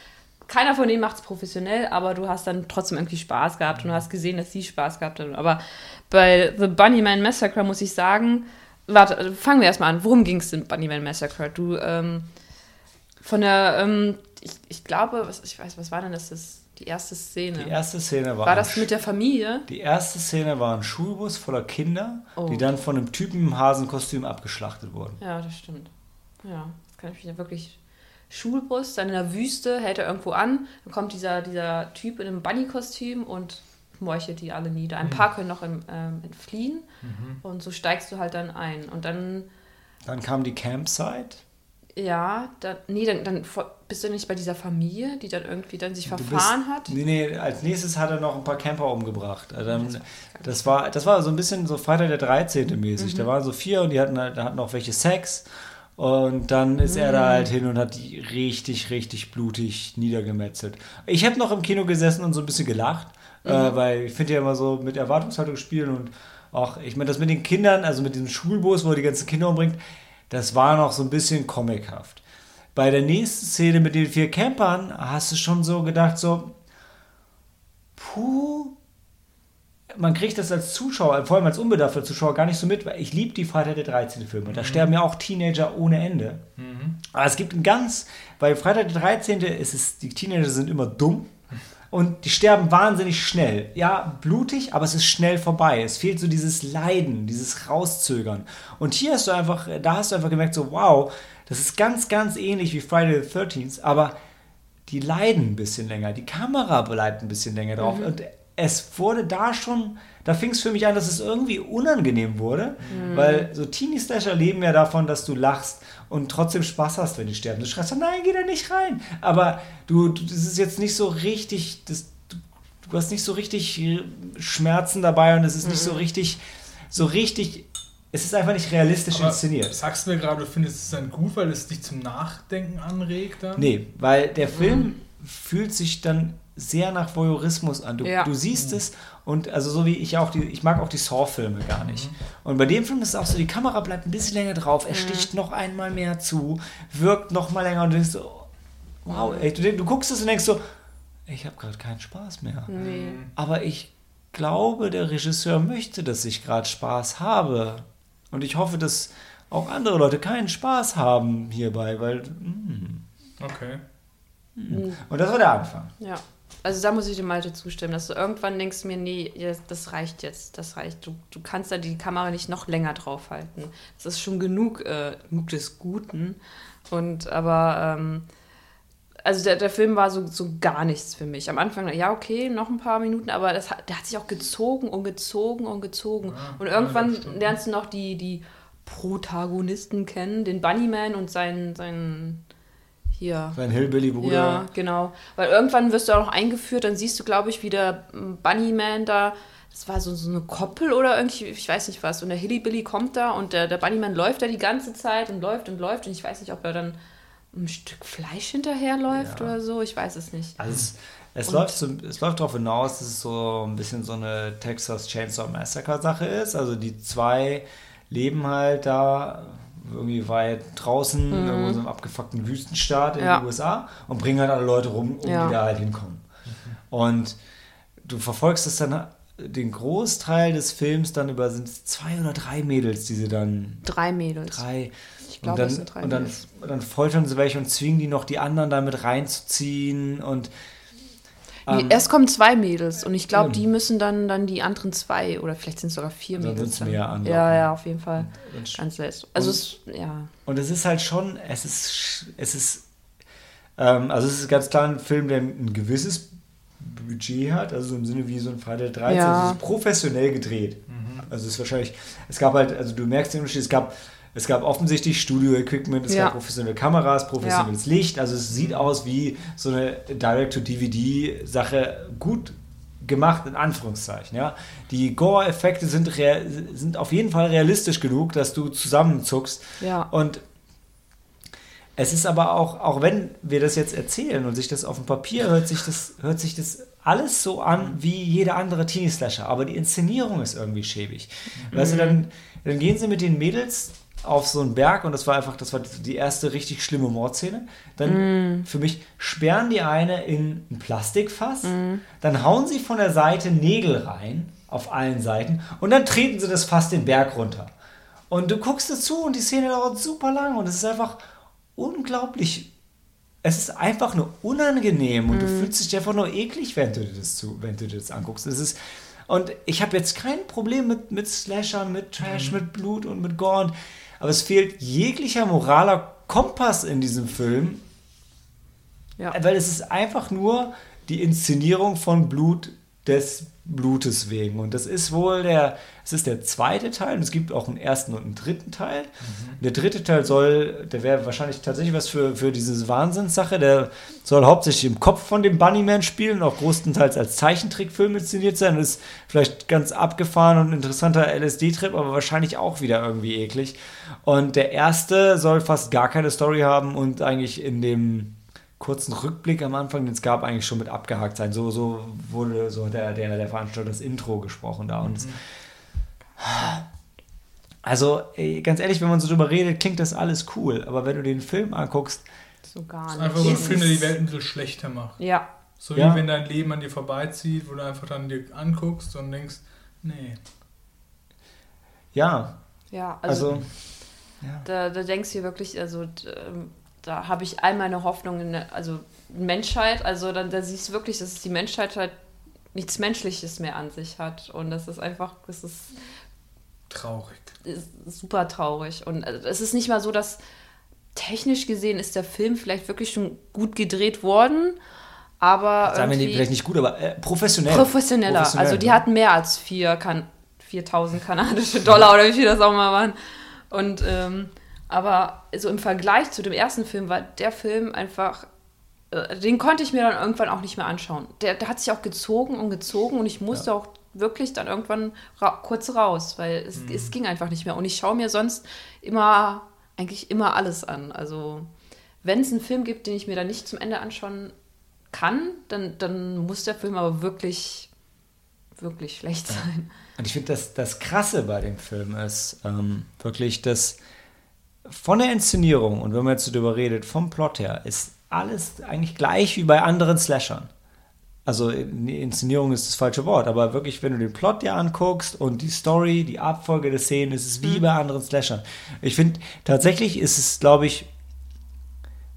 Keiner von denen macht es professionell, aber du hast dann trotzdem irgendwie Spaß gehabt und du hast gesehen, dass sie Spaß gehabt haben. Aber bei The Bunnyman Massacre muss ich sagen, warte, fangen wir erstmal an. Worum ging es in Bunnyman Massacre? Du, ähm, von der, ähm, ich, ich glaube, was, ich weiß, was war denn das? das die erste Szene. Die erste Szene war. war das mit der Familie? Die erste Szene war ein Schulbus voller Kinder, Oh. die dann von einem Typen im Hasenkostüm abgeschlachtet wurden. Ja, das stimmt. Ja, das kann ich mich ja wirklich. Schulbus, dann in der Wüste, hält er irgendwo an, dann kommt dieser, dieser Typ in einem Bunny-Kostüm und meuchelt die alle nieder. Ein paar können noch im, ähm, entfliehen und so steigst du halt dann ein. Und dann, Dann kam die Campsite. ja, dann, nee, dann, dann bist du nicht bei dieser Familie, die dann irgendwie dann sich Du bist- verfahren hat. Nee, nee, als nächstes hat er noch ein paar Camper umgebracht. Also dann, das, war, das war so ein bisschen so Freitag der 13. mäßig. Mhm. Da waren so vier und die hatten, halt- da hatten auch welche Sex. Und dann ist er Mhm. da halt hin und hat die richtig, richtig blutig niedergemetzelt. Ich habe noch im Kino gesessen und so ein bisschen gelacht, Mhm. äh, weil ich finde ja immer so mit Erwartungshaltung spielen und auch, ich meine, das mit den Kindern, also mit diesem Schulbus, wo er die ganzen Kinder umbringt, das war noch so ein bisschen comichaft. Bei der nächsten Szene mit den vier Campern hast du schon so gedacht, so, puh, man kriegt das als Zuschauer, vor allem als unbedarfter Zuschauer, gar nicht so mit, weil ich liebe die Freitag der 13. Filme. Da sterben ja auch Teenager ohne Ende. Aber es gibt ein ganz, bei Freitag der 13. ist es, die Teenager sind immer dumm und die sterben wahnsinnig schnell. Ja, blutig, aber es ist schnell vorbei. Es fehlt so dieses Leiden, dieses Rauszögern. Und hier hast du einfach, da hast du einfach gemerkt, so, wow, das ist ganz, ganz ähnlich wie Friday the 13th, aber die leiden ein bisschen länger. Die Kamera bleibt ein bisschen länger drauf. Und es wurde da schon, da fing es für mich an, dass es irgendwie unangenehm wurde, weil so Teenie-Slasher leben ja davon, dass du lachst und trotzdem Spaß hast, wenn die sterben. Du schreist so, nein, geh da nicht rein. Aber du, du das ist jetzt nicht so richtig, das, du, du hast nicht so richtig Schmerzen dabei und es ist nicht so richtig, so richtig, es ist einfach nicht realistisch Aber inszeniert. Sagst du mir gerade, du findest es dann gut, weil es dich zum Nachdenken anregt dann? Nee, weil der Film fühlt sich dann sehr nach Voyeurismus an. Du, Ja. du siehst es und also so wie ich auch die, ich mag auch die Saw-Filme gar nicht. Und bei dem Film ist es auch so, die Kamera bleibt ein bisschen länger drauf, er sticht noch einmal mehr zu, wirkt noch mal länger und du denkst so, wow, ey, du, du guckst es und denkst so, ich habe gerade keinen Spaß mehr. Nee. Aber ich glaube, der Regisseur möchte, dass ich gerade Spaß habe. Und ich hoffe, dass auch andere Leute keinen Spaß haben hierbei, weil. mm. Okay. Und das war der Anfang. Ja. Also da muss ich dem Malte zustimmen, dass du irgendwann denkst mir, nee, das reicht jetzt, das reicht. Du, du kannst da die Kamera nicht noch länger draufhalten. Das ist schon genug, äh, genug des Guten. Und aber, ähm, also der, der Film war so, so gar nichts für mich. Am Anfang, ja, okay, noch ein paar Minuten, aber das hat, der hat sich auch gezogen und gezogen und gezogen. und irgendwann eineinhalb Stunden. lernst du noch die, die Protagonisten kennen, den Bunnyman und seinen, seinen hier. Sein Hillbilly-Bruder. Ja, genau. Weil irgendwann wirst du auch noch eingeführt, dann siehst du, glaube ich, wie der ähm, Bunnyman da, das war so, so eine Koppel oder irgendwie, ich weiß nicht was, und der Hillybilly kommt da und der, der Bunnyman läuft da die ganze Zeit und läuft und läuft und ich weiß nicht, ob er dann ein Stück Fleisch hinterherläuft Ja. oder so, ich weiß es nicht. Also es, es, Und- läuft so, es läuft darauf hinaus, dass es so ein bisschen so eine Texas Chainsaw Massacre Sache ist. Also die zwei leben halt da irgendwie weit draußen, irgendwo in so einem abgefuckten Wüstenstaat in Mhm. Ja. den USA und bringen halt alle Leute rum, um Ja. die da halt hinkommen. Und du verfolgst es dann den Großteil des Films dann über sind es zwei oder drei Mädels, die sie dann Drei Mädels. drei Ich glaube, und dann, es sind drei und dann, Mädels. dann foltern sie welche und zwingen die noch die anderen damit reinzuziehen und ähm, Erst kommen zwei Mädels und ich glaube, die müssen dann, dann die anderen zwei oder vielleicht sind es sogar vier Dann Mädels. sind's dann. mehr anlocken. Ja, ja, auf jeden Fall. und, Ganz selbst. Also es, ja. und es ist halt schon, es ist, sch- es ist, ähm, also es ist ganz klar ein Film, der ein gewisses Budget hat, also im Sinne wie so ein Freitag der 13. Ja. Es ist professionell gedreht. Also es ist wahrscheinlich, es gab halt, also du merkst den Unterschied, es gab, es gab offensichtlich Studio-Equipment, es Ja. gab professionelle Kameras, professionelles Licht, also es sieht aus wie so eine Direct-to-DVD-Sache gut gemacht, in Anführungszeichen, ja. Die Gore-Effekte sind, sind auf jeden Fall realistisch genug, dass du zusammenzuckst Ja. und es ist aber auch, auch wenn wir das jetzt erzählen und sich das auf dem Papier hört sich das, hört sich das alles so an wie jeder andere Teenie-Slasher, aber die Inszenierung ist irgendwie schäbig. Weißt du, dann, dann gehen sie mit den Mädels auf so einen Berg und das war einfach, das war die erste richtig schlimme Mordszene. Dann für mich sperren die eine in ein Plastikfass, dann hauen sie von der Seite Nägel rein, auf allen Seiten, und dann treten sie das Fass den Berg runter. Und du guckst dazu und die Szene dauert super lang und es ist einfach unglaublich. Es ist einfach nur unangenehm und du fühlst dich einfach nur eklig, wenn du dir das, zu, wenn du dir das anguckst. Es ist, und ich habe jetzt kein Problem mit, mit Slashern, mit Trash, mit Blut und mit Gore. Und, aber es fehlt jeglicher moraler Kompass in diesem Film, Ja. weil es ist einfach nur die Inszenierung von Blut des Blutes wegen. Und das ist wohl der, es ist der zweite Teil und es gibt auch einen ersten und einen dritten Teil. Der dritte Teil soll, der wäre wahrscheinlich tatsächlich was für, für diese Wahnsinnssache. Der soll hauptsächlich im Kopf von dem Bunnyman spielen, auch größtenteils als Zeichentrickfilm inszeniert sein. Das ist vielleicht ganz abgefahren und interessanter LSD-Trip, aber wahrscheinlich auch wieder irgendwie eklig. Und der erste soll fast gar keine Story haben und eigentlich in dem kurzen Rückblick am Anfang, den es gab, eigentlich schon mit abgehakt sein. So, so wurde so der, der, der Veranstalter das Intro gesprochen da. Und es, also, ey, ganz ehrlich, wenn man so drüber redet, klingt das alles cool. Aber wenn du den Film anguckst, So gar Das ist nicht. einfach so ein Film, der die Welt ein bisschen schlechter macht. Ja. So Ja. wie wenn dein Leben an dir vorbeizieht, wo du einfach dann dir anguckst und denkst, nee. ja, Ja, also, also, ja. da, da denkst du wirklich, also ähm, da habe ich all meine Hoffnung in der- also Menschheit, also dann da siehst du wirklich, dass die Menschheit halt nichts Menschliches mehr an sich hat und das ist einfach, das ist, Traurig. ist super traurig und äh, es ist nicht mal so, dass technisch gesehen ist der Film vielleicht wirklich schon gut gedreht worden, aber sagen wir nicht, vielleicht nicht gut, aber äh, professionell. professioneller. Professionell, also die ja. hatten mehr als vier kan 4000 kanadische Dollar oder wie viel das auch mal waren. Und ähm, aber so im Vergleich zu dem ersten Film war der Film einfach, äh, den konnte ich mir dann irgendwann auch nicht mehr anschauen. Der, der hat sich auch gezogen und gezogen und ich musste auch wirklich dann irgendwann ra kurz raus, weil es, Mhm. es ging einfach nicht mehr. Und ich schaue mir sonst immer, eigentlich immer alles an. Also wenn es einen Film gibt, den ich mir dann nicht zum Ende anschauen kann, dann, dann muss der Film aber wirklich, wirklich schlecht sein. Und ich finde, das, das Krasse bei dem Film ist ähm, wirklich, dass von der Inszenierung und wenn man jetzt darüber redet, vom Plot her, ist alles eigentlich gleich wie bei anderen Slashern. Also Inszenierung ist das falsche Wort, aber wirklich, wenn du den Plot dir anguckst und die Story, die Abfolge der Szenen, ist es wie bei anderen Slashern. Ich finde, tatsächlich ist es, glaube ich,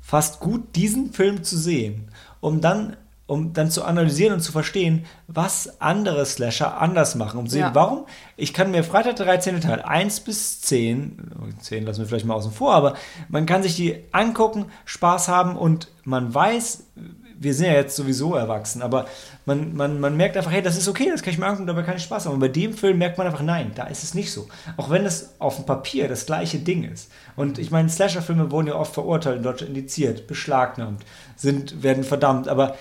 fast gut, diesen Film zu sehen, um dann, um dann zu analysieren und zu verstehen, was andere Slasher anders machen. Um zu sehen, Ja. warum. Ich kann mir Freitag der 13. Teil 1 bis 10, 10 lassen wir vielleicht mal außen vor, aber man kann sich die angucken, Spaß haben und man weiß, wir sind ja jetzt sowieso erwachsen, aber man, man, man merkt einfach, hey, das ist okay, das kann ich mir angucken, dabei kann ich Spaß haben. Und bei dem Film merkt man einfach, nein, da ist es nicht so. Auch wenn es auf dem Papier das gleiche Ding ist. Und ich meine, Slasher-Filme wurden ja oft verurteilt, in Deutschland indiziert, beschlagnahmt, sind, werden verdammt, aber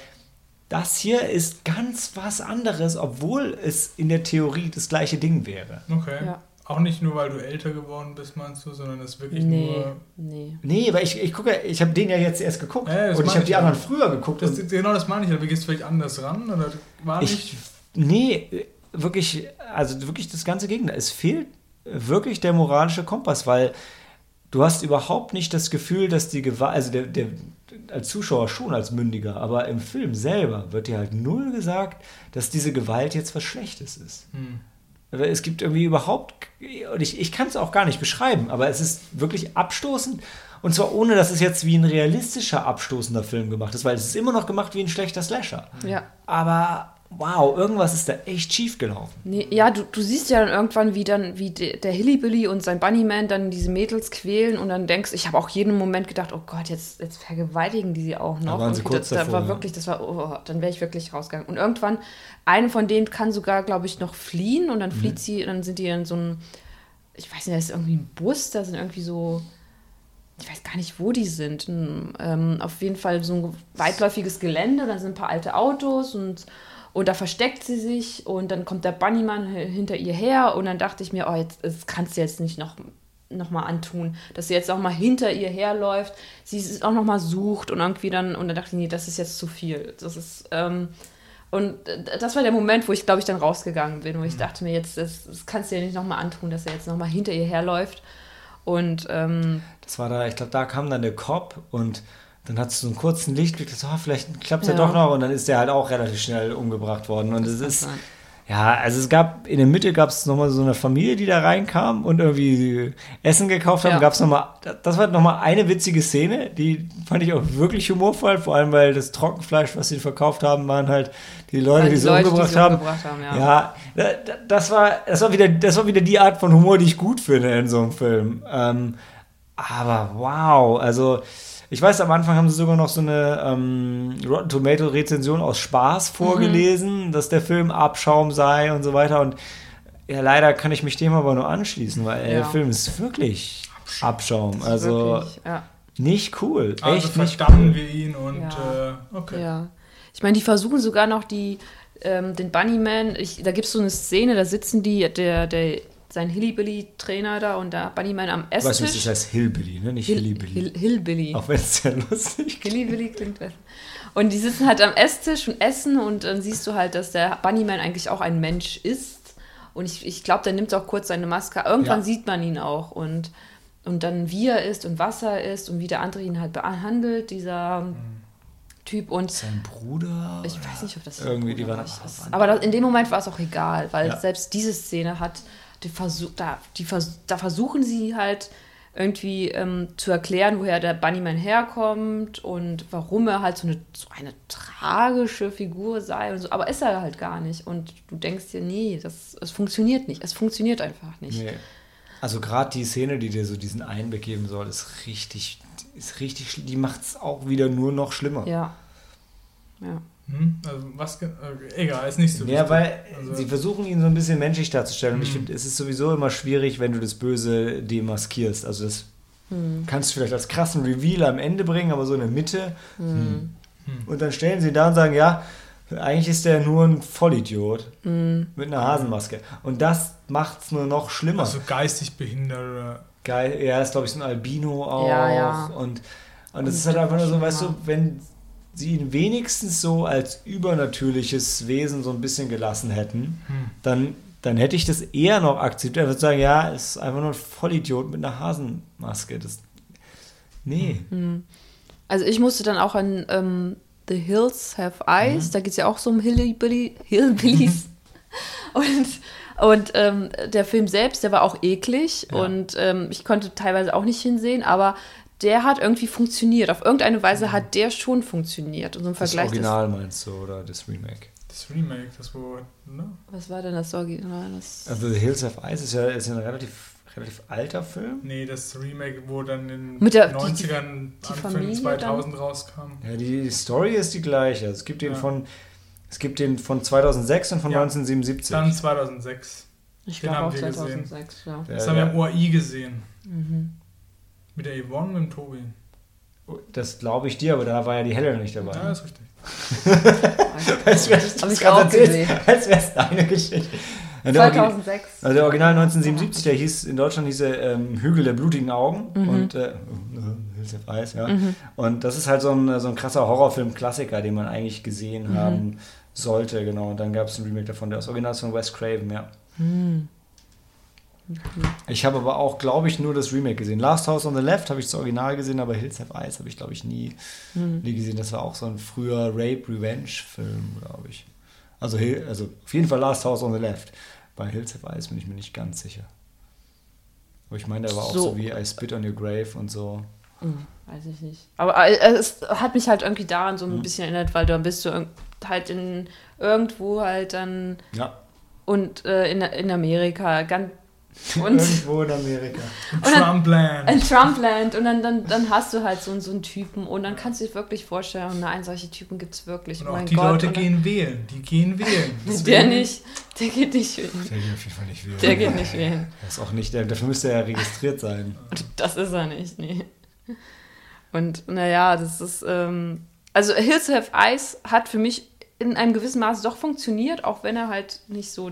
das hier ist ganz was anderes, obwohl es in der Theorie das gleiche Ding wäre. Okay. Ja. Auch nicht nur, weil du älter geworden bist, meinst du, sondern es ist wirklich Nee, nur. nee. Nee, weil ich, ich gucke, ich habe den ja jetzt erst geguckt Ja, und ich habe die anderen früher geguckt. Das, und genau das meine ich, aber gehst du vielleicht anders ran? Oder war nicht. Ich, nee, wirklich, also wirklich das ganze Gegenteil. Es fehlt wirklich der moralische Kompass, weil du hast überhaupt nicht das Gefühl, dass die Gewalt, also der, der, als Zuschauer schon als Mündiger, aber im Film selber wird dir halt null gesagt, dass diese Gewalt jetzt was Schlechtes ist. Hm. Aber Es gibt irgendwie überhaupt, und ich, ich kann es auch gar nicht beschreiben, aber es ist wirklich abstoßend. Und zwar ohne, dass es jetzt wie ein realistischer abstoßender Film gemacht ist, weil es ist immer noch gemacht wie ein schlechter Slasher. Ja. Aber wow, irgendwas ist da echt schief gelaufen. Nee, ja, du, du siehst ja dann irgendwann, wie dann, wie de, der Hillybilly und sein Bunnyman dann diese Mädels quälen und dann denkst, ich habe auch jeden Moment gedacht, oh Gott, jetzt, jetzt vergewaltigen die sie auch noch. waren sie und kurz da, da davor, war ja. wirklich, das war, oh, dann wäre ich wirklich rausgegangen. Und irgendwann, eine von denen kann sogar, glaube ich, noch fliehen und dann Mhm. flieht sie, und dann sind die in so einem, ich weiß nicht, das ist irgendwie ein Bus, da sind irgendwie so, ich weiß gar nicht, wo die sind. Ein, Ähm, auf jeden Fall so ein weitläufiges Gelände, da sind ein paar alte Autos und, und da versteckt sie sich und dann kommt der Bunnyman hinter ihr her und dann dachte ich mir, oh, jetzt, das kannst du jetzt nicht noch, noch mal antun, dass sie jetzt auch mal hinter ihr herläuft, sie es auch noch mal sucht und irgendwie dann, und dann dachte ich, nee, das ist jetzt zu viel. Das ist, ähm, und das war der Moment, wo ich, glaube ich, dann rausgegangen bin, wo ich dachte mir, jetzt, das, das kannst du ja nicht noch mal antun, dass er jetzt noch mal hinter ihr herläuft. Und ähm, Das war da, ich glaube, da kam dann der Cop und dann hat es so einen kurzen Lichtblick, so, ah, vielleicht klappt es ja. Ja. doch noch und dann ist der halt auch relativ schnell umgebracht worden. Und es ist, sein. ja, also es gab, in der Mitte gab es nochmal so eine Familie, die da reinkam und irgendwie Essen gekauft haben. Ja. Gab es nochmal, das war nochmal eine witzige Szene, die fand ich auch wirklich humorvoll, vor allem weil das Trockenfleisch, was sie verkauft haben, waren halt die Leute, Weil die die sie Leute, die umgebracht sie haben. umgebracht haben, ja. ja, da- da- das war, das war wieder, das war wieder die Art von Humor, die ich gut finde in so einem Film. Ähm, aber wow, also ich weiß, am Anfang haben sie sogar noch so eine ähm, Rotten Tomato Rezension aus Spaß Mhm. vorgelesen, dass der Film Abschaum sei und so weiter. Und ja, leider kann ich mich dem aber nur anschließen, weil ey, Ja. der Film ist wirklich Abschaum. Ist Also wirklich, ja. nicht cool. Also echt nicht cool. wir ihn und Ja. äh, okay. Ja. Ich meine, die versuchen sogar noch die, ähm, den Bunnyman, ich, da gibt es so eine Szene, da sitzen die, der, der, sein Hillybilly-Trainer da und der Bunnyman am Weißt du, Esstisch. das heißt Hillbilly, ne? Nicht Hill- Hillybilly. Hill- Hillbilly. Auch wenn es sehr lustig klingt. Hillybilly klingt besser. Und die sitzen halt am Esstisch und essen und dann siehst du halt, dass der Bunnyman eigentlich auch ein Mensch ist. Und ich, ich glaube, der nimmt auch kurz seine Maske. Irgendwann Ja. sieht man ihn auch und, und dann wie er ist und was er ist und wie der andere ihn halt behandelt, dieser Mhm. Typ. Und Sein Bruder. ich weiß nicht, ob das Irgendwie, die war. Aber das, in dem Moment war es auch egal, weil Ja. selbst diese Szene hat, die Versuch, da, die Vers da versuchen sie halt irgendwie ähm, zu erklären, woher der Bunnyman herkommt und warum er halt so eine, so eine tragische Figur sei und so. Aber ist er halt gar nicht. Und du denkst dir, nee, das, es funktioniert nicht. Es funktioniert einfach nicht. Nee. Also gerade die Szene, die dir so diesen Einblick geben soll, ist richtig, ist richtig, die macht es auch wieder nur noch schlimmer. Ja. Ja. Hm? Also was okay, egal, ist nicht so Ja, wichtig. weil Also- sie versuchen ihn so ein bisschen menschlich darzustellen. Und ich Mhm. finde, es ist sowieso immer schwierig, wenn du das Böse demaskierst. Also das Hm. kannst du vielleicht als krassen Reveal am Ende bringen, aber so in der Mitte. Hm. Und dann stellen sie da und sagen, ja, eigentlich ist der nur ein Vollidiot Hm. mit einer Hasenmaske. Und das macht es nur noch schlimmer. also geistig behindert oder Geil, er ist, glaube ich, so ein Albino auch. Ja, ja. Und, und das Und ist halt einfach nur so, weißt du, wenn sie ihn wenigstens so als übernatürliches Wesen so ein bisschen gelassen hätten, Hm. dann, dann hätte ich das eher noch akzeptiert. Ich würde sagen, ja, ist einfach nur ein Vollidiot mit einer Hasenmaske. Das, nee. Hm. Also ich musste dann auch an ähm, The Hills Have Eyes, Mhm. da geht es ja auch so um Hillbilly, Hillbillies. und und ähm, der Film selbst, der war auch eklig Ja. und ähm, ich konnte teilweise auch nicht hinsehen, aber der hat irgendwie funktioniert. Auf irgendeine Weise hat der schon funktioniert. Und so im Mhm. Das Vergleich Original meinst du, oder das Remake? das Remake, das wo, ne? Was war denn das Original? Das, Also The Hills of Ice ist ja, ist ein relativ, relativ alter Film. Nee, das Remake, wo dann in Mit der- den die- 90ern, die Anfang Familie 2000 rauskam. Ja, die Story ist die gleiche. Es gibt den Ja. von es gibt den von 2006 und von Ja. 1977. Dann 2006. ich Den glaube auch wir gesehen. 2006, ja. Das haben wir im OAI gesehen. Mhm. Mit der Yvonne und dem Tobi. Das glaube ich dir, aber da war ja die Helle nicht dabei. Ja, ist richtig. Als wär's das ich gerade auch erzählt, gesehen. Als wäre es deine Geschichte. Ja, der Origi- 2006. Also der Original 1977, der hieß in Deutschland hieß er ähm, Hügel der blutigen Augen Mhm. und äh, Hills of Ice, ja. Und das ist halt so ein, so ein krasser Horrorfilm-Klassiker, den man eigentlich gesehen Mhm. haben sollte, genau. Und dann gab es ein Remake davon, der ist Original von Wes Craven, ja. Ich habe aber auch, glaube ich, nur das Remake gesehen. Last House on the Left habe ich das Original gesehen, aber Hills Have Eyes habe ich, glaube ich, nie, Mhm. nie gesehen. Das war auch so ein früher Rape-Revenge-Film, glaube ich. Also, also auf jeden Fall Last House on the Left. Bei Hills Have Eyes bin ich mir nicht ganz sicher. Aber ich meine, der war auch So. so wie I Spit on Your Grave und so. Hm, Weiß ich nicht. Aber äh, es hat mich halt irgendwie daran so ein bisschen erinnert, weil da bist du, halt in irgendwo halt dann Ja. und äh, in, in Amerika ganz und Irgendwo in Amerika. dann- Trumpland. in Trumpland und dann, dann, dann hast du halt so, so einen Typen und dann kannst du dir wirklich vorstellen, nein, solche Typen gibt es wirklich. Und oh auch mein die Gott. Leute gehen wählen. Die gehen wählen. Der Deswegen- nicht, der geht nicht wählen. Der geht auf jeden Fall nicht wählen. Der geht nicht wählen. Das ist auch nicht, der, dafür müsste er ja registriert sein. Das ist er nicht, nee. Und naja, das ist, ähm, also Hills Have Eyes hat für mich in einem gewissen Maße doch funktioniert, auch wenn er halt nicht so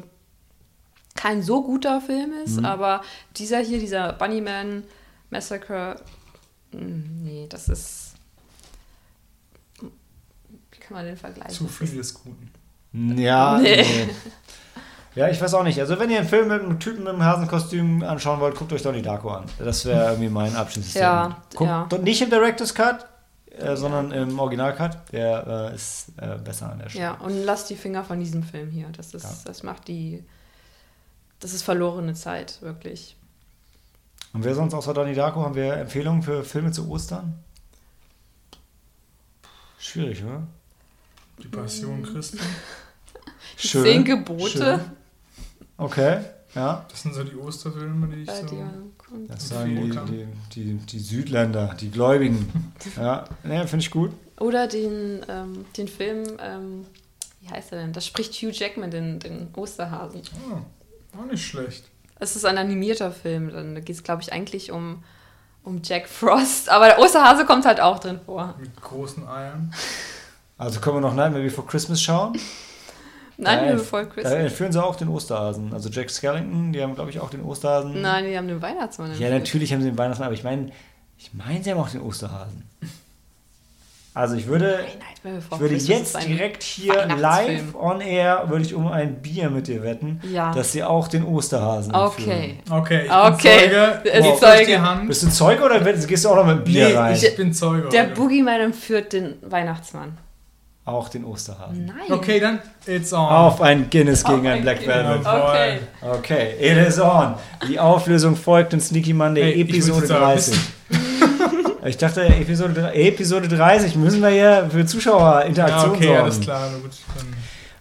kein so guter Film ist, Mhm. aber dieser hier, dieser Bunnyman Massacre, mh, nee, das ist, wie kann man den vergleichen? Zu viel ist- des Guten. Ja, Nee. nee. Ja, ich weiß auch nicht. Also wenn ihr einen Film mit einem Typen mit einem Hasenkostüm anschauen wollt, guckt euch Donnie Darko an. Das wäre irgendwie mein Abschnittssystem. Ja, Guckt ja. doch nicht im Director's Cut, äh, sondern im Original Cut. Der äh, ist äh, besser an der Stelle. Ja, und lass die Finger von diesem Film hier. Das ist, Ja. das macht die, das ist verlorene Zeit, wirklich. Und wer sonst außer Donnie Darko haben wir Empfehlungen für Filme zu Ostern? Schwierig, oder? Die Passion Christi. Die Zehn Gebote. schön. Okay, ja. Das sind so die Osterfilme, die ich Äh, so. die, Das sagen die, die, die, die Südländer, die Gläubigen. Ja, ne, finde ich gut. oder den, ähm, den Film, ähm, wie heißt er denn? Da spricht Hugh Jackman den, den Osterhasen. Oh, auch nicht schlecht. Es ist ein animierter Film. Dann geht es, glaube ich, eigentlich um, um Jack Frost. Aber der Osterhase kommt halt auch drin vor. Mit großen Eiern. Also können wir noch Nightmare Before Christmas schauen? Nein, nur voll Da Christmas. entführen sie auch den Osterhasen. Also Jack Skellington, die haben, glaube ich, auch den Osterhasen. Nein, die haben den Weihnachtsmann. Ja, natürlich haben sie den Weihnachtsmann, aber ich meine, ich meine, sie haben auch den Osterhasen. Also ich würde, Nein, ich würde jetzt direkt hier live on air, würde ich um ein Bier mit dir wetten, Ja. dass sie auch den Osterhasen Okay. Okay, ich Okay, bin Zeuge. ist Wow. Zeuge. Bist du Zeuge oder gehst du auch noch mit dem Bier nee, rein? ich bin Zeuge. Der. Boogeyman entführt den Weihnachtsmann. Auch den Osterhasen. Nein. Okay, dann it's on. Auf ein Guinness gegen Auf ein Black. Velvet. Okay. Okay, it is on. Die Auflösung folgt in Sneaky Monday, Hey, Episode würd sagen, 30. Ich dachte, Episode, Episode 30 müssen wir hier für Ja, Zuschauerinteraktion okay, sorgen. alles klar. Gut.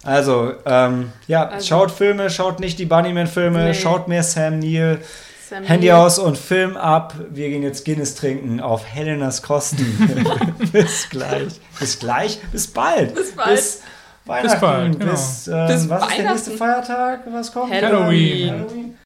Also, ähm, ja, Also- schaut Filme, schaut nicht die Bunnyman-Filme, Nee. schaut mehr Sam Neill, Sam Handy Neill. aus und Film ab. Wir gehen jetzt Guinness trinken auf Helenas Kosten. bis gleich. Bis gleich. Bis bald. Bis bald. Bis Weihnachten. bald, genau. Bis, ähm, Bis was ist der nächste Weihnachten. Feiertag? Was kommt? Halloween. Halloween.